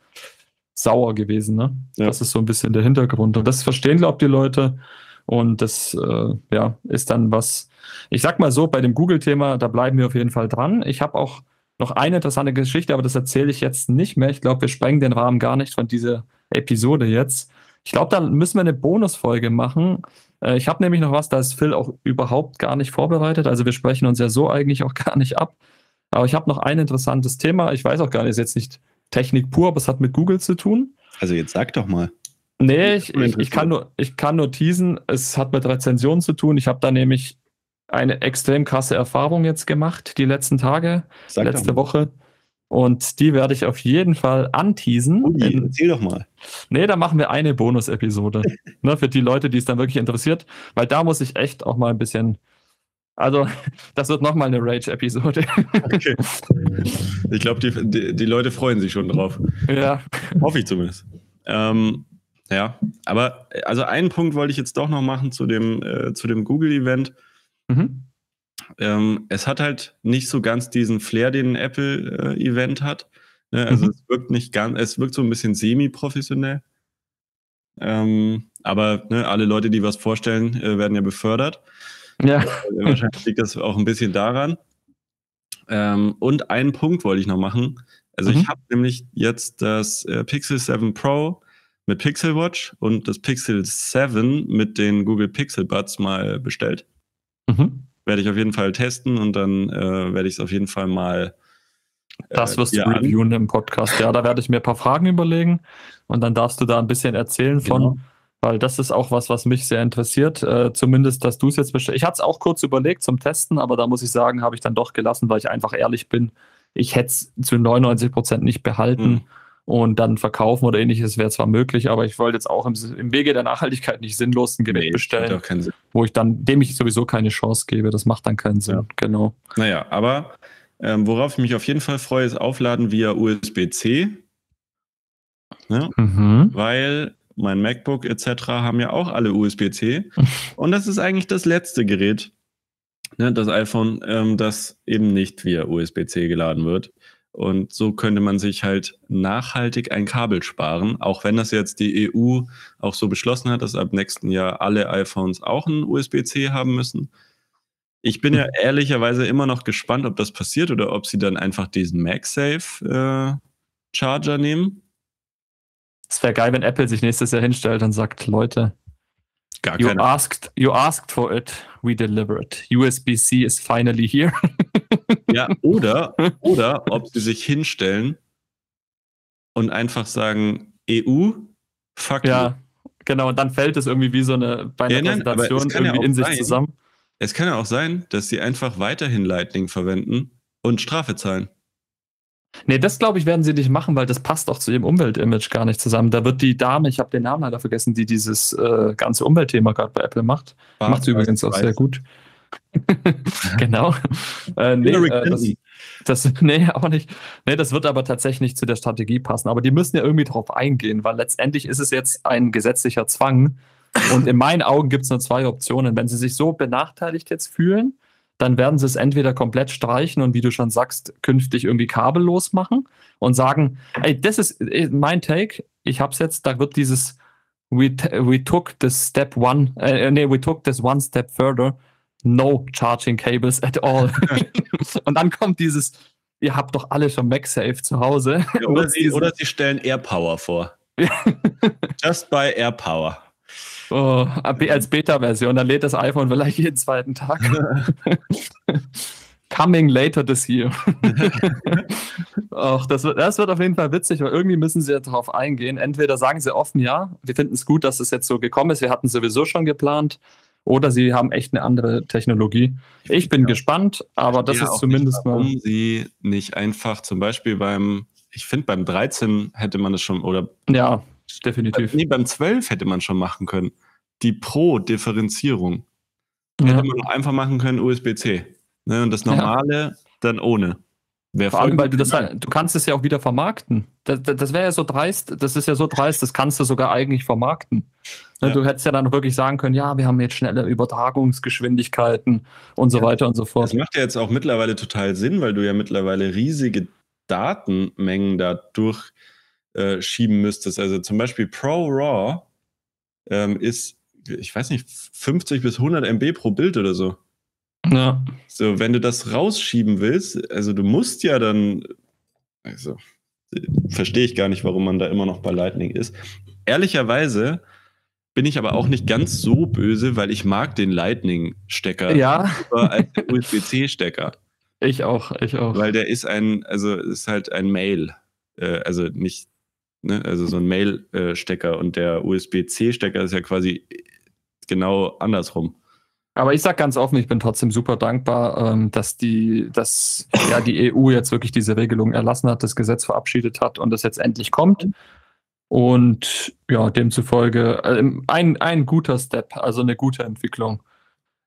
sauer gewesen. Ne? Ja. Das ist so ein bisschen der Hintergrund. Und das verstehen, glaube ich, die Leute. Und das äh, ja, ist dann was, ich sag mal so, bei dem Google-Thema, da bleiben wir auf jeden Fall dran. Ich habe auch noch eine interessante Geschichte, aber das erzähle ich jetzt nicht mehr. Ich glaube, wir sprengen den Rahmen gar nicht von dieser Episode jetzt. Ich glaube, da müssen wir eine Bonusfolge machen, äh, ich habe nämlich noch was, da ist Phil auch überhaupt gar nicht vorbereitet. Also wir sprechen uns ja so eigentlich auch gar nicht ab. Aber ich habe noch ein interessantes Thema. Ich weiß auch gar nicht, ist jetzt nicht Technik pur, aber es hat mit Google zu tun. Also jetzt sag doch mal. Nee, ich, ich, ich, kann, nur, ich kann nur teasen. Es hat mit Rezensionen zu tun. Ich habe da nämlich eine extrem krasse Erfahrung jetzt gemacht, die letzten Tage, Sag letzte Woche. Und die werde ich auf jeden Fall anteasen. Ui, erzähl doch mal. Nee, da machen wir eine Bonus-Episode. ne, für die Leute, die es dann wirklich interessiert. Weil da muss ich echt auch mal ein bisschen. Also, das wird nochmal eine Rage-Episode. okay. Ich glaube, die, die, die, Leute freuen sich schon drauf. Ja. Hoffe ich zumindest. Ähm, ja, aber also einen Punkt wollte ich jetzt doch noch machen zu dem, äh, dem Google-Event. Mhm. Ähm, es hat halt nicht so ganz diesen Flair, den ein Apple-Event äh, hat. Ne? Also mhm. es wirkt nicht ganz, es wirkt so ein bisschen semi-professionell. Ähm, aber ne, alle Leute, die was vorstellen, äh, werden ja befördert. Ja. Äh, wahrscheinlich liegt das auch ein bisschen daran. Ähm, und einen Punkt wollte ich noch machen. Also mhm. ich habe nämlich jetzt das äh, Pixel 7 Pro mit Pixel Watch und das Pixel 7 mit den Google Pixel Buds mal bestellt. Mhm werde ich auf jeden Fall testen und dann äh, werde ich es auf jeden Fall mal. Äh, das wirst du reviewen im Podcast. Ja, da werde ich mir ein paar Fragen überlegen und dann darfst du da ein bisschen erzählen von, genau. weil das ist auch was, was mich sehr interessiert. Äh, zumindest, dass du es jetzt bestellst. Ich hatte es auch kurz überlegt zum Testen, aber da muss ich sagen, habe ich dann doch gelassen, weil ich einfach ehrlich bin. Ich hätte es zu 99 Prozent nicht behalten. Mhm und dann verkaufen oder ähnliches wäre zwar möglich, aber ich wollte jetzt auch im, im Wege der Nachhaltigkeit nicht sinnlos ein Gerät nee, bestellen, wo ich dann, dem ich sowieso keine Chance gebe. Das macht dann keinen Sinn. Ja. Genau. Naja, aber ähm, worauf ich mich auf jeden Fall freue, ist Aufladen via USB-C. Ne? Mhm. Weil mein MacBook etc. haben ja auch alle USB-C. und das ist eigentlich das letzte Gerät, ne, das iPhone, ähm, das eben nicht via USB-C geladen wird. Und so könnte man sich halt nachhaltig ein Kabel sparen, auch wenn das jetzt die EU auch so beschlossen hat, dass ab nächsten Jahr alle iPhones auch ein USB-C haben müssen. Ich bin ja hm. ehrlicherweise immer noch gespannt, ob das passiert oder ob sie dann einfach diesen MagSafe äh, Charger nehmen. Es wäre geil, wenn Apple sich nächstes Jahr hinstellt und sagt, Leute, Gar you asked, you asked for it, we deliver it. USB-C is finally here. Ja, oder, oder ob sie sich hinstellen und einfach sagen, EU, fuck Ja, you. genau, und dann fällt es irgendwie wie so eine bei einer ja, nein, Präsentation irgendwie ja in sich sein, zusammen. Es kann ja auch sein, dass sie einfach weiterhin Lightning verwenden und Strafe zahlen. Nee, das glaube ich, werden sie nicht machen, weil das passt auch zu ihrem Umweltimage gar nicht zusammen. Da wird die Dame, ich habe den Namen leider vergessen, die dieses äh, ganze Umweltthema gerade bei Apple macht. War, macht sie übrigens auch sehr gut. genau. Äh, nee, äh, das, das, nee, auch nicht. Nee, das wird aber tatsächlich nicht zu der Strategie passen. Aber die müssen ja irgendwie drauf eingehen, weil letztendlich ist es jetzt ein gesetzlicher Zwang. Und in meinen Augen gibt es nur zwei Optionen. Wenn sie sich so benachteiligt jetzt fühlen, dann werden sie es entweder komplett streichen und wie du schon sagst, künftig irgendwie kabellos machen und sagen, ey, das ist äh, mein Take, ich hab's jetzt, da wird dieses we, we took this step one, äh, nee, we took this one step further no charging cables at all. und dann kommt dieses ihr habt doch alle schon MagSafe zu Hause. Ja, oder, sie, oder sie stellen AirPower vor. Just by AirPower. Oh, als Beta-Version, dann lädt das iPhone vielleicht jeden zweiten Tag. Coming later this year. Ach, das, wird, das wird auf jeden Fall witzig, weil irgendwie müssen sie ja darauf eingehen. Entweder sagen sie offen, ja, wir finden es gut, dass es jetzt so gekommen ist, wir hatten sowieso schon geplant, oder sie haben echt eine andere Technologie. Ich bin ja. gespannt, aber das ja, ist zumindest nicht, warum mal. sie nicht einfach zum Beispiel beim, ich finde beim 13 hätte man es schon, oder. Ja, definitiv. Nee, beim 12 hätte man schon machen können. Die Pro-Differenzierung. Ja. Hätte man einfach machen können USB-C. Ne, und das normale dann ohne. Wär Vor allem, weil du das du kannst es ja auch wieder vermarkten. Das, das, das wäre ja so dreist, das ist ja so dreist, das kannst du sogar eigentlich vermarkten. Ne, ja. Du hättest ja dann wirklich sagen können, ja, wir haben jetzt schnelle Übertragungsgeschwindigkeiten und so ja. weiter und so fort. Das macht ja jetzt auch mittlerweile total Sinn, weil du ja mittlerweile riesige Datenmengen da äh, müsstest. Also zum Beispiel ProRAW ähm, ist, ich weiß nicht, 50 bis 100 MB pro Bild oder so. Ja. So, wenn du das rausschieben willst, also du musst ja dann, also verstehe ich gar nicht, warum man da immer noch bei Lightning ist. Ehrlicherweise bin ich aber auch nicht ganz so böse, weil ich mag den Lightning-Stecker ja. als den USB-C-Stecker. Ich auch, ich auch. Weil der ist ein, also ist halt ein Mail, äh, also nicht, ne, also so ein Mail-Stecker und der USB-C-Stecker ist ja quasi genau andersrum. Aber ich sage ganz offen, ich bin trotzdem super dankbar, ähm, dass die, dass ja die EU jetzt wirklich diese Regelung erlassen hat, das Gesetz verabschiedet hat und das jetzt endlich kommt. Und ja, demzufolge äh, ein, ein guter Step, also eine gute Entwicklung.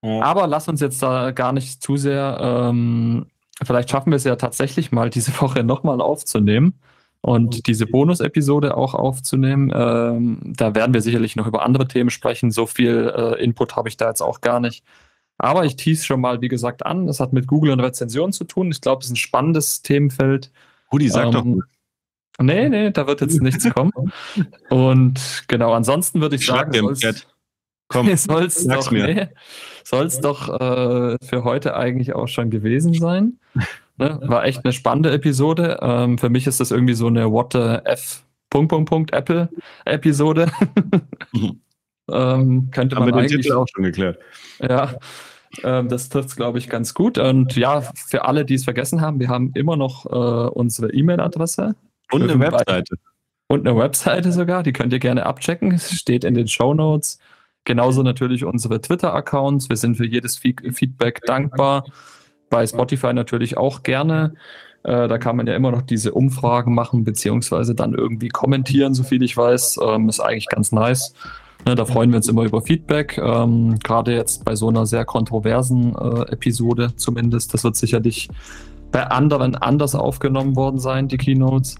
Ja. Aber lass uns jetzt da gar nicht zu sehr, ähm, vielleicht schaffen wir es ja tatsächlich mal diese Woche nochmal aufzunehmen und diese Bonus-Episode auch aufzunehmen. Ähm, da werden wir sicherlich noch über andere Themen sprechen. So viel äh, Input habe ich da jetzt auch gar nicht. Aber ich tease schon mal, wie gesagt, an. Es hat mit Google und Rezension zu tun. Ich glaube, es ist ein spannendes Themenfeld. Rudi, sag ähm, doch. Nee, nee, da wird jetzt nichts kommen. Und genau, ansonsten würde ich Schlag sagen, soll's, Komm, soll's doch, nee, soll's doch äh, für heute eigentlich auch schon gewesen sein. Ne? War echt eine spannende Episode. Ähm, für mich ist das irgendwie so eine What the F. Punkt, Punkt, Punkt, Apple Episode. ähm, könnte Haben man wir den Titel auch schon geklärt. Ja, ähm, das trifft es, glaube ich, ganz gut. Und ja, für alle, die es vergessen haben, wir haben immer noch äh, unsere E-Mail-Adresse. Und eine Webseite. Und eine Webseite sogar, die könnt ihr gerne abchecken. Steht in den Show Notes. Genauso natürlich unsere Twitter-Accounts. Wir sind für jedes Feedback dankbar bei Spotify natürlich auch gerne. Äh, da kann man ja immer noch diese Umfragen machen, beziehungsweise dann irgendwie kommentieren, so viel ich weiß. Ähm, ist eigentlich ganz nice. Ne, da freuen wir uns immer über Feedback. Ähm, Gerade jetzt bei so einer sehr kontroversen äh, Episode zumindest. Das wird sicherlich bei anderen anders aufgenommen worden sein, die Keynotes.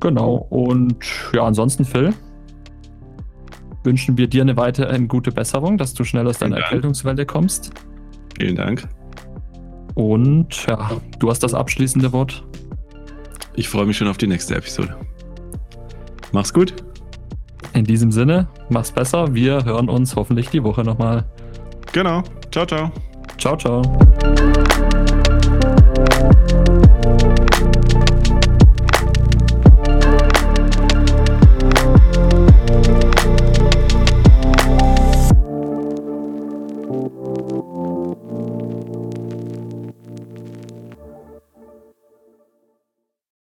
Genau. Und ja, ansonsten, Phil, wünschen wir dir eine weiterhin gute Besserung, dass du schnell aus deiner Erkältungswelle kommst. Vielen Dank. Und ja, du hast das abschließende Wort. Ich freue mich schon auf die nächste Episode. Mach's gut. In diesem Sinne, mach's besser. Wir hören uns hoffentlich die Woche nochmal. Genau. Ciao, ciao. Ciao, ciao.